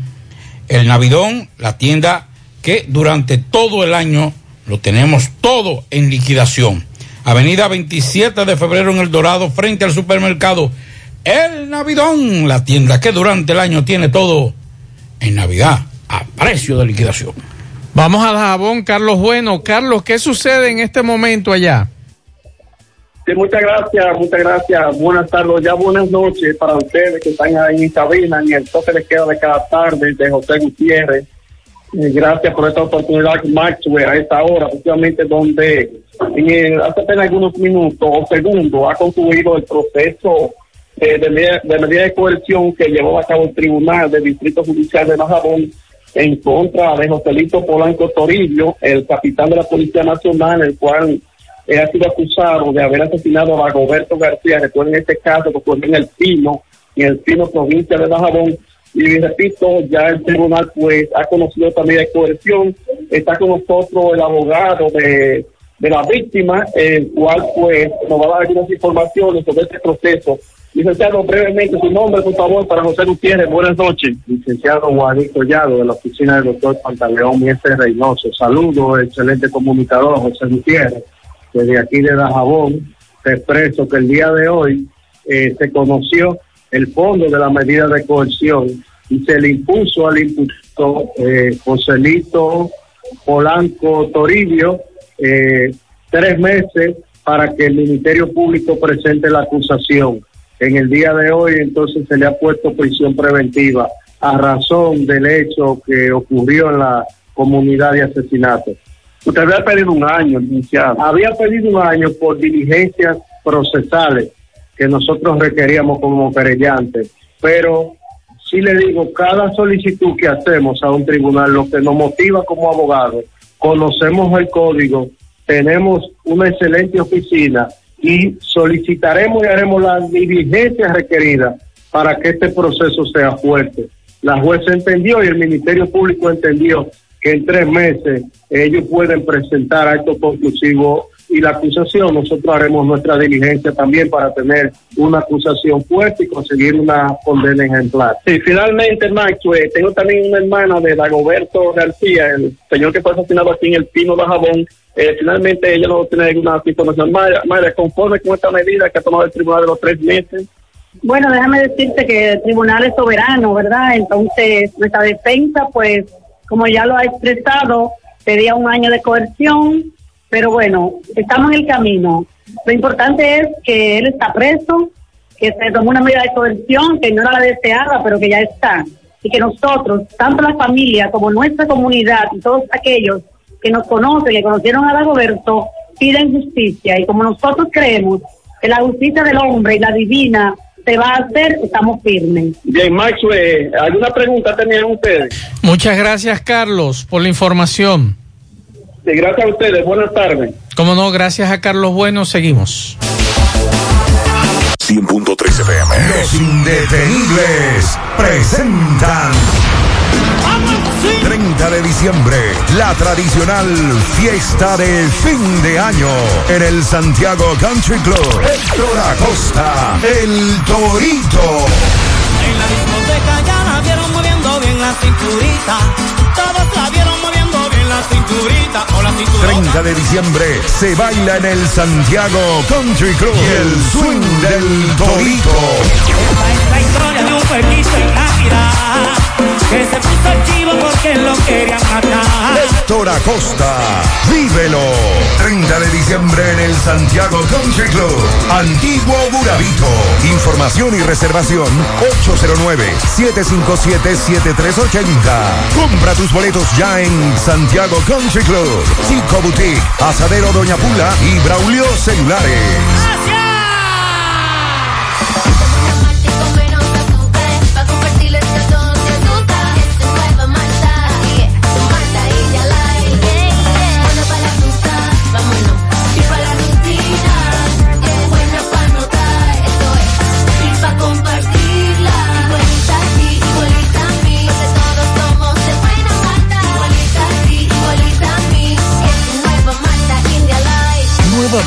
S6: El Navidón, la tienda que durante todo el año lo tenemos todo en liquidación. Avenida 27 de febrero en El Dorado, frente al supermercado el Navidón, la tienda que durante el año tiene todo en Navidad a precio de liquidación.
S5: Vamos a Jabón, Carlos Bueno. Carlos, ¿qué sucede en este momento allá?
S57: Sí, muchas gracias, muchas gracias. Buenas tardes, ya buenas noches para ustedes que están ahí en cabina, en el toque de queda de cada tarde de José Gutiérrez. Eh, gracias por esta oportunidad, Maxwell, a esta hora, efectivamente, donde en el- hace apenas algunos minutos o segundos ha concluido el proceso eh, de, medida, de medida de coerción que llevó a cabo el Tribunal del Distrito Judicial de Majabón en contra de Joselito Polanco Torillo, el capitán de la Policía Nacional, el cual eh, ha sido acusado de haber asesinado a Roberto García. Recuerden este caso que ocurrió en El Pino, en El Pino, provincia de Majabón. Y repito, ya el tribunal pues ha conocido también de coerción. Está con nosotros el abogado de, de la víctima, el cual pues nos va a dar algunas informaciones sobre este proceso. Licenciado, brevemente su nombre, por favor, para José Gutiérrez. Buenas noches. Licenciado Juanito Collado, de la oficina del doctor Pantaleón Mieste Reynoso. Saludos, excelente comunicador, José Gutiérrez. Desde aquí de Dajabón, te expreso que el día de hoy eh, se conoció el fondo de la medida de coerción y se le impuso al imputado eh, Joselito Polanco Toribio eh, tres meses para que el Ministerio Público presente la acusación. En el día de hoy entonces se le ha puesto prisión preventiva a razón del hecho que ocurrió en la comunidad de asesinato. Usted había pedido un año, licenciado. Había pedido un año por diligencias procesales que nosotros requeríamos como querellantes, pero sí le digo, cada solicitud que hacemos a un tribunal, lo que nos motiva como abogados, conocemos el código, tenemos una excelente oficina y solicitaremos y haremos las diligencias requeridas para que este proceso sea fuerte. La jueza entendió y el Ministerio Público entendió que en tres meses ellos pueden presentar actos conclusivos y la acusación, nosotros haremos nuestra diligencia también para tener una acusación fuerte y conseguir una condena ejemplar. Sí, finalmente, Max, eh, tengo también una hermana de Dagoberto García, el señor que fue asesinado aquí en el Pino de Jabón. Eh, finalmente ella no tiene ninguna información. Mayra, conforme con esta medida que ha tomado el tribunal de los tres meses.
S58: Bueno, déjame decirte que el tribunal es soberano, ¿verdad? Entonces, nuestra defensa, pues, como ya lo ha expresado, pedía un año de coerción, pero bueno, estamos en el camino. Lo importante es que él está preso, que se tomó una medida de coerción que no era la deseada, pero que ya está. Y que nosotros, tanto la familia como nuestra comunidad y todos aquellos que nos conocen, que conocieron a Dagoberto, piden justicia. Y como nosotros creemos que la justicia del hombre y la divina se va a hacer, estamos firmes.
S57: Bien, Max, eh, ¿alguna pregunta tenían ustedes?
S5: Muchas gracias, Carlos, por la información.
S57: Sí, gracias a ustedes. Buenas tardes.
S5: Como no, gracias a Carlos Bueno, seguimos.
S4: 100.3 FM.
S7: Los indetenibles presentan 30 de diciembre, la tradicional fiesta de fin de año en el Santiago Country Club. Héctor Acosta, el Torito.
S9: En la discoteca ya la vieron moviendo bien la cinturita. Todos la vieron moviendo bien la cinturita. O la cinturita.
S7: 30 de diciembre se baila en el Santiago Country Club y el swing del Torito.
S9: La historia de un pueblito en Navidad. Que se puso el chivo porque lo querían matar.
S7: Héctor Acosta, vívelo. 30 de diciembre en el Santiago Country Club, Antiguo Burabito. Información y reservación 809-757-7380. Compra tus boletos ya en Santiago Country Club, Chico Boutique, Asadero Doña Pula y Braulio Celulares.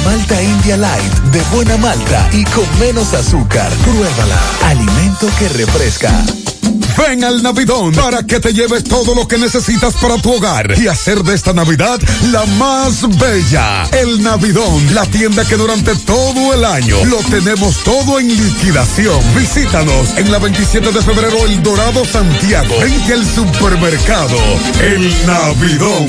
S59: Malta India Light de buena malta
S4: y con menos azúcar. Pruébala. Alimento que refresca.
S60: Ven al Navidón para que te lleves todo lo que necesitas para tu hogar y hacer de esta Navidad la más bella. El Navidón, la tienda que durante todo el año lo tenemos todo en liquidación. Visítanos en la 27 de febrero, El Dorado, Santiago. Vente al supermercado, El Navidón.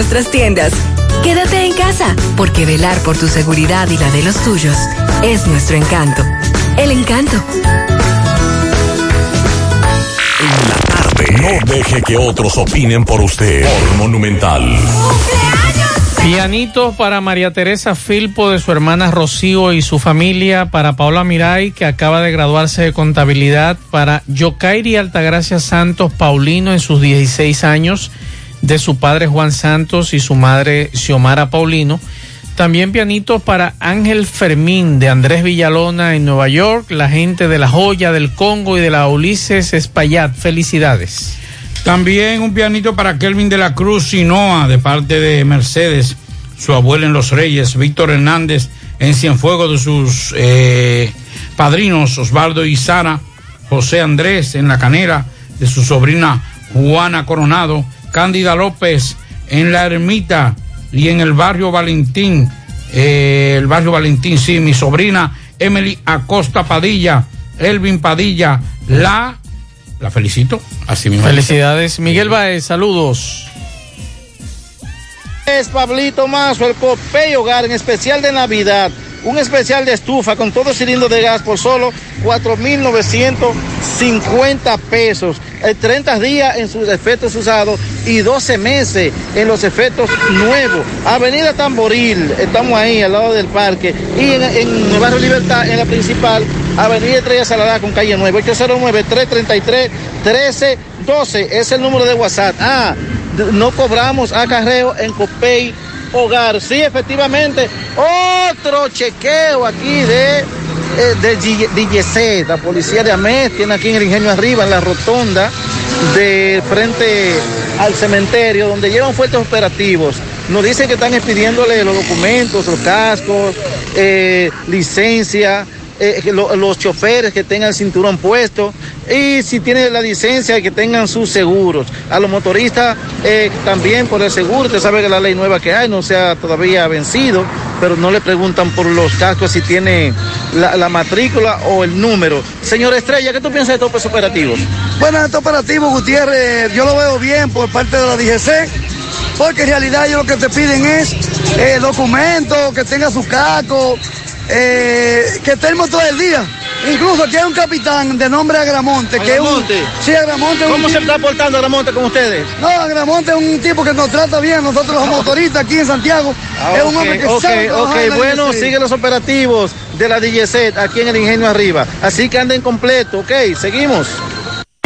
S61: nuestras tiendas. Quédate en casa, porque velar por tu seguridad y la de los tuyos es nuestro encanto. El encanto.
S4: No deje que otros opinen por usted. Por Monumental.
S5: Pianito para María Teresa Filpo de su hermana Rocío y su familia, para Paula Miray, que acaba de graduarse de contabilidad, para Yokairi Altagracia Santos Paulino en sus 16 años, de su padre Juan Santos y su madre Xiomara Paulino, También pianito para Ángel Fermín de Andrés Villalona en Nueva York, la gente de la Joya del Congo y de la Ulises Espaillat. Felicidades.
S6: También un pianito para Kelvin de la Cruz Sinoa de parte de Mercedes, su abuela en Los Reyes, Víctor Hernández en Cienfuegos de sus eh, padrinos Osvaldo y Sara, José Andrés en La Canera de su sobrina Juana Coronado, Cándida López en La Ermita y en el barrio Valentín, eh, el barrio Valentín, sí, mi sobrina Emily Acosta Padilla, Elvin Padilla, la, la felicito, así mismo.
S5: Felicidades. Miguel Baez, saludos.
S54: Es Pablito Mazo, el Copey Hogar, en especial de Navidad. Un especial de estufa con todo cilindro de gas por solo 4.950 pesos. Eh, 30 días en sus efectos usados y 12 meses en los efectos nuevos. Avenida Tamboril, estamos ahí al lado del parque. Y en, en el barrio Libertad, en la principal, Avenida Estrella Salada con calle 9, 809-333-1312. Es el número de WhatsApp. Ah, no cobramos acarreo en Copey Hogar. Sí, efectivamente, otro chequeo aquí de, eh, de DGC, la policía de Amés, tiene aquí en el ingenio arriba, en la rotonda de frente al cementerio, donde llevan fuertes operativos. Nos dicen que están expidiéndole los documentos, los cascos, eh, licencia, eh, los choferes que tengan el cinturón puesto y si tienen la licencia que tengan sus seguros. A los motoristas eh, también por el seguro, usted sabe que la ley nueva que hay no se ha todavía vencido, pero no le preguntan por los cascos si tiene la, la matrícula o el número. Señor Estrella, ¿qué tú piensas de estos pues, operativos?
S62: Bueno, este operativo, Gutiérrez, yo lo veo bien por parte de la DGC, porque en realidad ellos lo que te piden es eh, documentos, que tenga su casco, eh, que estemos todo el día. Incluso aquí hay un capitán de nombre Agramonte, que es un... Sí, Agramonte. un
S54: ¿Cómo se
S62: tipo-
S54: está portando Agramonte con ustedes?
S62: No, Agramonte es un tipo que nos trata bien, nosotros los motoristas aquí en Santiago.
S54: Ah,
S62: es un hombre que
S54: ok,
S62: sabe trabajar
S54: ok,
S62: en la
S54: bueno, sigue los operativos de la DGC aquí en el Ingenio Arriba. Así que anden completo, ok, seguimos.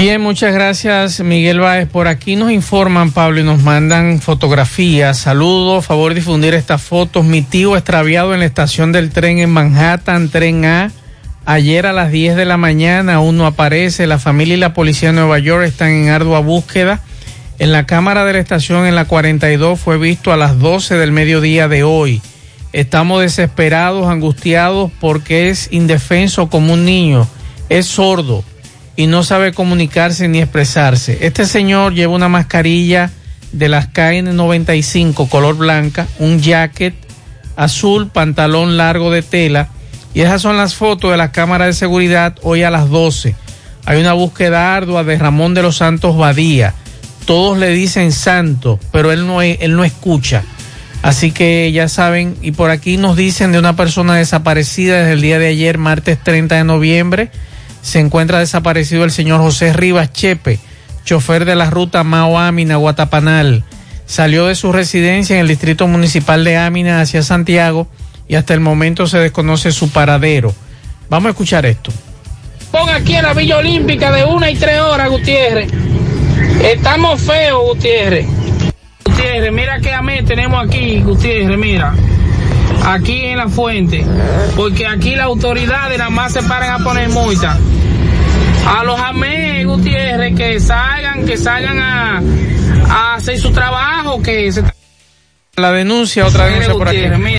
S5: Bien, muchas gracias Miguel Báez. Por aquí nos informan, Pablo, y nos mandan fotografías. Saludos, favor difundir estas fotos. Mi tío extraviado en la estación del tren en Manhattan, tren A. Ayer a las 10 de la mañana aún no aparece. La familia y la policía de Nueva York están en ardua búsqueda. En la cámara de la estación en la 42 fue visto a las 12 del mediodía de hoy. Estamos desesperados, angustiados porque es indefenso como un niño. Es sordo y no sabe comunicarse ni expresarse. Este señor lleva una mascarilla de las KN95 color blanca, un jacket azul, pantalón largo de tela y esas son las fotos de la cámara de seguridad hoy a las 12. Hay una búsqueda ardua de Ramón de los Santos Badía. Todos le dicen santo, pero él no, él no escucha. Así que ya saben, y por aquí nos dicen de una persona desaparecida desde el día de ayer, martes 30 de noviembre. Se encuentra desaparecido el señor José Rivas Chepe, chofer de la ruta Mao Ámina, Guatapanal. Salió de su residencia en el distrito municipal de Ámina hacia Santiago y hasta el momento se desconoce su paradero. Vamos a escuchar esto.
S63: Pon aquí en la Villa Olímpica de una y tres horas, Gutiérrez. Estamos feos, Gutiérrez. Gutiérrez, mira qué amé tenemos aquí, Gutiérrez, mira. Aquí en la fuente. Porque aquí las autoridades nada más se paran a poner multa. A los amé, Gutiérrez, que salgan, que salgan a, a hacer su trabajo, que se...
S5: La denuncia, otra denuncia por aquí.